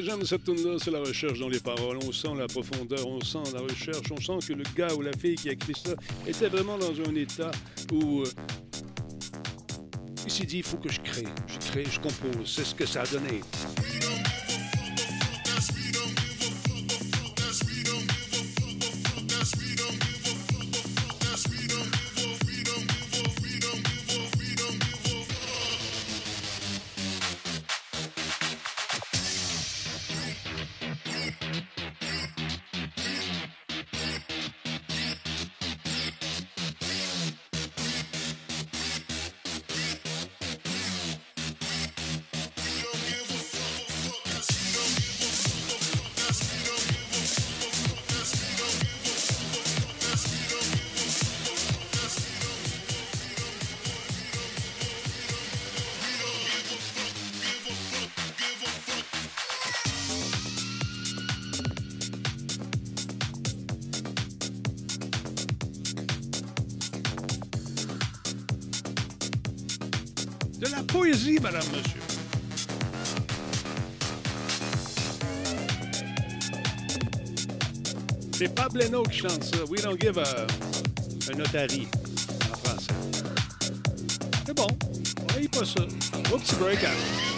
que j'aime cette tune-là, c'est la recherche dans les paroles. On sent la profondeur, on sent la recherche, on sent que le gars ou la fille qui a écrit ça était vraiment dans un état où euh, il s'est dit il faut que je crée, je crée, je compose. C'est ce que ça a donné. Poésie, madame, monsieur. C'est pas Bleno qui chante ça. We don't give a, un notary en français. C'est bon. On Essaye pas ça. Un petit break out.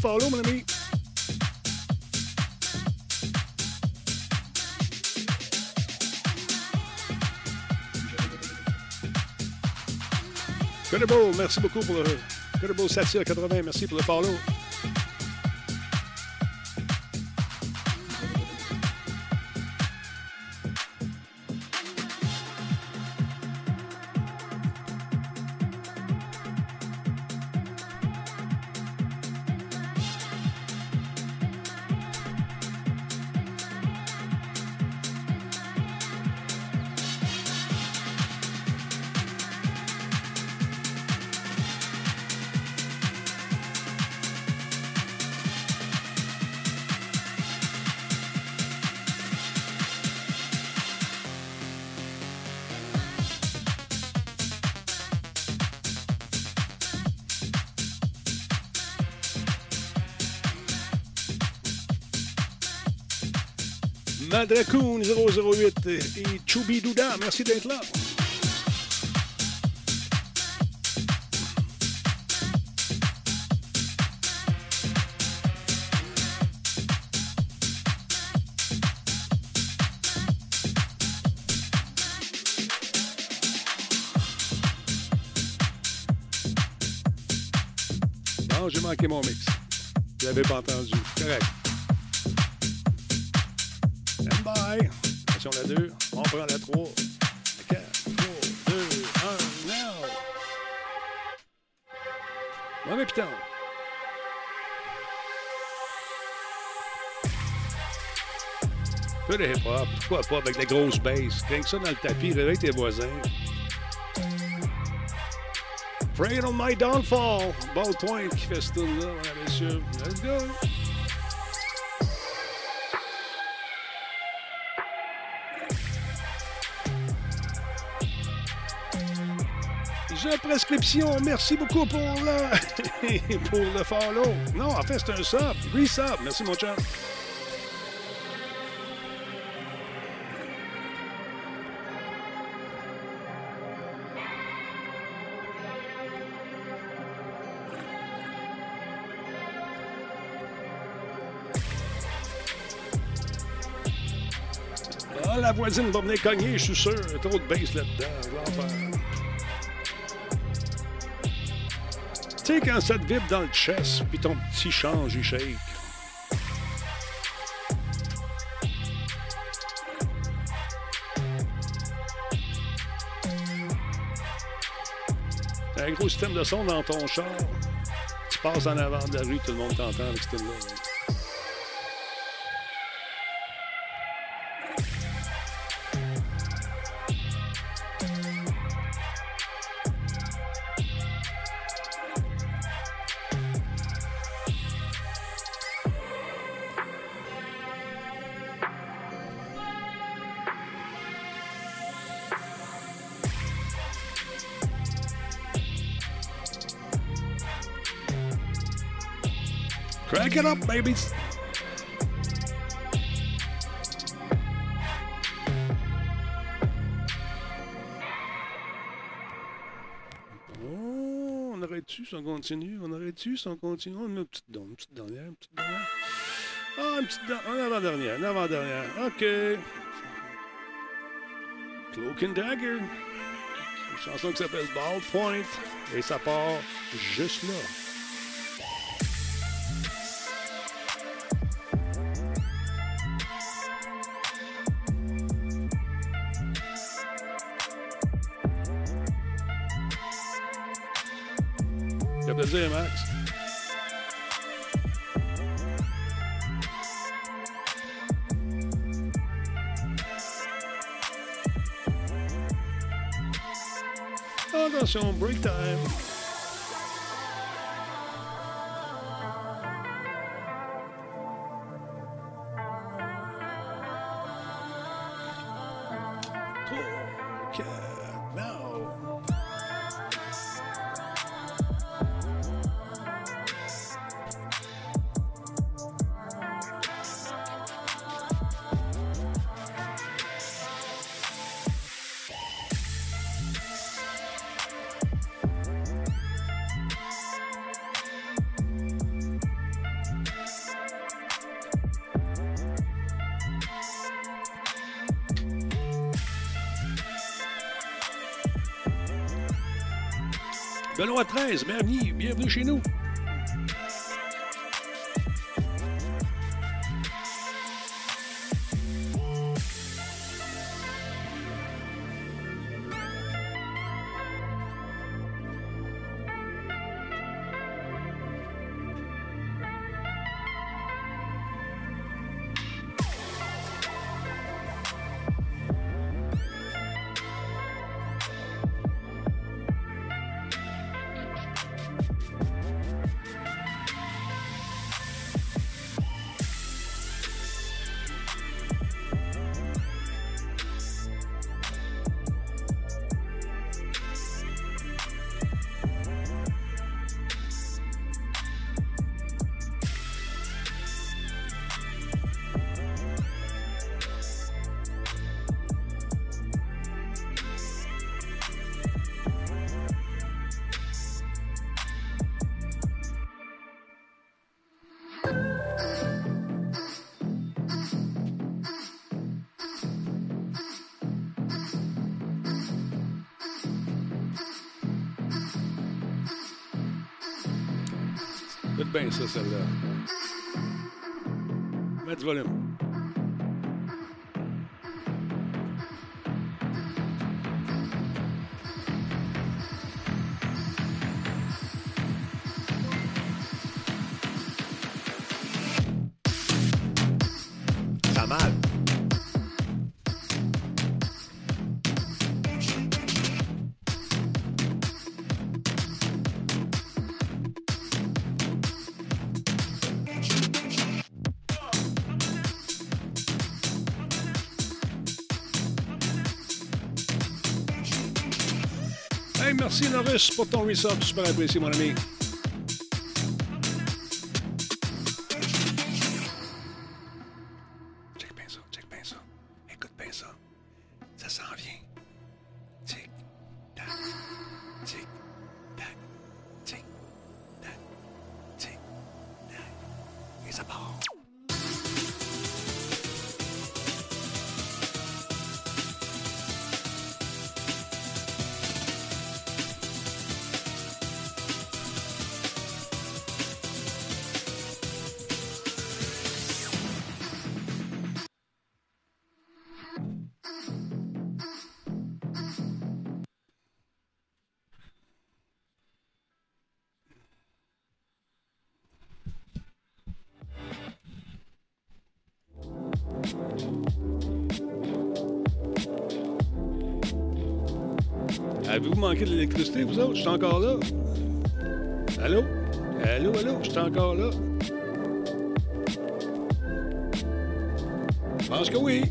follow, mon ami. Merci beaucoup pour le Credible Satire 80, merci pour le follow. Madracoon 008 et Choubidouda. Merci d'être là. j'ai manqué mon mix. Je l'avais pas entendu. Correct. Attention la 2. On prend la 3. 4, 3, 2, 1, now. Mauvais piton. peu de hip-hop. Pourquoi pas avec la grosse bass? Rien que ça dans le tapis, réveille tes voisins. Praying on my downfall. Ball point qui fait ce tour-là, mesdames, messieurs. Let's go! Merci beaucoup pour le, pour le follow. Non, en fait, c'est un sub. Resub. Merci, mon chat. Ah, la voisine va venir cogner, je suis sûr. Trop de base là-dedans. Sais, quand ça te vibre dans le chest, puis ton petit change, il shake. T'as un gros système de son dans ton char. Tu passes en avant de la rue, tout le monde t'entend avec ce là babies. Oh, on arrête-tu si on continue? On arrête-tu si on continue? On met une petite, une petite dernière, une petite dernière. Ah, une petite dernière, une avant-dernière, une avant-dernière. OK. Cloak and Dagger. Une chanson qui s'appelle Ball Point. Et ça part juste là. Ça fait plaisir, Max. Attention, break time. Trois, Benoît 13, bienvenue, bienvenue chez nous. Merci Norris pour ton resub. Super vous autres? Je suis encore là. Allô? Allô, allô? Je suis encore là. Je pense que oui.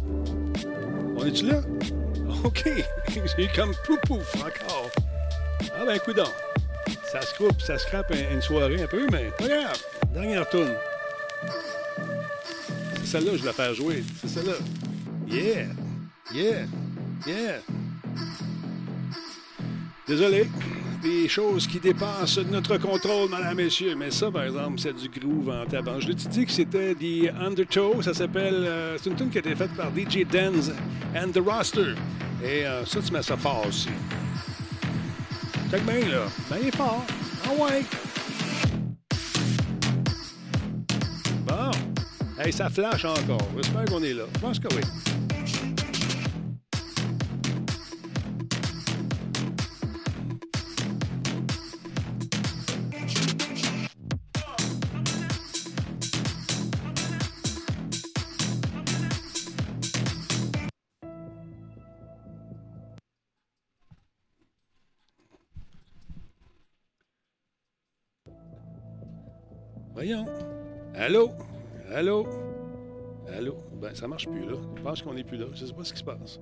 On est-tu là? OK. J'ai comme pouf pouf encore. Ah ben, coudon. Ça se coupe, ça scrape un- une soirée un peu, mais pas grave. Dernière tourne. Celle-là je vais la faire jouer. C'est celle-là. Yeah! Yeah! Yeah! Désolé. Des choses qui dépassent notre contrôle, madame, messieurs. Mais ça, par exemple, c'est du groove en tabac. Je l'ai dit que c'était The Undertow? Ça s'appelle... euh, c'est une tune qui a été faite par DJ Denz and The Roster. Et euh, ça, tu mets ça fort aussi. Check bien, là. Est fort. Ah ouais. Bon. Hey, ça flash encore. J'espère qu'on est là. Je pense que oui. Voyons. Allô? Allô? Allô? Ben, ça marche plus, là. Je pense qu'on n'est plus là. Je sais pas ce qui se passe.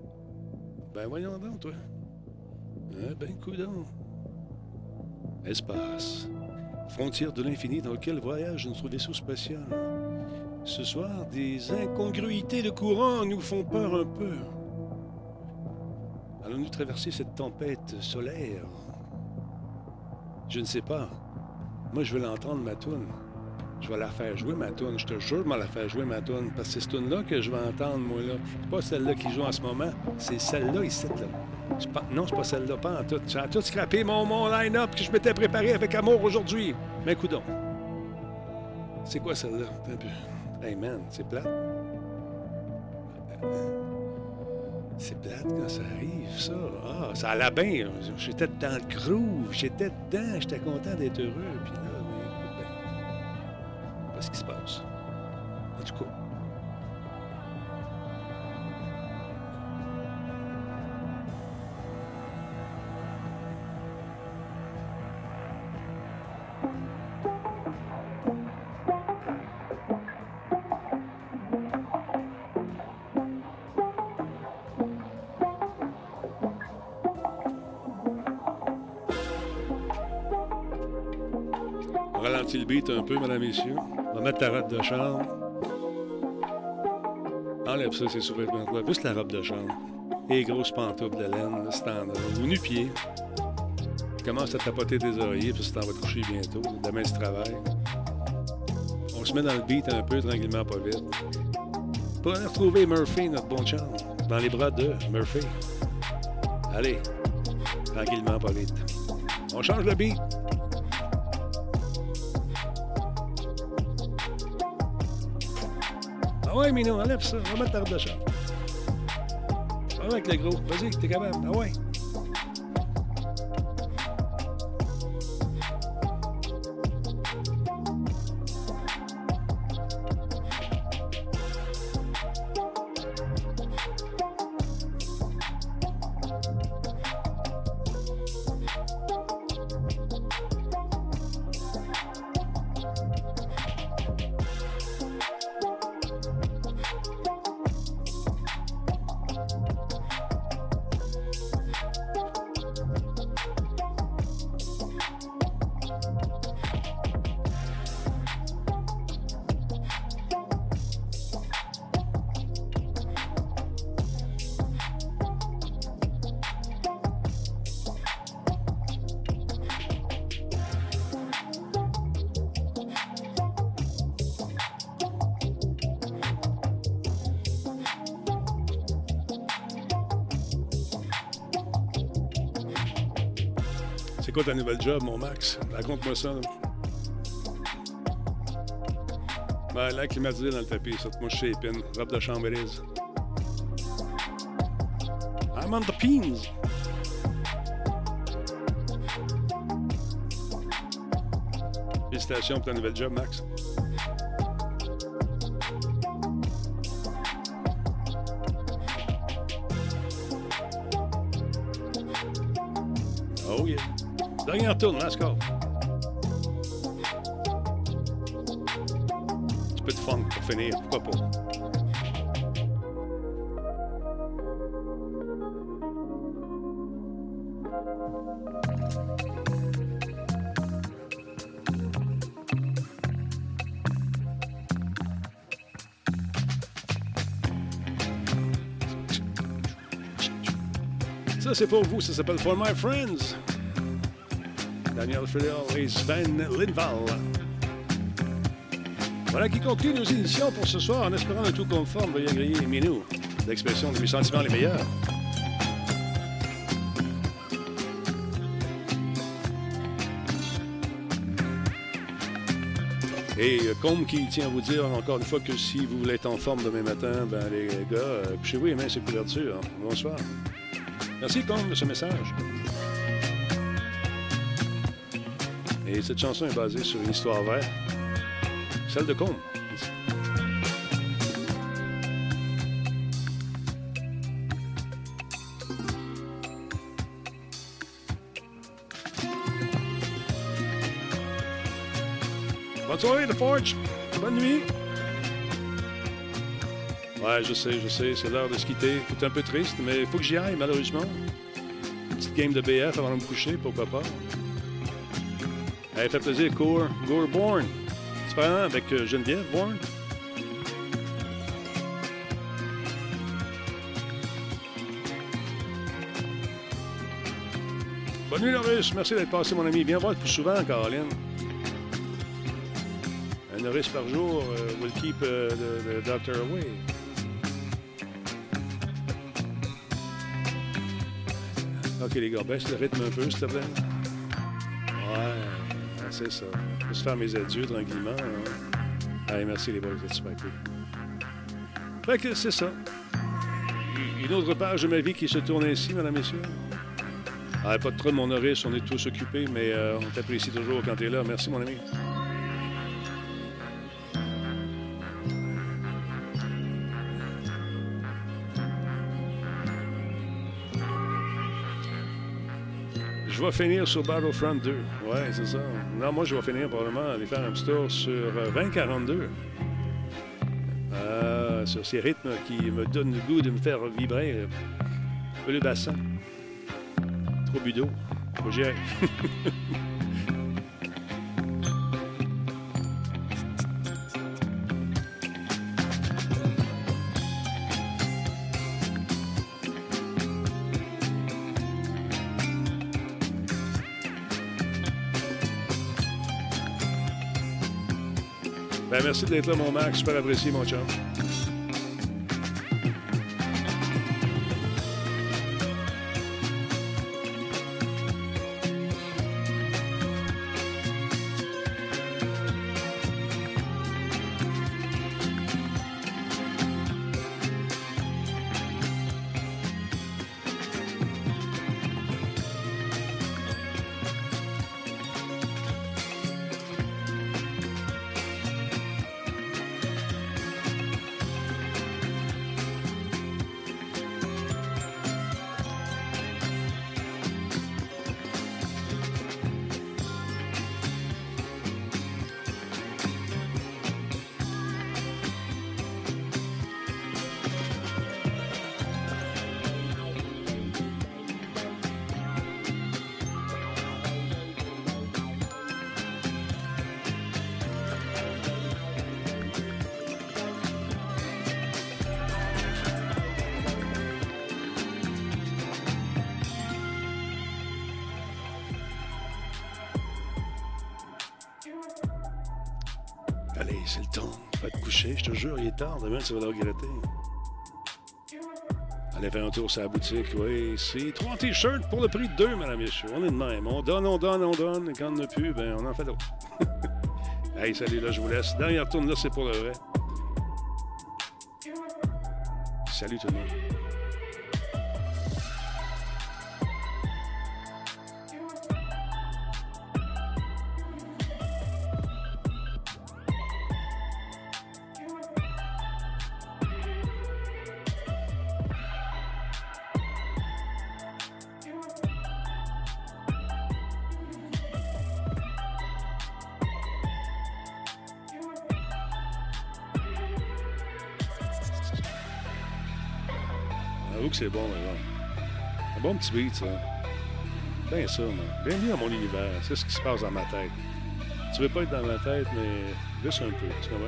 Ben, voyons donc, toi. Ah, ben, coudon. Espace. Frontière de l'infini dans lequel voyage notre vaisseau spatial. Ce soir, des incongruités de courant nous font peur un peu. Allons-nous traverser cette tempête solaire? Je ne sais pas. Moi, je veux l'entendre, ma toune. Je vais la faire jouer, ma toune. Je te jure, je vais la faire jouer, ma toune. Parce que c'est cette toune-là que je vais entendre, moi, là. C'est pas celle-là qui joue en ce moment. C'est celle-là, ici, là. Pas... Non, c'est pas celle-là, pas en tout. J'ai tout scrappé mon, mon line-up que je m'étais préparé avec amour aujourd'hui. Mais coudon. C'est quoi celle-là? Un peu. Hey, man, c'est plate. C'est plate quand ça arrive, ça. Ah, ça allait bien. J'étais dans le groove. J'étais dedans. J'étais content d'être heureux. Puis là, Pas ce qui se passe? En tout cas. Ralentit le beat un peu, mesdames, messieurs. On va mettre ta robe de chambre. Enlève ça, c'est sous-vêtements. Juste la robe de chambre. Et les grosses de laine, là, standard. Ou nu-pied. Commence à tapoter tes oreillers, puis tu t'en vas te coucher bientôt. Demain, tu travailles. On se met dans le beat un peu, tranquillement, pas vite. Pour aller retrouver Murphy, notre bon chum, dans les bras de Murphy. Allez, tranquillement, pas vite. On change le beat. Ah ouais, Minou, enlève ça. On va mettre ta robe de chambre. Ah ouais, avec le gros. Vas-y, t'es capable. Ah ouais. C'est quoi ta nouvelle job, mon Max? Raconte-moi ça. là. Ben, là, climatisé dans le tapis, ça. Je suis épine. Robe de chambre grise. I'm on the pins. Félicitations pour ta nouvelle job, Max. Dernière tourne, let's go. Un petit peu de funk pour finir, pourquoi pas. Ça, c'est pour vous. Ça s'appelle For My Friends. Daniel Fidel et Sven Lindvall. Voilà qui conclut nos éditions pour ce soir en espérant un tout conforme. Veuillez griller Minou. L'expression de mes sentiments les meilleurs. Et euh, Combe qui tient à vous dire encore une fois que si vous voulez être en forme demain matin, ben les gars, euh, couchez-vous les mains sur couverture. Bonsoir. Merci Combe de ce message. Et cette chanson est basée sur une histoire vraie, celle de Combe. Bonne soirée, The Forge. Bonne nuit. Ouais, je sais, je sais, c'est l'heure de se quitter. C'est un peu triste, mais il faut que j'y aille, malheureusement. Petite game de BF avant de me coucher, pourquoi pas. Hey, fait plaisir, Gore, Gore Bourne. Grave, avec euh, Geneviève Bourne. Bonne nuit, Norris. Merci d'être passé, mon ami. Viens voir plus souvent, Caroline. Un Norris par jour euh, will keep euh, the, the doctor away. OK, les gars, baisse le rythme un peu, s'il te plaît. C'est ça. Je vais se faire mes adieux tranquillement. hein. Allez, merci les boys, vous êtes super cool. Fait que c'est ça. Une autre page de ma vie qui se tourne ainsi, mesdames, messieurs. Ah, pas de trop, mon Norris, on est tous occupés, mais euh, on t'apprécie toujours quand t'es là. Merci, mon ami. Vais finir sur Battlefront 2. Ouais, c'est ça. Non, moi, je vais finir probablement aller faire un petit tour sur euh, 2042. Euh, sur ces rythmes qui me donnent le goût de me faire vibrer peu le bassin. Trop bu d'eau. Faut que merci d'être là, mon Max. Super apprécié, mon chum. Je te jure, il est tard. Demain, tu vas le regretter. Allez faire un tour sur la boutique, oui. C'est trois t-shirts pour le prix de deux, madame. On est de même. On donne, on donne, on donne. Quand on n'a plus, ben, on en fait d'autres. hey, salut, là, je vous laisse. Dernière tourne, là, c'est pour le vrai. Salut tout le monde. Ça. Bien ça, man. Bienvenue à mon univers. C'est ce qui se passe dans ma tête. Tu veux pas être dans ma tête, mais juste un peu, tu comprends?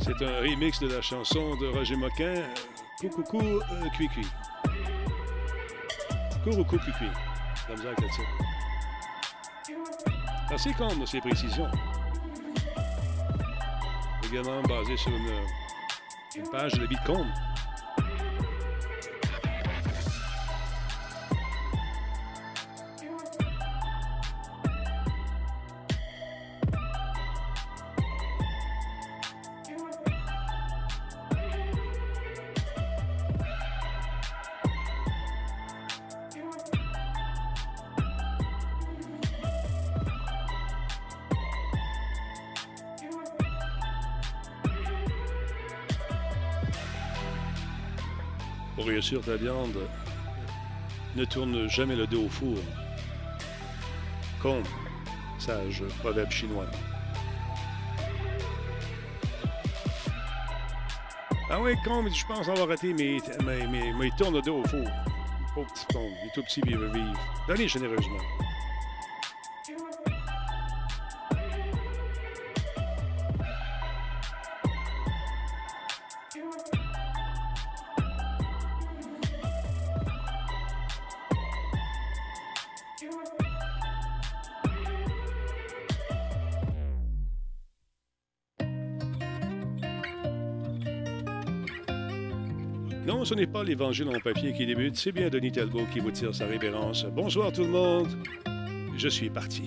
C'est un remix de la chanson de Roger Moquin, euh, Coucou coucou euh, cui cui. Coucou cui cui. La misère le titre. Assez de ces précisions. Basé sur une, une page de la vie réussir ta viande, ne tourne jamais le dos au four. Combe, sage proverbe chinois. Ah oui, Combe, je pense avoir raté, mais, mais, mais, il tourne le dos au four. Pauvre petit Combe, il est tout petit, il veut vivre. Donnez généreusement. Ce n'est pas l'Évangile en papier qui débute, c'est bien Denis Talbot qui vous tire sa révérence. Bonsoir tout le monde, je suis parti.